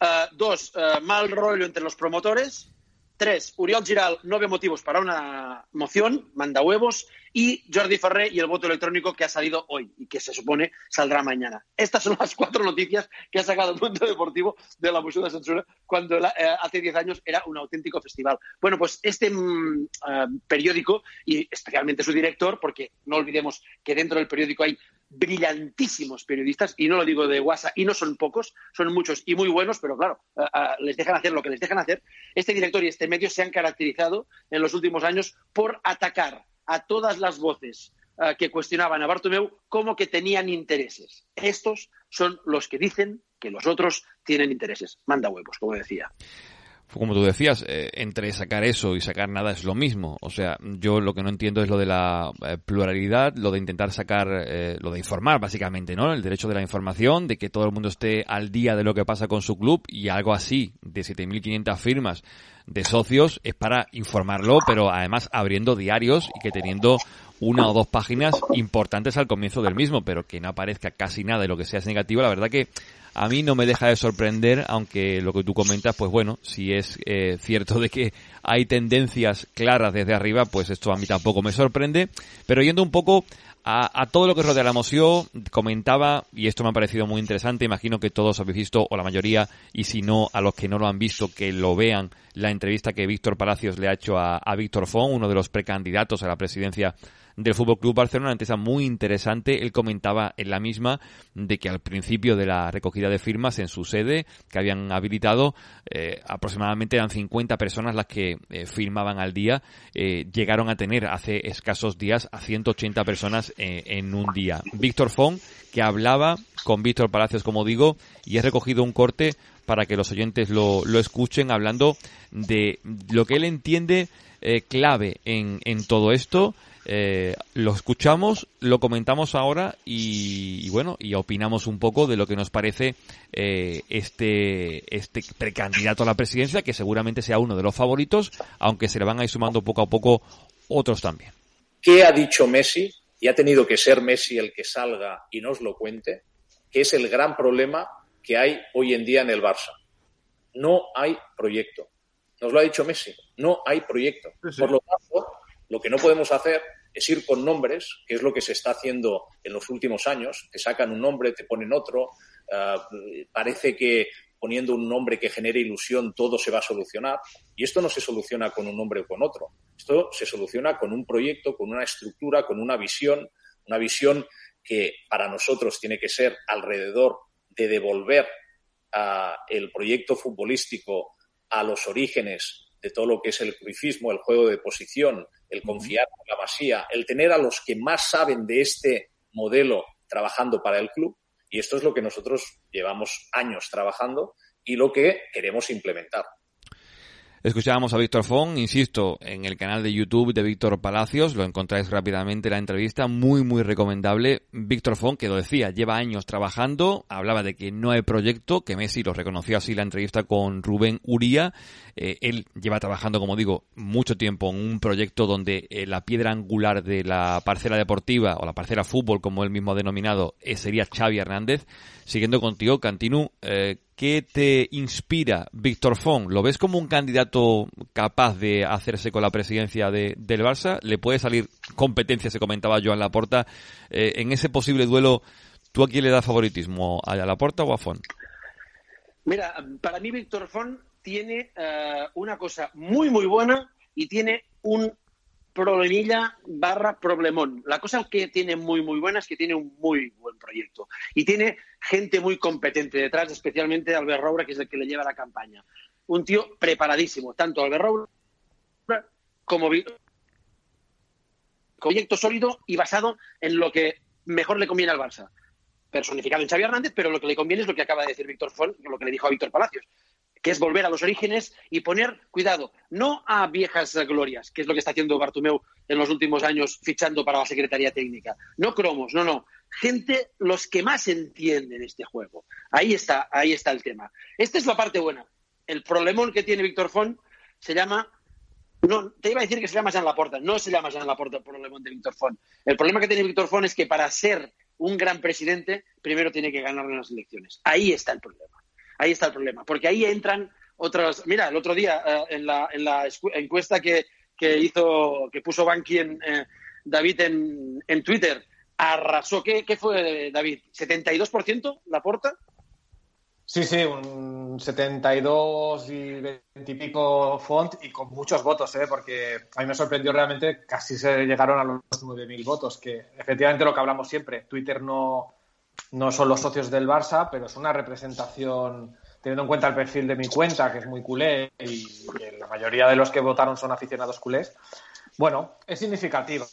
Uh, dos, uh, mal rollo entre los promotores. Tres, Uriol Giral no ve motivos para una moción, manda huevos. Y Jordi Ferrer y el voto electrónico que ha salido hoy y que se supone saldrá mañana. Estas son las cuatro noticias que ha sacado el mundo deportivo de la moción de censura cuando eh, hace diez años era un auténtico festival. Bueno, pues este mm, uh, periódico y especialmente su director, porque no olvidemos que dentro del periódico hay brillantísimos periodistas, y no lo digo de WhatsApp, y no son pocos, son muchos y muy buenos, pero claro, les dejan hacer lo que les dejan hacer. Este director y este medio se han caracterizado en los últimos años por atacar a todas las voces uh, que cuestionaban a Bartomeu como que tenían intereses. Estos son los que dicen que los otros tienen intereses. Manda huevos, como decía como tú decías, eh, entre sacar eso y sacar nada es lo mismo. O sea, yo lo que no entiendo es lo de la eh, pluralidad, lo de intentar sacar, eh, lo de informar básicamente, ¿no? El derecho de la información, de que todo el mundo esté al día de lo que pasa con su club y algo así, de 7.500 firmas de socios, es para informarlo, pero además abriendo diarios y que teniendo una o dos páginas importantes al comienzo del mismo, pero que no aparezca casi nada de lo que sea es negativo, la verdad que a mí no me deja de sorprender, aunque lo que tú comentas, pues bueno, si es eh, cierto de que hay tendencias claras desde arriba, pues esto a mí tampoco me sorprende. Pero yendo un poco a, todo lo que rodea la moción, comentaba, y esto me ha parecido muy interesante, imagino que todos habéis visto, o la mayoría, y si no, a los que no lo han visto, que lo vean, la entrevista que Víctor Palacios le ha hecho a, a Víctor Font, uno de los precandidatos a la presidencia del Fútbol Club Barcelona, una entrevista muy interesante. Él comentaba en la misma de que al principio de la recogida de firmas en su sede que habían habilitado, eh, aproximadamente eran 50 personas las que eh, firmaban al día, eh, llegaron a tener hace escasos días a 180 personas en un día. Víctor Font, que hablaba con Víctor Palacios, como digo, y he recogido un corte para que los oyentes lo, lo escuchen hablando de lo que él entiende clave en, en todo esto eh, lo escuchamos, lo comentamos ahora y, y, bueno, y opinamos un poco de lo que nos parece eh, este, este precandidato a la presidencia, que seguramente sea uno de los favoritos, aunque se le van a ir sumando poco a poco otros también. ¿Qué ha dicho Messi? Y ha tenido que ser Messi el que salga y nos lo cuente, que es el gran problema que hay hoy en día en el Barça. No hay proyecto. Nos lo ha dicho Messi. No hay proyecto. Sí, sí. Por lo tanto, lo que no podemos hacer es ir con nombres, que es lo que se está haciendo en los últimos años. Te sacan un nombre, te ponen otro. Uh, parece que poniendo un nombre que genere ilusión todo se va a solucionar. Y esto no se soluciona con un nombre o con otro. Esto se soluciona con un proyecto, con una estructura, con una visión, una visión que para nosotros tiene que ser alrededor de devolver uh, el proyecto futbolístico a los orígenes de todo lo que es el cruifismo, el juego de posición, el confiar en la masía, el tener a los que más saben de este modelo trabajando para el club. Y esto es lo que nosotros llevamos años trabajando y lo que queremos implementar. Escuchábamos a Víctor Font, insisto, en el canal de YouTube de Víctor Palacios, lo encontráis rápidamente la entrevista, muy muy recomendable. Víctor Font, que lo decía, lleva años trabajando, hablaba de que no hay proyecto, que Messi lo reconoció así la entrevista con Rubén Uría. Eh, él lleva trabajando, como digo, mucho tiempo en un proyecto donde eh, la piedra angular de la parcela deportiva o la parcela fútbol, como él mismo ha denominado, eh, sería Xavi Hernández. Siguiendo contigo, Cantinu, ¿qué te inspira Víctor Font? ¿Lo ves como un candidato capaz de hacerse con la presidencia de, del Barça? ¿Le puede salir competencia, se comentaba Joan Laporta, eh, en ese posible duelo? ¿Tú a quién le das favoritismo? ¿A Laporta o a Font? Mira, para mí Víctor Font tiene uh, una cosa muy, muy buena y tiene un problemilla barra problemón. La cosa que tiene muy, muy buena es que tiene un muy buen proyecto y tiene gente muy competente detrás, especialmente Albert Roura, que es el que le lleva la campaña. Un tío preparadísimo, tanto Albert Roura como proyecto sólido y basado en lo que mejor le conviene al Barça. Personificado en Xavi Hernández, pero lo que le conviene es lo que acaba de decir Víctor Font, lo que le dijo a Víctor Palacios que es volver a los orígenes y poner cuidado, no a viejas glorias, que es lo que está haciendo Bartomeu en los últimos años fichando para la Secretaría Técnica, no cromos, no, no, gente los que más entienden este juego. Ahí está, ahí está el tema. Esta es la parte buena. El problemón que tiene Víctor Font se llama no, te iba a decir que se llama Jean Laporta. No se llama Jean Laporta el problema de Víctor Font. El problema que tiene Víctor Font es que para ser un gran presidente, primero tiene que ganar las elecciones. Ahí está el problema. Ahí está el problema. Porque ahí entran otras. Mira, el otro día, eh, en, la, en la encuesta que, que hizo, que puso Banqui en eh, David en, en, Twitter, arrasó. ¿Qué, ¿Qué, fue, David? ¿72% Laporta? Sí, sí, un 72 y 20 y pico font y con muchos votos, ¿eh? porque a mí me sorprendió realmente, casi se llegaron a los 9.000 votos, que efectivamente lo que hablamos siempre, Twitter no, no son los socios del Barça, pero es una representación, teniendo en cuenta el perfil de mi cuenta, que es muy culé y la mayoría de los que votaron son aficionados culés, bueno, es significativo.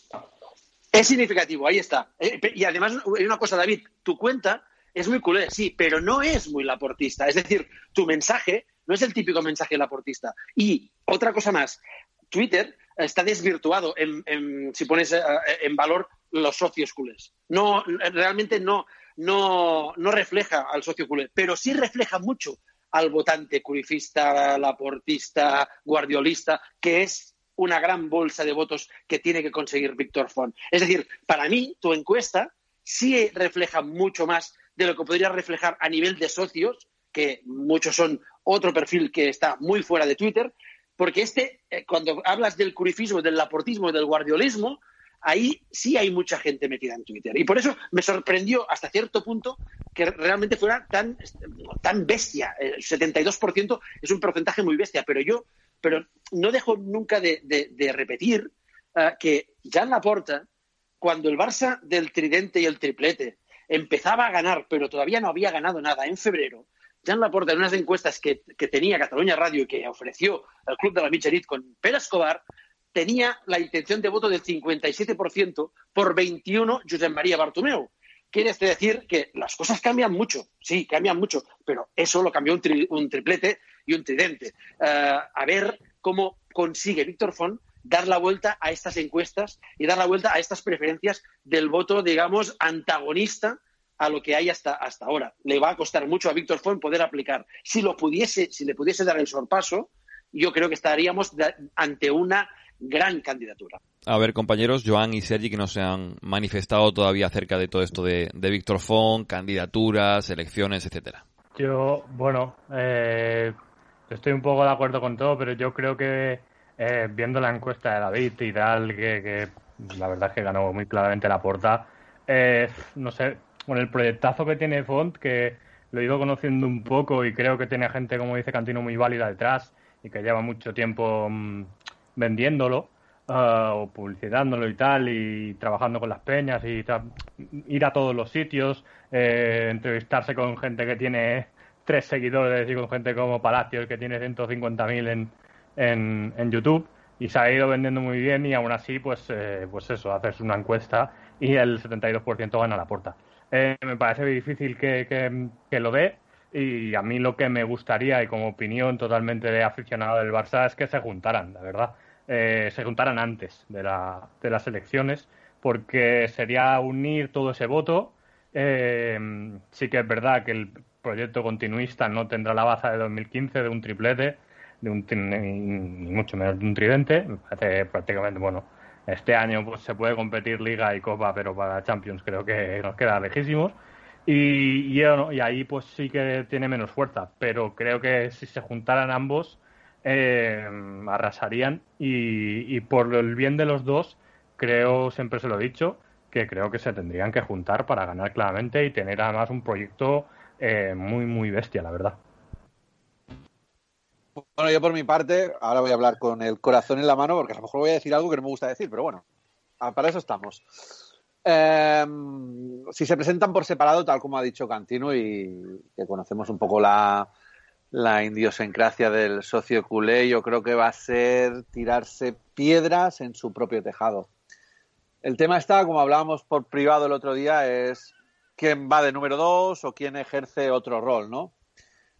Es significativo, ahí está. Eh, y además, hay una cosa, David, tu cuenta es muy culé, sí, pero no es muy laportista. Es decir, tu mensaje no es el típico mensaje laportista. Y otra cosa más, Twitter está desvirtuado en, si pones eh, en valor los socios culés. No, realmente no, no, no refleja al socio culé, pero sí refleja mucho al votante curifista, laportista, guardiolista, que es una gran bolsa de votos que tiene que conseguir Víctor Font. Es decir, para mí, tu encuesta sí refleja mucho más de lo que podría reflejar a nivel de socios, que muchos son otro perfil que está muy fuera de Twitter, porque este, eh, cuando hablas del curifismo, del laportismo, del guardiolismo, ahí sí hay mucha gente metida en Twitter. Y por eso me sorprendió hasta cierto punto que realmente fuera tan, tan bestia. El 72% es un porcentaje muy bestia, pero yo pero no dejo nunca de, repetir uh, que Jan Laporta, cuando el Barça del tridente y el triplete empezaba a ganar, pero todavía no había ganado nada en febrero, Jan Laporta, en unas encuestas que, tenía Cataluña Radio y que ofreció el Club de la Micherit con Pere Escobar, tenía la intención de voto del 57% por 21 Josep María Bartomeu. Quiere decir que las cosas cambian mucho, sí, cambian mucho, pero eso lo cambió un, triplete y un tridente. Eh, a ver cómo consigue Víctor Font dar la vuelta a estas encuestas y dar la vuelta a estas preferencias del voto, digamos, antagonista a lo que hay hasta, hasta ahora. Le va a costar mucho a Víctor Font poder aplicar. Si lo pudiese, si le pudiese dar el sorpaso, yo creo que estaríamos ante una gran candidatura. A ver, compañeros, Joan y Sergi, que no se han manifestado todavía acerca de todo esto de, Víctor Font, candidaturas, elecciones, etcétera. Yo, bueno, eh, estoy un poco de acuerdo con todo, pero yo creo que eh, viendo la encuesta de David y tal, que, la verdad es que ganó muy claramente la porta, eh, no sé, con el proyectazo que tiene Font, que lo he ido conociendo un poco y creo que tiene gente, como dice Cantino, muy válida detrás y que lleva mucho tiempo mm, vendiéndolo uh, o publicitándolo y tal y trabajando con las peñas y ir a todos los sitios, eh, entrevistarse con gente que tiene tres seguidores y con gente como Palacios que tiene 150.000 en, en, en YouTube y se ha ido vendiendo muy bien y aún así, pues, eh, pues eso, haces una encuesta y el 72% gana la puerta. Eh, me parece difícil que, que, lo dé y a mí lo que me gustaría y como opinión totalmente de aficionado del Barça es que se juntaran, la verdad, eh, se juntaran antes de, la, de las elecciones porque sería unir todo ese voto. sí que es verdad que el proyecto continuista no tendrá la baza de 2015 de un triplete, de un ni mucho menos de un tridente. Me prácticamente, bueno, este año pues se puede competir Liga y Copa, pero para Champions creo que nos queda lejísimos. Y, y, ahí pues sí que tiene menos fuerza, pero creo que si se juntaran ambos eh, arrasarían y, y por el bien de los dos creo, siempre se lo he dicho, que creo que se tendrían que juntar para ganar claramente y tener además un proyecto eh, muy, muy bestia, la verdad. Bueno, yo por mi parte, ahora voy a hablar con el corazón en la mano, porque a lo mejor voy a decir algo que no me gusta decir, pero bueno, para eso estamos. Em, si se presentan por separado, tal como ha dicho Cantino, y que conocemos un poco la, la del socio culé, yo creo que va a ser tirarse piedras en su propio tejado. El tema está, como hablábamos por privado el otro día, es quién va de número dos o quién ejerce otro rol, ¿no?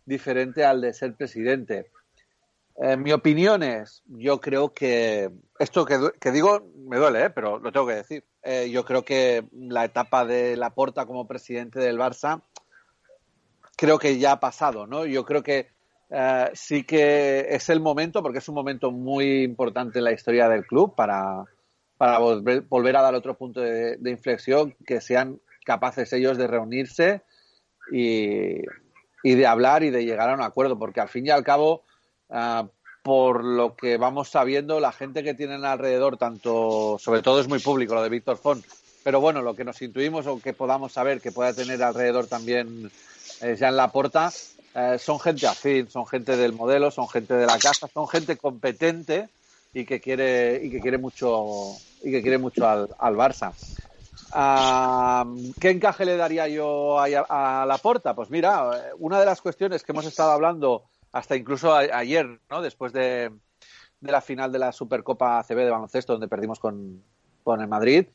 Diferente al de ser presidente. Eh, mi opinión es, yo creo que esto que, digo me duele, ¿eh? pero lo tengo que decir. eh, yo creo que la etapa de Laporta como presidente del Barça creo que ya ha pasado, ¿no? Yo creo que sí que es el momento, porque es un momento muy importante en la historia del club para, para volver, a dar otro punto de, inflexión, que sean capaces ellos de reunirse y, de hablar y de llegar a un acuerdo, porque al fin y al cabo, uh, por lo que vamos sabiendo, la gente que tienen alrededor, tanto, sobre todo es muy público lo de Víctor Font, pero bueno, lo que nos intuimos o que podamos saber que pueda tener alrededor también eh, Jean Laporta, eh, son gente afín, son gente del modelo, son gente de la casa, son gente competente y que quiere y que quiere mucho y que quiere mucho al, al Barça. Uh, ¿Qué encaje le daría yo a, a, la porta? Pues mira, una de las cuestiones que hemos estado hablando hasta incluso a, ayer, ¿no? Después de, la final de la Supercopa ACB de baloncesto, donde perdimos con, el Madrid,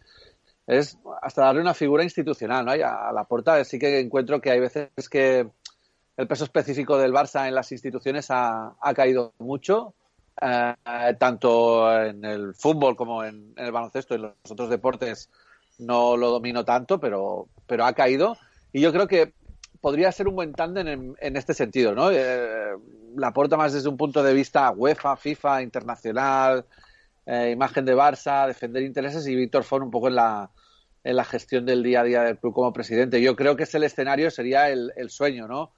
es hasta darle una figura institucional, ¿no? A, la porta sí que encuentro que hay veces que el peso específico del Barça en las instituciones ha, ha caído mucho, eh, tanto en el fútbol como en, en, el baloncesto y en los otros deportes no lo domino tanto, pero, pero ha caído. Y yo creo que podría ser un buen tándem en, en, este sentido, ¿no? Eh, la aporta más desde un punto de vista UEFA, FIFA, internacional, eh, imagen de Barça, defender intereses y Víctor Font un poco en la, en la gestión del día a día del club como presidente. Yo creo que ese el escenario sería el, el sueño, ¿no?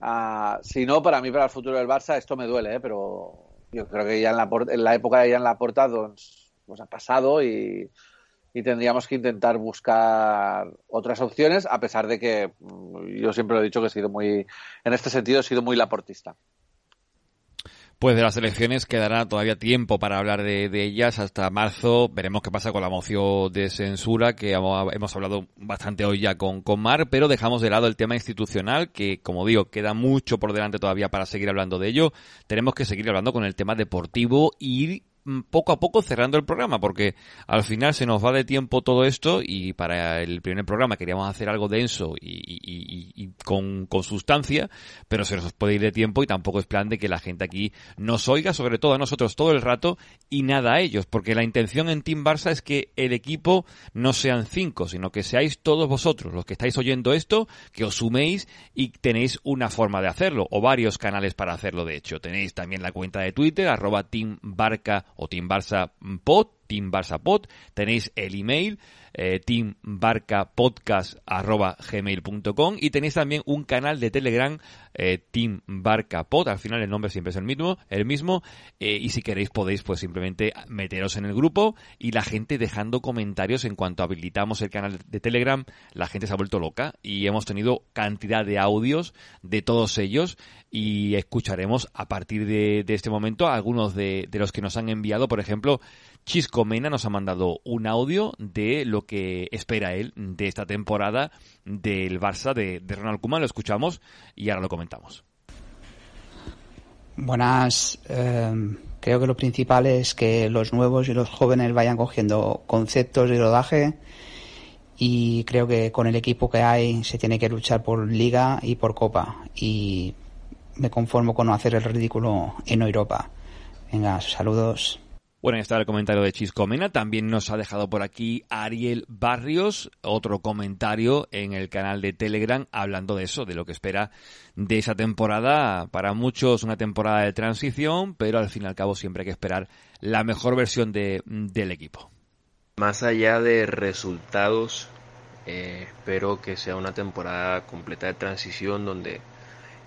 Uh, si no, para mí, para el futuro del Barça, esto me duele, ¿eh? pero yo creo que ya en la, en la época de ya en la porta pues, pues ha pasado y, y, tendríamos que intentar buscar otras opciones, a pesar de que mm, yo siempre lo he dicho que he sido muy, en este sentido, he sido muy laportista. Pues de las elecciones quedará todavía tiempo para hablar de, ellas hasta marzo. Veremos qué pasa con la moción de censura, que hemos, hemos hablado bastante hoy ya con, con, Mar, pero dejamos de lado el tema institucional, que como digo, queda mucho por delante todavía para seguir hablando de ello. Tenemos que seguir hablando con el tema deportivo y poco a poco cerrando el programa, porque al final se nos va de tiempo todo esto y para el primer programa queríamos hacer algo denso y con, con, sustancia, pero se nos puede ir de tiempo y tampoco es plan de que la gente aquí nos oiga, sobre todo a nosotros todo el rato y nada a ellos, porque la intención en Team Barça es que el equipo no sean cinco, sino que seáis todos vosotros los que estáis oyendo esto, que os suméis y tenéis una forma de hacerlo, o varios canales para hacerlo de hecho. Tenéis también la cuenta de Twitter, arroba Team Barca o Team Barça Pod, Team Barça Pod, tenéis el email eh, teambarcapodcast.gmail.com y tenéis también un canal de Telegram eh, Team Barca Pod, al final el nombre siempre es el mismo, el mismo eh, y si queréis podéis pues simplemente meteros en el grupo y la gente dejando comentarios en cuanto habilitamos el canal de Telegram, la gente se ha vuelto loca y hemos tenido cantidad de audios de todos ellos y escucharemos a partir de, de este momento algunos de, de los que nos han enviado, por ejemplo, Chisco Mena nos ha mandado un audio de lo que espera él de esta temporada del Barça de, Ronald Koeman. Lo escuchamos y ahora lo comentamos. Buenas. Eh, creo que lo principal es que los nuevos y los jóvenes vayan cogiendo conceptos de rodaje y creo que con el equipo que hay se tiene que luchar por liga y por copa y me conformo con no hacer el ridículo en Europa. Venga, saludos. Bueno, está el comentario de Chisco Mena. También nos ha dejado por aquí Ariel Barrios, otro comentario en el canal de Telegram hablando de eso, de lo que espera de esa temporada. Para muchos una temporada de transición, pero al fin y al cabo siempre hay que esperar la mejor versión de, del equipo. Más allá de resultados, eh, espero que sea una temporada completa de transición donde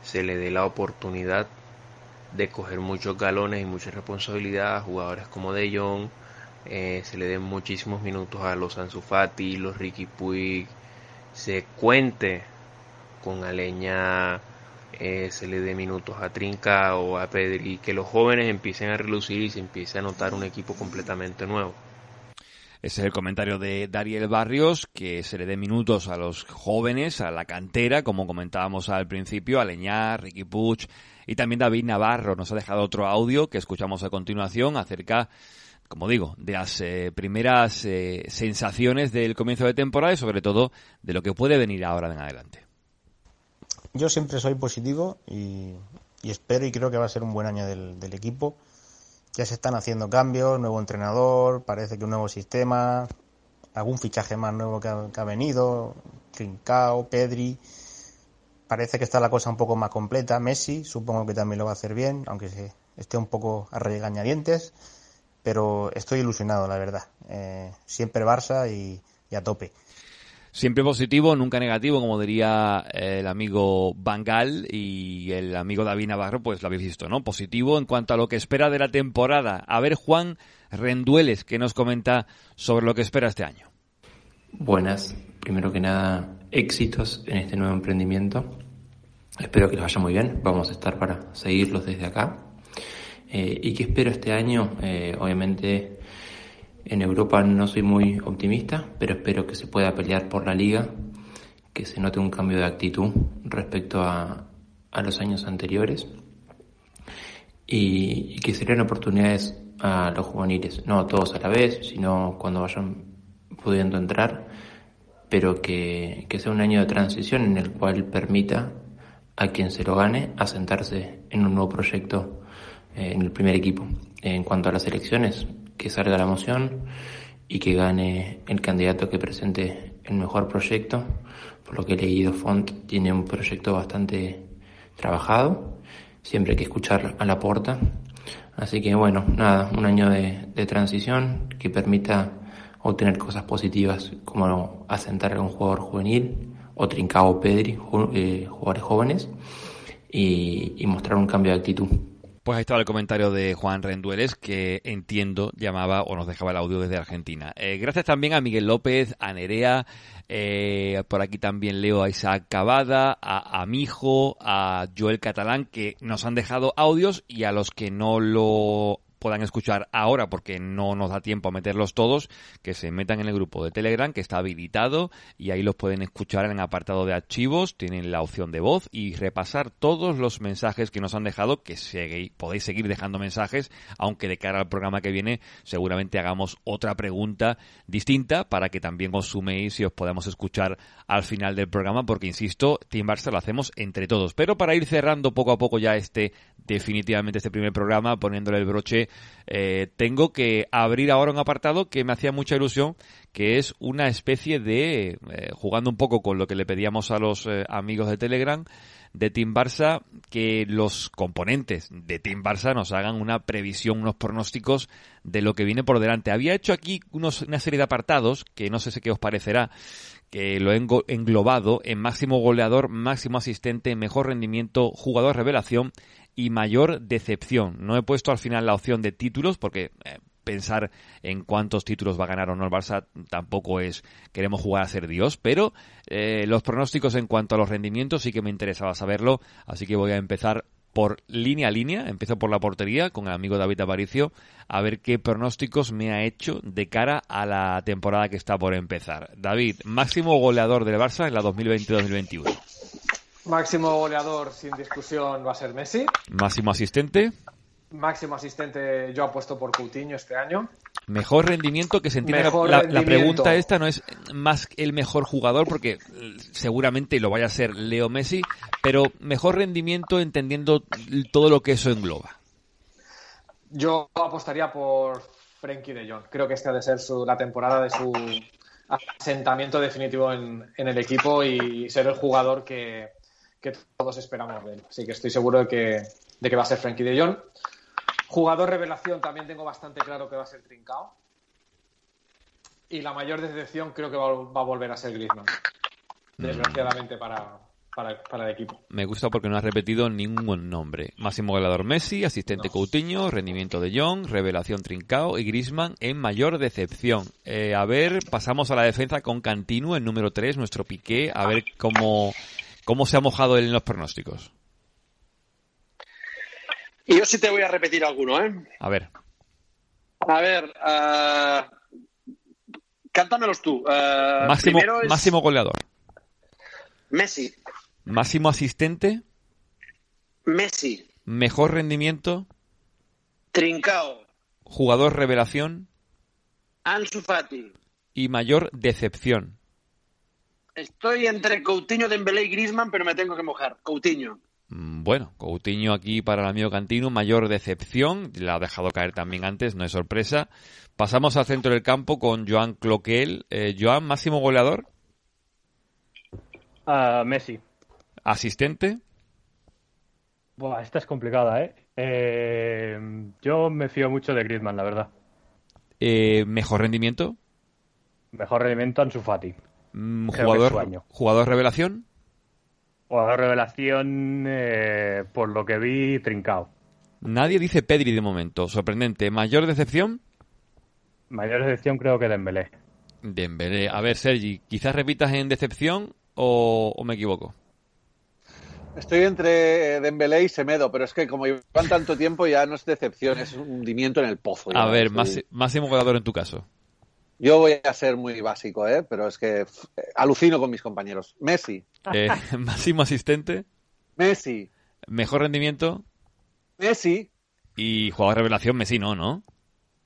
se le dé la oportunidad de coger muchos galones y mucha responsabilidad a jugadores como De Jong, eh, se le den muchísimos minutos a los Ansu Fati, los Ricky Puig, se cuente con Aleña, eh, se le dé minutos a Trinca o a Pedri, que los jóvenes empiecen a relucir y se empiece a notar un equipo completamente nuevo. Ese es el comentario de Dariel Barrios, que se le dé minutos a los jóvenes, a la cantera, como comentábamos al principio, a Leñar, Ricky Puig, y también David Navarro nos ha dejado otro audio que escuchamos a continuación acerca, como digo, de las eh, primeras eh, sensaciones del comienzo de temporada y sobre todo de lo que puede venir ahora en adelante. Yo siempre soy positivo y, espero y creo que va a ser un buen año del equipo ya se están haciendo cambios, nuevo entrenador, parece que un nuevo sistema. algún fichaje más nuevo que ha, que ha venido, Trincao, Pedri. Parece que está la cosa un poco más completa. Messi, supongo que también lo va a hacer bien, aunque se esté un poco a regañadientes. Pero estoy ilusionado, la verdad. Eh, siempre Barça y, y a tope. Siempre positivo, nunca negativo, como diría eh, el amigo Bangal y el amigo David Navarro, pues lo habéis visto, ¿no? Positivo en cuanto a lo que espera de la temporada. A ver, Juan Rendueles, que nos comenta sobre lo que espera este año. Buenas, primero que nada, éxitos en este nuevo emprendimiento. Espero que les vaya muy bien, vamos a estar para seguirlos desde acá. Eh, ¿Y qué espero este año? Eh, obviamente en Europa no soy muy optimista, pero espero que se pueda pelear por la liga, que se note un cambio de actitud respecto a, a los años anteriores y, que se oportunidades a los juveniles, no todos a la vez, sino cuando vayan pudiendo entrar, pero que, que sea un año de transición en el cual permita a quien se lo gane asentarse en un nuevo proyecto eh, en el primer equipo. En cuanto a las elecciones, que salga la moción y que gane el candidato que presente el mejor proyecto. Por lo que he leído, Font tiene un proyecto bastante trabajado. Siempre hay que escuchar a la porta. Así que bueno, nada, un año de, transición que permita obtener cosas positivas como asentar a un jugador juvenil o Trincao Pedri, eh, jugadores jóvenes, y mostrar un cambio de actitud. Pues ahí estaba el comentario de Juan Rendueles, que entiendo llamaba o nos dejaba el audio desde Argentina. Eh, gracias también a Miguel López, a Nerea, eh, por aquí también leo a Isaac Cavada, a, a Mijo, a Joel Catalán, que nos han dejado audios y a los que no lo puedan escuchar ahora porque no nos da tiempo a meterlos todos, que se metan en el grupo de Telegram que está habilitado y ahí los pueden escuchar en el apartado de archivos, tienen la opción de voz y repasar todos los mensajes que nos han dejado, que podéis seguir dejando mensajes, aunque de cara al programa que viene seguramente hagamos otra pregunta distinta para que también os suméis y os podamos escuchar al final del programa, porque insisto, Team Barça lo hacemos entre todos. Pero para ir cerrando poco a poco ya este, definitivamente este primer programa, poniéndole el broche, eh, tengo que abrir ahora un apartado que me hacía mucha ilusión, que es una especie de, eh, jugando un poco con lo que le pedíamos a los eh, amigos de Telegram, de Team Barça, que los componentes de Team Barça nos hagan una previsión, unos pronósticos de lo que viene por delante. Había hecho aquí unos, una serie de apartados, que no sé si qué os parecerá, que lo he englobado en máximo goleador, máximo asistente, mejor rendimiento, jugador revelación y mayor decepción. No he puesto al final la opción de títulos porque eh, pensar en cuántos títulos va a ganar o no el Barça tampoco es queremos jugar a ser Dios, pero eh, los pronósticos en cuanto a los rendimientos sí que me interesaba saberlo, así que voy a empezar por línea a línea, empiezo por la portería con el amigo David Aparicio, a ver qué pronósticos me ha hecho de cara a la temporada que está por empezar. David, máximo goleador del Barça en la 2020-2021. Máximo goleador, sin discusión, va a ser Messi. Máximo asistente, Máximo asistente, yo apuesto por Coutinho este año. mejor rendimiento que se entiende la, pregunta esta no es más el mejor jugador porque eh, seguramente lo vaya a ser Leo Messi, pero mejor rendimiento entendiendo todo lo que eso engloba. Yo apostaría por Frenkie de Jong. Creo que esta ha de ser su- la temporada de su asentamiento definitivo en, en el equipo y ser el jugador que, que todos esperamos de él. Así que estoy seguro de que, de que va a ser Frenkie de Jong. Jugador revelación también tengo bastante claro que va a ser Trincao. Y la mayor decepción creo que va, va a volver a ser Griezmann. Desgraciadamente para, para, para el equipo. Me gusta porque no has repetido ningún nombre. Máximo goleador Messi, asistente Coutinho, rendimiento de Jong, revelación Trincao y Griezmann en mayor decepción. Eh, a ver, pasamos a la defensa con Cantino, el número 3, nuestro Piqué, a ver cómo, cómo se ha mojado él en los pronósticos. Y yo sí te voy a repetir alguno, ¿eh? A ver. A ver, ah, cántamelos tú. Ah, Máximo, es máximo goleador. Messi. Máximo asistente, Messi. mejor rendimiento, Trincao. jugador revelación Ansu Fati. y mayor decepción. Estoy entre Coutinho, Dembélé y Griezmann, pero me tengo que mojar. Coutinho. Mm, Bueno, Coutinho aquí para el amigo Cantino, mayor decepción, la ha dejado caer también antes, no es sorpresa. Pasamos al centro del campo con Joan Cloquel. Eh, Joan, máximo goleador. Uh, Messi. ¿Asistente? Buah, esta es complicada, ¿eh? ¿eh? Yo me fío mucho de Griezmann, la verdad. Eh, ¿Mejor rendimiento? Mejor rendimiento Ansu Fati. Mm, ¿Jugador, ¿Jugador revelación? Jugador revelación, eh, por lo que vi, trincao. Nadie dice Pedri de momento. Sorprendente. ¿Mayor decepción? Mayor decepción creo que Dembélé. Dembélé. A ver, Sergi, quizás repitas en decepción o, me equivoco. Estoy entre Dembélé y Semedo, pero es que como llevan tanto tiempo ya no es decepción, es un hundimiento en el pozo. a ver, más, máximo goleador en tu caso. Yo voy a ser muy básico, ¿eh? pero es que alucino con mis compañeros. Messi. Eh, (laughs) máximo asistente. Messi. Mejor rendimiento. Messi. Y jugador revelación, Messi no, ¿no?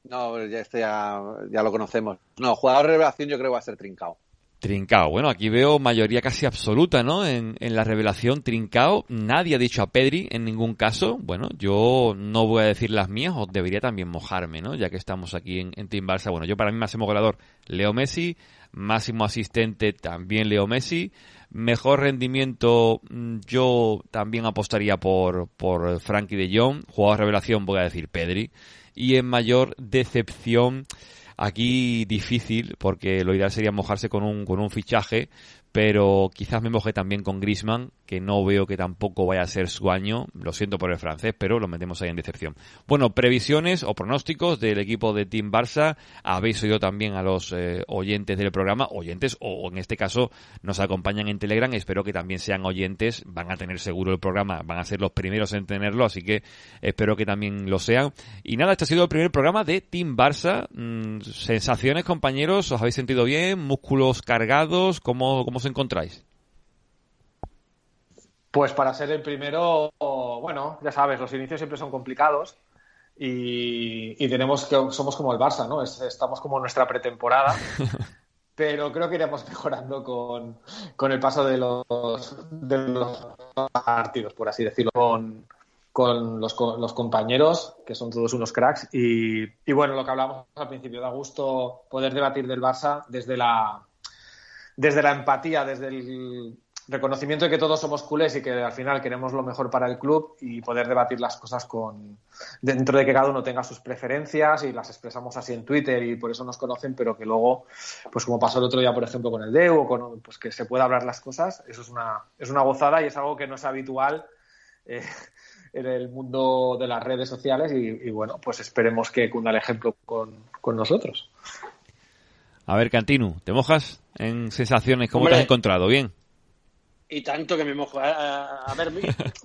No, ya, este ya, ya lo conocemos. No, jugador revelación yo creo que va a ser Trincao. Trincao. Bueno, aquí veo mayoría casi absoluta, ¿no? En, la revelación Trincao. Nadie ha dicho a Pedri en ningún caso. Bueno, yo no voy a decir las mías, o debería también mojarme, ¿no? Ya que estamos aquí en, en Team Barça. Bueno, yo para mí máximo goleador, Leo Messi. Máximo asistente, también Leo Messi. Mejor rendimiento, mm, yo también apostaría por, por Frankie de Jong. Jugador revelación, voy a decir Pedri. Y en mayor decepción, Aquí difícil, porque lo ideal sería mojarse con un, con un fichaje, pero quizás me moje también con Grisman, que no veo que tampoco vaya a ser su año. Lo siento por el francés, pero lo metemos ahí en decepción. Bueno, previsiones o pronósticos del equipo de Team Barça. Habéis oído también a los eh, oyentes del programa, oyentes o en este caso nos acompañan en Telegram. Espero que también sean oyentes. Van a tener seguro el programa, van a ser los primeros en tenerlo, así que espero que también lo sean. Y nada, este ha sido el primer programa de Team Barça. Mm, sensaciones, compañeros, ¿os habéis sentido bien? ¿Músculos cargados? ¿Cómo, cómo os encontráis? Pues para ser el primero, bueno, ya sabes, los inicios siempre son complicados y, tenemos que somos como el Barça, ¿no? estamos como en nuestra pretemporada, (laughs) pero creo que iremos mejorando con, con el paso de los, de los partidos, por así decirlo, con, con los, los, compañeros, que son todos unos cracks. Y, y, bueno, lo que hablamos al principio, da gusto poder debatir del Barça desde la, desde la empatía, desde el reconocimiento de que todos somos culés y que al final queremos lo mejor para el club y poder debatir las cosas con dentro de que cada uno tenga sus preferencias y las expresamos así en Twitter y por eso nos conocen, pero que luego, pues como pasó el otro día, por ejemplo, con el DEU, o con, pues que se pueda hablar las cosas, eso es una, es una gozada y es algo que no es habitual eh, en el mundo de las redes sociales y, bueno, pues esperemos que cunda el ejemplo con, con nosotros. A ver, Cantinu, ¿te mojas en sensaciones? ¿Cómo te has encontrado? ¿Bien? Y tanto que me mojo. A, ver,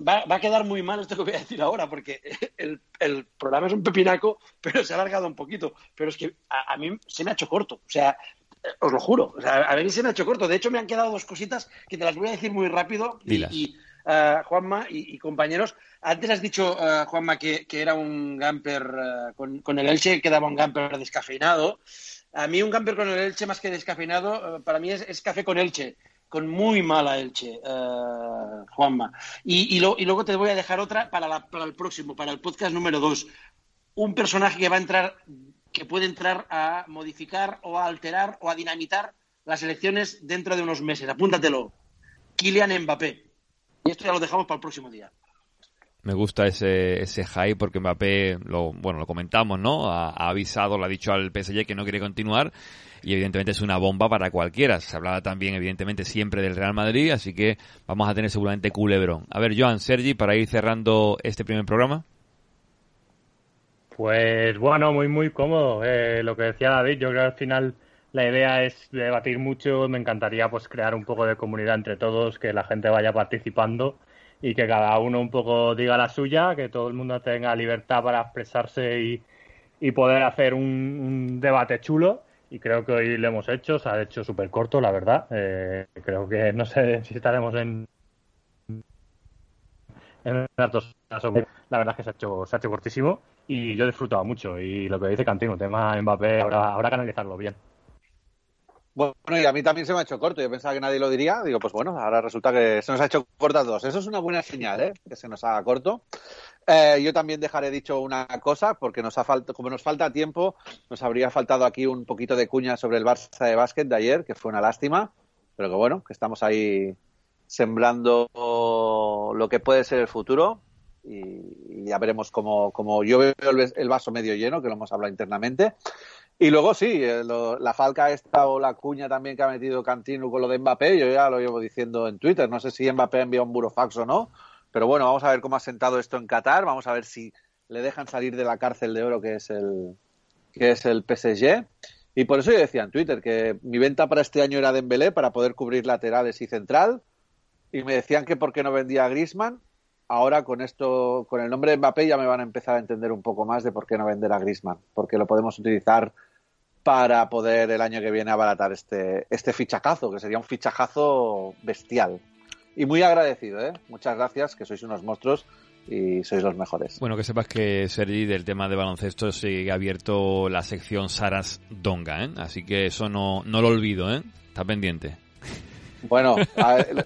va, a quedar muy mal esto que voy a decir ahora, porque el, el, programa es un pepinaco, pero se ha alargado un poquito. Pero es que a, mí se me ha hecho corto. O sea, os lo juro. O sea, a mí se me ha hecho corto. De hecho, me han quedado dos cositas que te las voy a decir muy rápido. Y, uh, Juanma y, compañeros, antes has dicho, uh, Juanma, que, que, era un gamper uh, con, con, el Elche, que daba un gamper descafeinado. A mí un gamper con el Elche más que descafeinado, para mí es, es café con Elche con muy mala Elche, uh, Juanma. Y, y, lo, y, luego te voy a dejar otra para, la, para el próximo, para el podcast número dos. Un personaje que va a entrar, que puede entrar a modificar o a alterar o a dinamitar las elecciones dentro de unos meses. Apúntatelo. Kylian Mbappé. Y esto ya lo dejamos para el próximo día. Me gusta ese, ese hype porque Mbappé, lo, bueno, lo comentamos, ¿no? Ha, avisado, lo ha dicho al PSG que no quiere continuar y evidentemente es una bomba para cualquiera. Se hablaba también, evidentemente, siempre del Real Madrid, así que vamos a tener seguramente culebrón. A ver, Joan, Sergi, para ir cerrando este primer programa. Pues bueno, muy, muy cómodo. Eh, lo que decía David, yo creo que al final la idea es debatir mucho. Me encantaría pues crear un poco de comunidad entre todos, que la gente vaya participando y que cada uno un poco diga la suya, que todo el mundo tenga libertad para expresarse y, y poder hacer un, debate chulo y creo que hoy lo hemos hecho, se ha hecho súper corto, la verdad. Eh, creo que no sé (laughs) si estaremos en, en datos. La verdad es que se ha hecho, se ha hecho cortísimo y yo he disfrutado mucho. Y lo que dice Cantino, tema Mbappé, ahora habrá que analizarlo bien. Bueno, y a mí también se me ha hecho corto. Yo pensaba que nadie lo diría. Digo, pues bueno, ahora resulta que se nos ha hecho corto a dos. Eso es una buena señal, ¿eh? Que se nos haga corto. Eh, yo también dejaré dicho una cosa, porque nos ha falta, como nos falta tiempo, nos habría faltado aquí un poquito de cuña sobre el Barça de básquet de ayer, que fue una lástima, pero que bueno, que estamos ahí sembrando lo que puede ser el futuro y, ya veremos cómo, cómo yo veo el, vaso medio lleno, que lo hemos hablado internamente. Y luego sí, eh, la falca esta o la cuña también que ha metido Cantino con lo de Mbappé, yo ya lo llevo diciendo en Twitter, no sé si Mbappé envió un burofax o no, pero bueno, vamos a ver cómo ha sentado esto en Qatar, vamos a ver si le dejan salir de la cárcel de oro que es el, que es el PSG. Y por eso yo decía en Twitter que mi venta para este año era Dembélé para poder cubrir laterales y central. Y me decían que por qué no vendía a Griezmann ahora con esto, con el nombre de Mbappé ya me van a empezar a entender un poco más de por qué no vender a Griezmann, porque lo podemos utilizar para poder el año que viene abaratar este, este fichajazo, que sería un fichajazo bestial. Y muy agradecido, ¿eh? Muchas gracias, que sois unos monstruos y sois los mejores. Bueno, que sepas que Sergi del tema de baloncesto sigue abierto la sección Saras Donga, ¿eh? Así que eso no, no lo olvido, ¿eh? Está pendiente. Bueno,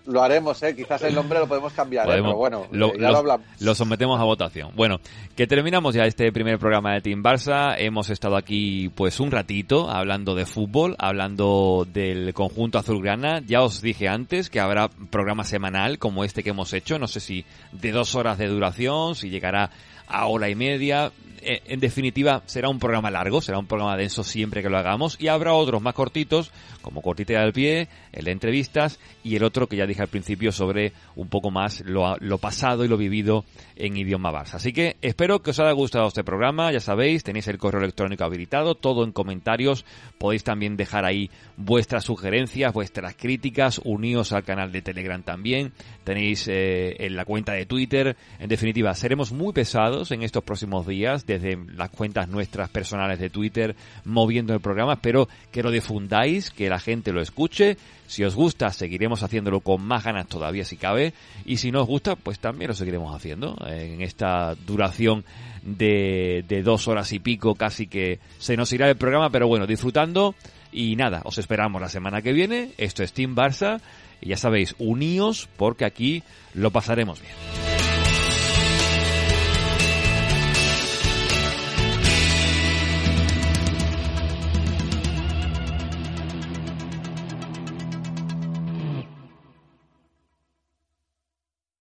lo haremos, ¿eh? quizás el nombre lo podemos cambiar, ¿eh? pero bueno, lo, eh, ya lo, hablamos. Lo sometemos a votación. Bueno, que terminamos ya este primer programa de Team Barça. Hemos estado aquí pues un ratito hablando de fútbol, hablando del conjunto azulgrana. Ya os dije antes que habrá programa semanal como este que hemos hecho, no sé si de dos horas de duración, si llegará a hora y media. Eh, en definitiva, será un programa largo, será un programa denso siempre que lo hagamos y habrá otros más cortitos, como Cortita del Pie, el de entrevistas y el otro que ya dije al principio sobre un poco más lo, lo pasado y lo vivido en idioma Barça. Así que espero que os haya gustado este programa, ya sabéis, tenéis el correo electrónico habilitado, todo en comentarios, podéis también dejar ahí vuestras sugerencias, vuestras críticas, uníos al canal de Telegram también, tenéis eh, en la cuenta de Twitter, en definitiva, seremos muy pesados en estos próximos días, desde las cuentas nuestras personales de Twitter, moviendo el programa. Espero que lo difundáis, que la gente lo escuche. Si os gusta, seguiremos haciéndolo con más ganas todavía si cabe. Y si no os gusta, pues también lo seguiremos haciendo en esta duración de, de dos horas y pico, casi que se nos irá el programa, pero bueno, disfrutando. Y nada, os esperamos la semana que viene. Esto es Team Barça. Y ya sabéis, uníos porque aquí lo pasaremos bien.